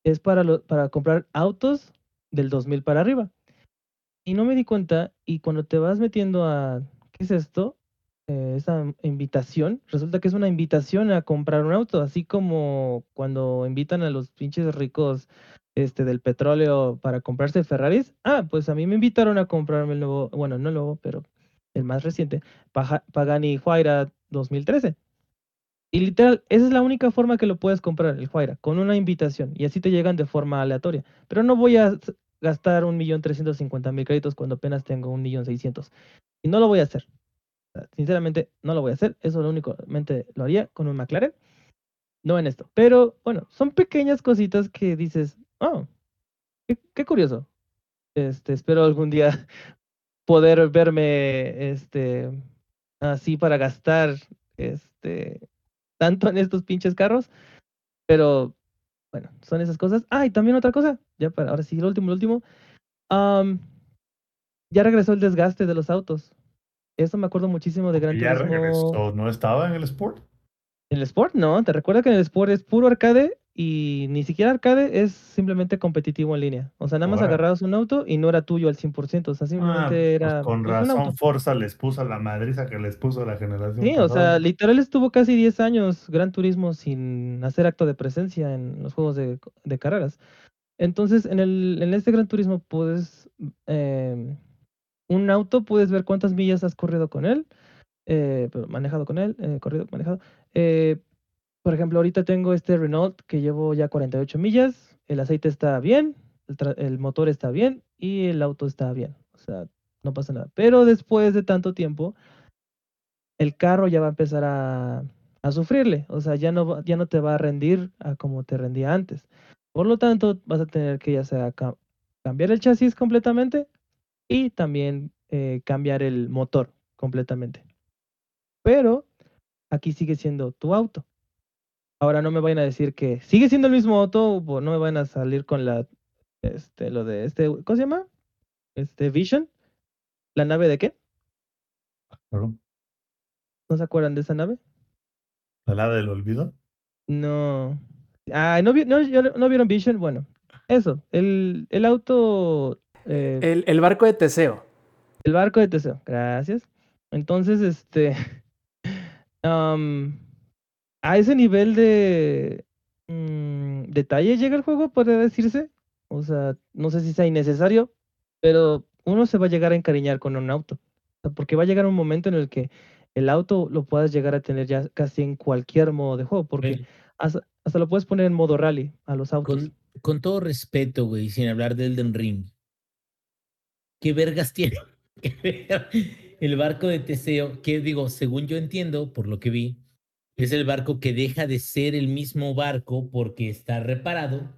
Es para, para comprar autos del 2000 para arriba. Y no me di cuenta, y cuando te vas metiendo a, ¿qué es esto? Eh, esa invitación, resulta que es una invitación a comprar un auto, así como cuando invitan a los pinches ricos este, del petróleo para comprarse Ferraris. Ah, pues a mí me invitaron a comprarme el nuevo, bueno, no el nuevo, pero el más reciente, Pagani Huayra 2013. Y literal, esa es la única forma que lo puedes comprar, el Huayra, con una invitación. Y así te llegan de forma aleatoria. Pero no voy a gastar un millón trescientos cincuenta mil créditos cuando apenas tengo un millón seiscientos. Y no lo voy a hacer. Sinceramente, no lo voy a hacer. Eso lo únicamente lo haría con un McLaren. No en esto. Pero bueno, son pequeñas cositas que dices, oh, qué, curioso. Este, espero algún día poder verme este así para gastar este tanto en estos pinches carros. Pero bueno, son esas cosas. Ah, y también otra cosa, ya para ahora sí, lo último, último. am, ya regresó el desgaste de los autos. Eso me acuerdo muchísimo de Gran Ya Turismo. regresó, ¿no estaba en el Sport? En el Sport, no, te recuerda que en el Sport es puro arcade y ni siquiera arcade es simplemente competitivo en línea. O sea, nada más agarrabas un auto y no era tuyo al 100%. O sea, Ah, simplemente pues era con pues, razón. Forza les puso la madriza que les puso la generación Sí, o sea, literal estuvo casi 10 años Gran Turismo sin hacer acto de presencia en los juegos de, de carreras. Entonces, en, el, en este Gran Turismo puedes, em, un auto, puedes ver cuántas millas has corrido con él, eh, manejado con él, eh, corrido, manejado. Eh, por ejemplo, ahorita tengo este Renault que llevo ya 48 millas, el aceite está bien, el, motor está bien y el auto está bien. O sea, no pasa nada. Pero después de tanto tiempo, el carro ya va a empezar a, sufrirle. O sea, ya no, ya no te va a rendir a como te rendía antes. Por lo tanto, vas a tener que ya sea ca- cambiar el chasis completamente y también eh, cambiar el motor completamente. Pero aquí sigue siendo tu auto. Ahora no me vayan a decir que sigue siendo el mismo auto, o no me van a salir con la, este, lo de este, ¿cómo se llama? Este Vision, la nave de qué? Claro. ¿No se acuerdan de esa nave? ¿La lada del olvido? No. Ah, ¿no, vi- no, no vieron Vision? Bueno, eso, el, el auto, eh, El, el barco de Teseo. el barco de Teseo, gracias. Entonces, este, a ese nivel de mm, detalle llega el juego, puede decirse. O sea, no sé si sea innecesario, pero uno se va a llegar a encariñar con un auto. O sea, porque va a llegar un momento en el que el auto lo puedas llegar a tener ya casi en cualquier modo de juego, porque hasta, hasta lo puedes poner en modo rally a los autos. con, con todo respeto, güey, sin hablar de Elden Ring. ¿Qué vergas tiene que ver el barco de Teseo? Que digo, según yo entiendo, por lo que vi, es el barco que deja de ser el mismo barco porque está reparado.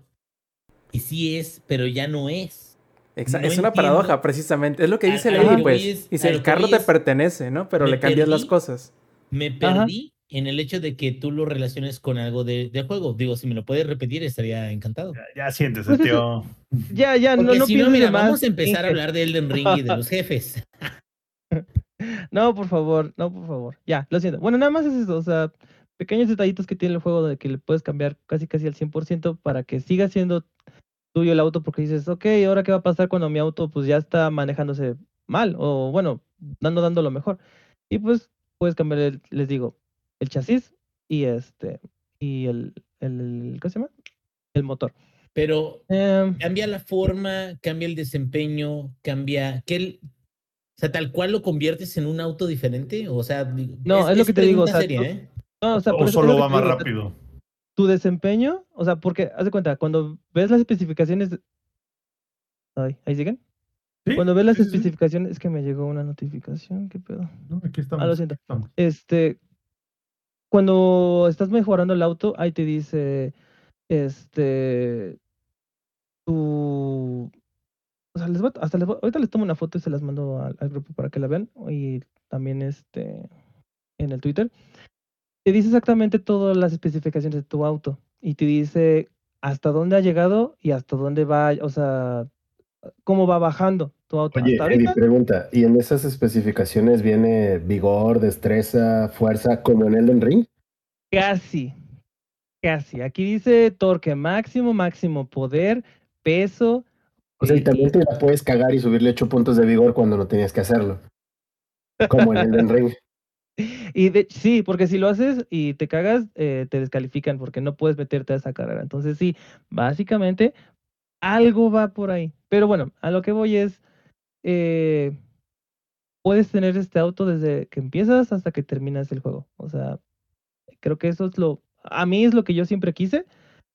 Y sí es, pero ya no es. Exa- No es una paradoja, precisamente. Es lo que dice que pues. Dice, el carro te pertenece, ¿no? Pero le cambias las cosas. Me Ajá. perdí en el hecho de que tú lo relaciones con algo de, de juego. Digo, si me lo puedes repetir, estaría encantado. Ya, Pues tío. Ya, ya, no, Porque no si no, pienses de mira, más, vamos a empezar a hablar de Elden Ring y de los jefes. No, por favor, no, por favor. Ya, lo siento. Bueno, nada más es eso, o sea, pequeños detallitos que tiene el juego de que le puedes cambiar casi casi al 100% para que siga siendo tuyo el auto porque dices, ok, ¿ahora qué va a pasar cuando mi auto pues ya está manejándose mal o bueno, dando, dando lo mejor? Y pues puedes cambiar, el- les digo, el chasis y este, y el, el, ¿cómo se llama? El motor. Pero Em, cambia la forma, cambia el desempeño, cambia. ¿qué el- o sea, tal cual lo conviertes en un auto diferente. O sea, digo, No, es lo que te digo, o sea, seria, tú- ¿eh? no, o sea, solo lo que va te más rápido. tu desempeño, o sea, porque, haz de cuenta, cuando ves las especificaciones. Ay, ¿ahí siguen? ¿Sí? Cuando ves las sí, sí, sí. especificaciones, es que me llegó una notificación, ¿qué pedo? No, aquí estamos. Ah, lo siento. estamos. Este, cuando estás mejorando el auto, ahí te dice, este, tu, o sea, les voy a- hasta les voy- ahorita les tomo una foto y se las mando al, al grupo para que la vean y también este, en el Twitter. Te dice exactamente todas las especificaciones de tu auto y te dice hasta dónde ha llegado y hasta dónde va, o sea, cómo va bajando tu auto. Oye, hasta Eddie, ahorita, pregunta, ¿y en esas especificaciones viene vigor, destreza, fuerza, como en Elden Ring? Casi, casi. Aquí dice torque máximo, máximo poder, peso. O sea, y eh, también te la puedes cagar y subirle 8 puntos de vigor cuando no tenías que hacerlo. Como en Elden Ring. y de- sí, porque si lo haces y te cagas, eh, te descalifican porque no puedes meterte a esa carrera. Entonces sí, básicamente algo va por ahí. Pero bueno, a lo que voy es, eh, puedes tener este auto desde que empiezas hasta que terminas el juego. O sea, creo que eso es lo, a mí es lo que yo siempre quise,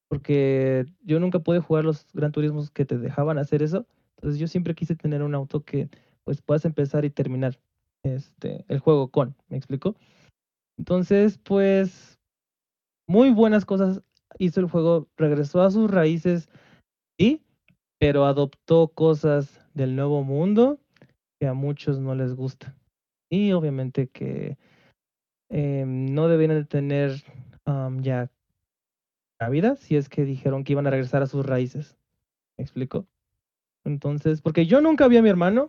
porque yo nunca pude jugar los Gran Turismos que te dejaban hacer eso. Entonces yo siempre quise tener un auto que pues puedas empezar y terminar este, el juego con, ¿me explico? Entonces, pues, muy buenas cosas hizo el juego, regresó a sus raíces, sí, pero adoptó cosas del nuevo mundo que a muchos no les gusta. Y obviamente que eh, no deberían de tener am, ya cabida si es que dijeron que iban a regresar a sus raíces. ¿Me explico? Entonces, porque yo nunca vi a mi hermano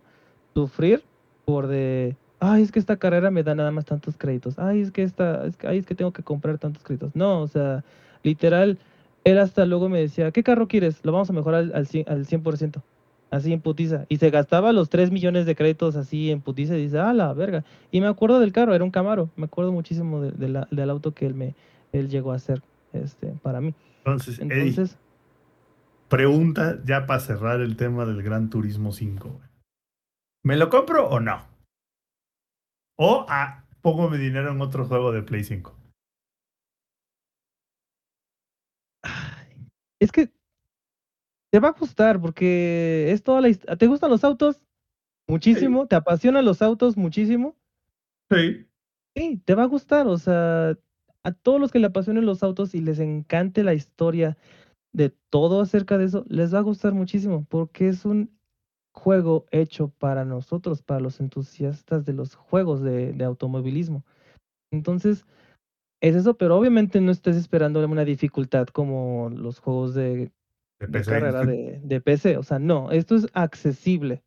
sufrir por de, ay, es que esta carrera me da nada más tantos créditos, ay, es que esta, es que, ay, es que tengo que comprar tantos créditos. No, o sea, literal, él hasta luego me decía, ¿qué carro quieres? Lo vamos a mejorar al, al, 100%, al 100%, así en putiza. Y se gastaba los 3 millones de créditos así en putiza y dice, ah, la verga. Y me acuerdo del carro, era un Camaro, me acuerdo muchísimo de- de la- del auto que él, me, él llegó a hacer este, para mí. Entonces, Eddie, Entonces, pregunta ya para cerrar el tema del Gran Turismo 5. güey. ¿Me lo compro o no? O ah, pongo mi dinero en otro juego de Play 5. Ay, Es que te va a gustar porque es toda la hist- ¿Te gustan los autos? Muchísimo. ¿Te apasionan los autos? Muchísimo. Sí. Sí, te va a gustar. O sea, a todos los que le apasionen los autos y les encante la historia de todo acerca de eso, les va a gustar muchísimo porque es un juego hecho para nosotros, para los entusiastas de los juegos de, de automovilismo. Entonces, es eso, pero obviamente no estés esperando una dificultad como los juegos de, De de PC. carrera de, de PC. O sea, no, esto es accesible.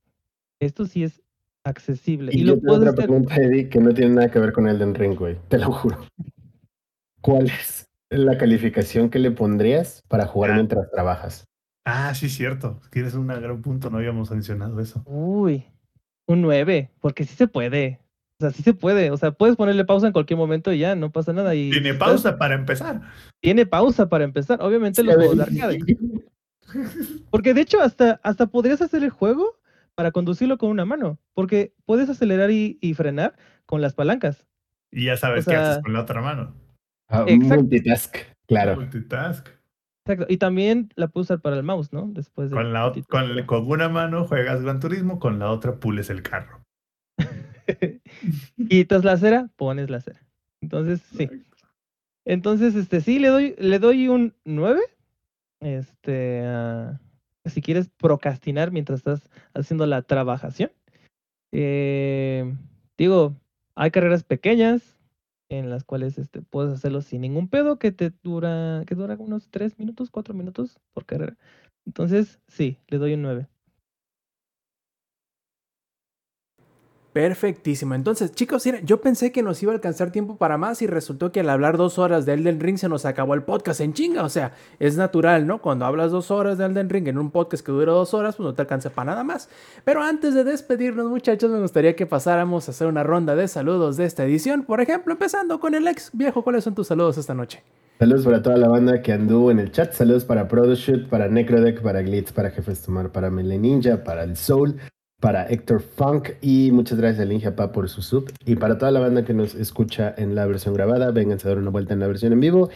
Esto sí es accesible. Y, Y, yo lo tengo otra hacer. pregunta, Eddie, que no tiene nada que ver con Elden Ring, güey. Te lo juro. ¿Cuál es la calificación que le pondrías para jugar Ah. mientras trabajas? Ah, sí, cierto. Tienes un gran punto, no habíamos mencionado eso. Uy, un 9, porque sí se puede. O sea, sí se puede. O sea, puedes ponerle pausa en cualquier momento y ya, no pasa nada. Y Tiene pausa para empezar. Tiene pausa para empezar. Obviamente los juegos de arcade. Porque de hecho, hasta, hasta podrías hacer el juego para conducirlo con una mano, porque puedes acelerar y, y frenar con las palancas. Y ya sabes O qué sea- haces con la otra mano. Ah, Exacto. multitask, claro. Multitask. Exacto. Y también la puedes usar para el mouse, ¿no? Después de Con, la, con, con una mano juegas Gran Turismo, con la otra pules el carro. Quitas la cera, pones la cera. Entonces, sí. Entonces, este, sí, le doy, le doy un 9. Este, ah, si quieres procrastinar mientras estás haciendo la trabajación. Eh, digo, hay carreras pequeñas en las cuales este, puedes hacerlo sin ningún pedo, que te dura, que dura unos 3 minutos, 4 minutos por carrera. Entonces, sí, le doy un 9. Perfectísimo. Entonces, chicos, yo pensé que nos iba a alcanzar tiempo para más y resultó que al hablar dos horas de Elden Ring se nos acabó el podcast en chinga. O sea, es natural, ¿no? Cuando hablas dos horas de Elden Ring en un podcast que dura dos horas, pues no te alcanza para nada más. Pero antes de despedirnos, muchachos, me gustaría que pasáramos a hacer una ronda de saludos de esta edición. Por ejemplo, empezando con el ex viejo, ¿cuáles son tus saludos esta noche? Saludos para toda la banda que anduvo en el chat. Saludos para Produshoot, para Necrodeck, para Glitz, para Jefes Tomar, para Melee Ninja, para el Soul, para Héctor Funk y muchas gracias a Linja Pa por su sub. Y para toda la banda que nos escucha en la versión grabada, vénganse a dar una vuelta en la versión en vivo.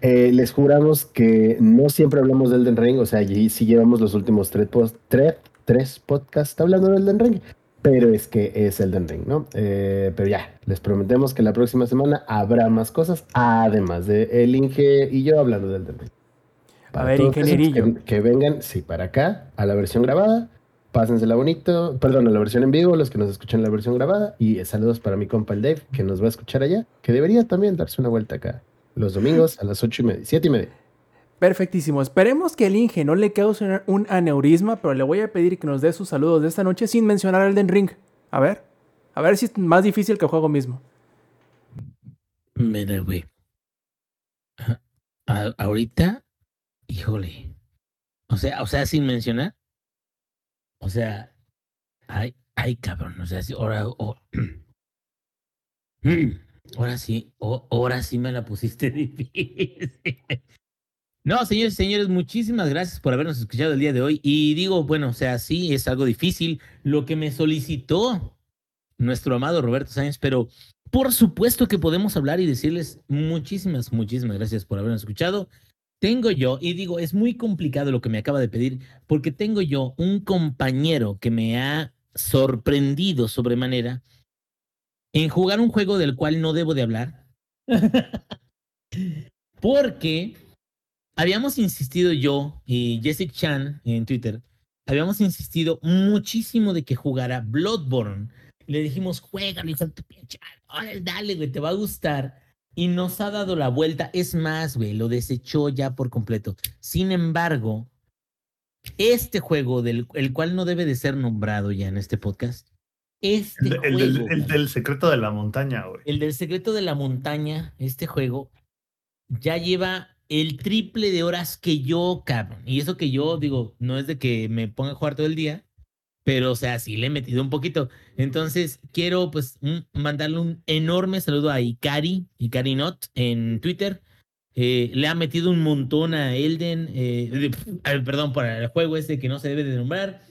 Eh, les juramos que no siempre hablamos del Elden Ring, o sea, y sí llevamos los últimos tres, post- tres, tres podcasts hablando del Elden Ring, pero es que es Elden Ring, ¿no? Eh, pero ya, les prometemos que la próxima semana habrá más cosas, además de el Inge y yo hablando del Elden Ring. A ver, ingenierillo. Que, que vengan, sí, para acá, a la versión grabada. Pásensela bonito, perdón, a la versión en vivo, los que nos escuchan en la versión grabada. Y saludos para mi compa el Dave, que nos va a escuchar allá, que debería también darse una vuelta acá. Los domingos a las ocho y media, siete y media. Perfectísimo. Esperemos que el Inge no le cause un aneurisma, pero le voy a pedir que nos dé sus saludos de esta noche sin mencionar Elden Ring. A ver. A ver si es más difícil que el juego mismo. Mira, güey. A- a- ahorita, híjole. O sea, o sea, sin mencionar. O sea, ay, ay, cabrón. O sea, sí, ahora, ahora sí, ahora sí me la pusiste difícil. No, señores y señores, muchísimas gracias por habernos escuchado el día de hoy. Y digo, bueno, o sea, sí, es algo difícil lo que me solicitó nuestro amado Roberto Sáenz, pero por supuesto que podemos hablar y decirles muchísimas, muchísimas gracias por habernos escuchado. Tengo yo, y digo, es muy complicado lo que me acaba de pedir, porque tengo yo un compañero que me ha sorprendido sobremanera en jugar un juego del cual no debo de hablar. porque habíamos insistido yo y Jessica Chan en Twitter, habíamos insistido muchísimo de que jugara Bloodborne. Le dijimos, juega, hijo de tu pinche. Dale, güey, te va a gustar. Y nos ha dado la vuelta. Es más, güey, lo desechó ya por completo. Sin embargo, este juego, del el cual no debe de ser nombrado ya en este podcast, este El, el juego, del, el del secreto de la montaña, güey. el del secreto de la montaña, este juego, ya lleva el triple de horas que yo, cabrón. Y eso que yo digo, no es de que me ponga a jugar todo el día, pero o sea, sí le he metido un poquito. Entonces, quiero pues un- mandarle un enorme saludo a Ikari, Ikari Not, en Twitter. Eh, le ha metido un montón a Elden, eh, perdón, para el juego este que no se debe de nombrar.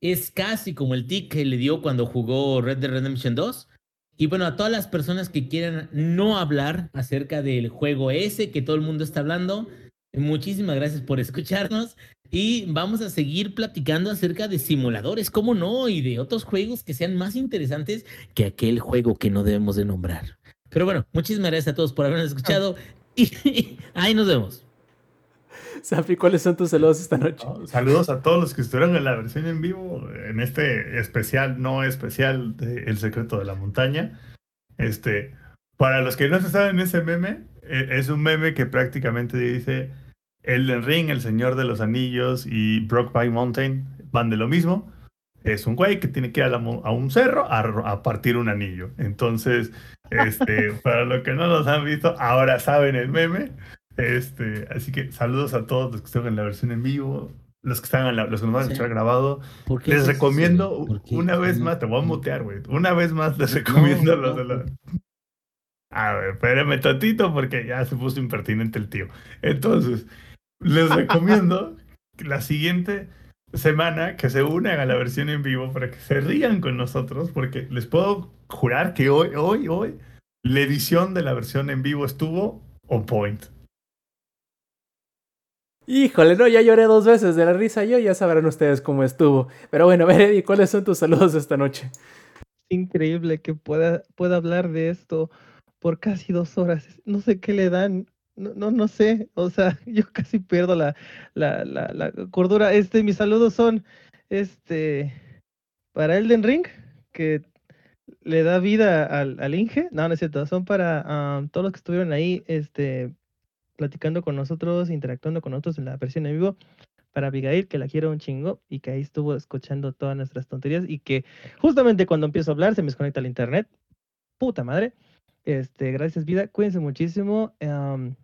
Es casi como el tic que le dio cuando jugó Red Dead Redemption 2. Y bueno, a todas las personas que quieran no hablar acerca del juego ese que todo el mundo está hablando, muchísimas gracias por escucharnos y vamos a seguir platicando acerca de simuladores, cómo no, y de otros juegos que sean más interesantes que aquel juego que no debemos de nombrar. Pero bueno, muchísimas gracias a todos por habernos escuchado y ahí nos vemos. Safi, ¿cuáles son tus saludos esta noche? ¿no? Saludos a todos los que estuvieron en la versión en vivo, en este especial, no especial de El secreto de la montaña. Este, para los que no se saben ese meme, es un meme que prácticamente dice Elden Ring, El Señor de los Anillos y Brokeback Mountain van de lo mismo. Es un güey que tiene que ir a, la mo- a un cerro a, partir un anillo. Entonces, este, para los que no los han visto, ahora saben el meme. Este, así que saludos a todos los que están en la versión en vivo, los que están en la, los que nos van a escuchar grabado. ¿Por qué Les recomiendo una vez más, te voy a mutear, güey. Una vez más les recomiendo los de la... A ver, espérame tantito porque ya se puso impertinente el tío. Entonces, les recomiendo la siguiente semana que se unan a la versión en vivo para que se rían con nosotros, porque les puedo jurar que hoy, hoy, hoy, la edición de la versión en vivo estuvo on point. Híjole, no, ya lloré dos veces de la risa yo, ya sabrán ustedes cómo estuvo. Pero bueno, Veredi, ¿cuáles son tus saludos esta noche? Increíble que pueda, pueda hablar de esto por casi dos horas. No sé qué le dan. No, no, no sé. O sea, yo casi pierdo la, la, la, cordura. Este, mis saludos son este para Elden Ring, que le da vida al, al Inge. No, no es cierto. Son para ah, todos los que estuvieron ahí, este, platicando con nosotros, interactuando con nosotros en la versión en vivo. Para Abigail, que la quiero un chingo y que ahí estuvo escuchando todas nuestras tonterías y que justamente cuando empiezo a hablar se me desconecta el internet. Puta madre. Este, gracias, vida. Cuídense muchísimo. am,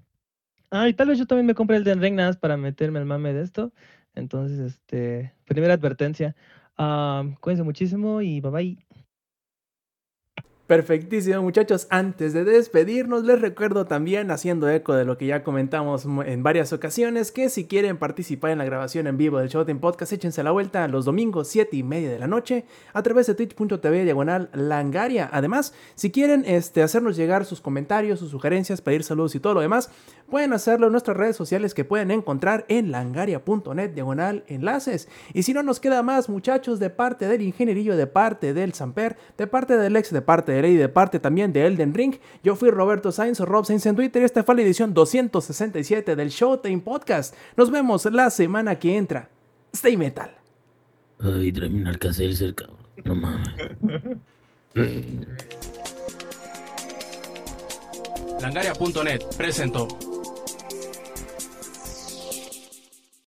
ah, y tal vez yo también me compré el Den Ring nada para meterme al mame de esto. Entonces, este, primera advertencia. Am, cuídense muchísimo y bye bye. Perfectísimo, muchachos. Antes de despedirnos, les recuerdo también, haciendo eco de lo que ya comentamos en varias ocasiones, que si quieren participar en la grabación en vivo del Showtime Podcast, échense la vuelta los domingos 7 y media de la noche a través de twitch.tv diagonal langaria. Además, si quieren este, hacernos llegar sus comentarios, sus sugerencias, pedir saludos y todo lo demás, pueden hacerlo en nuestras redes sociales que pueden encontrar en langaria.net diagonal enlaces. Y si no nos queda más, muchachos, de parte del ingenierillo, de parte del Samper, de parte del ex, de parte de Ley, de parte también de Elden Ring, yo fui Roberto Sainz o Rob Sainz en Twitter y esta fue la edición 267 del Showtime Podcast. Nos vemos la semana que entra. Stay metal. Ay, tráeme un Alka-Seltzer, cabrón. No mames. Langaria.net presentó.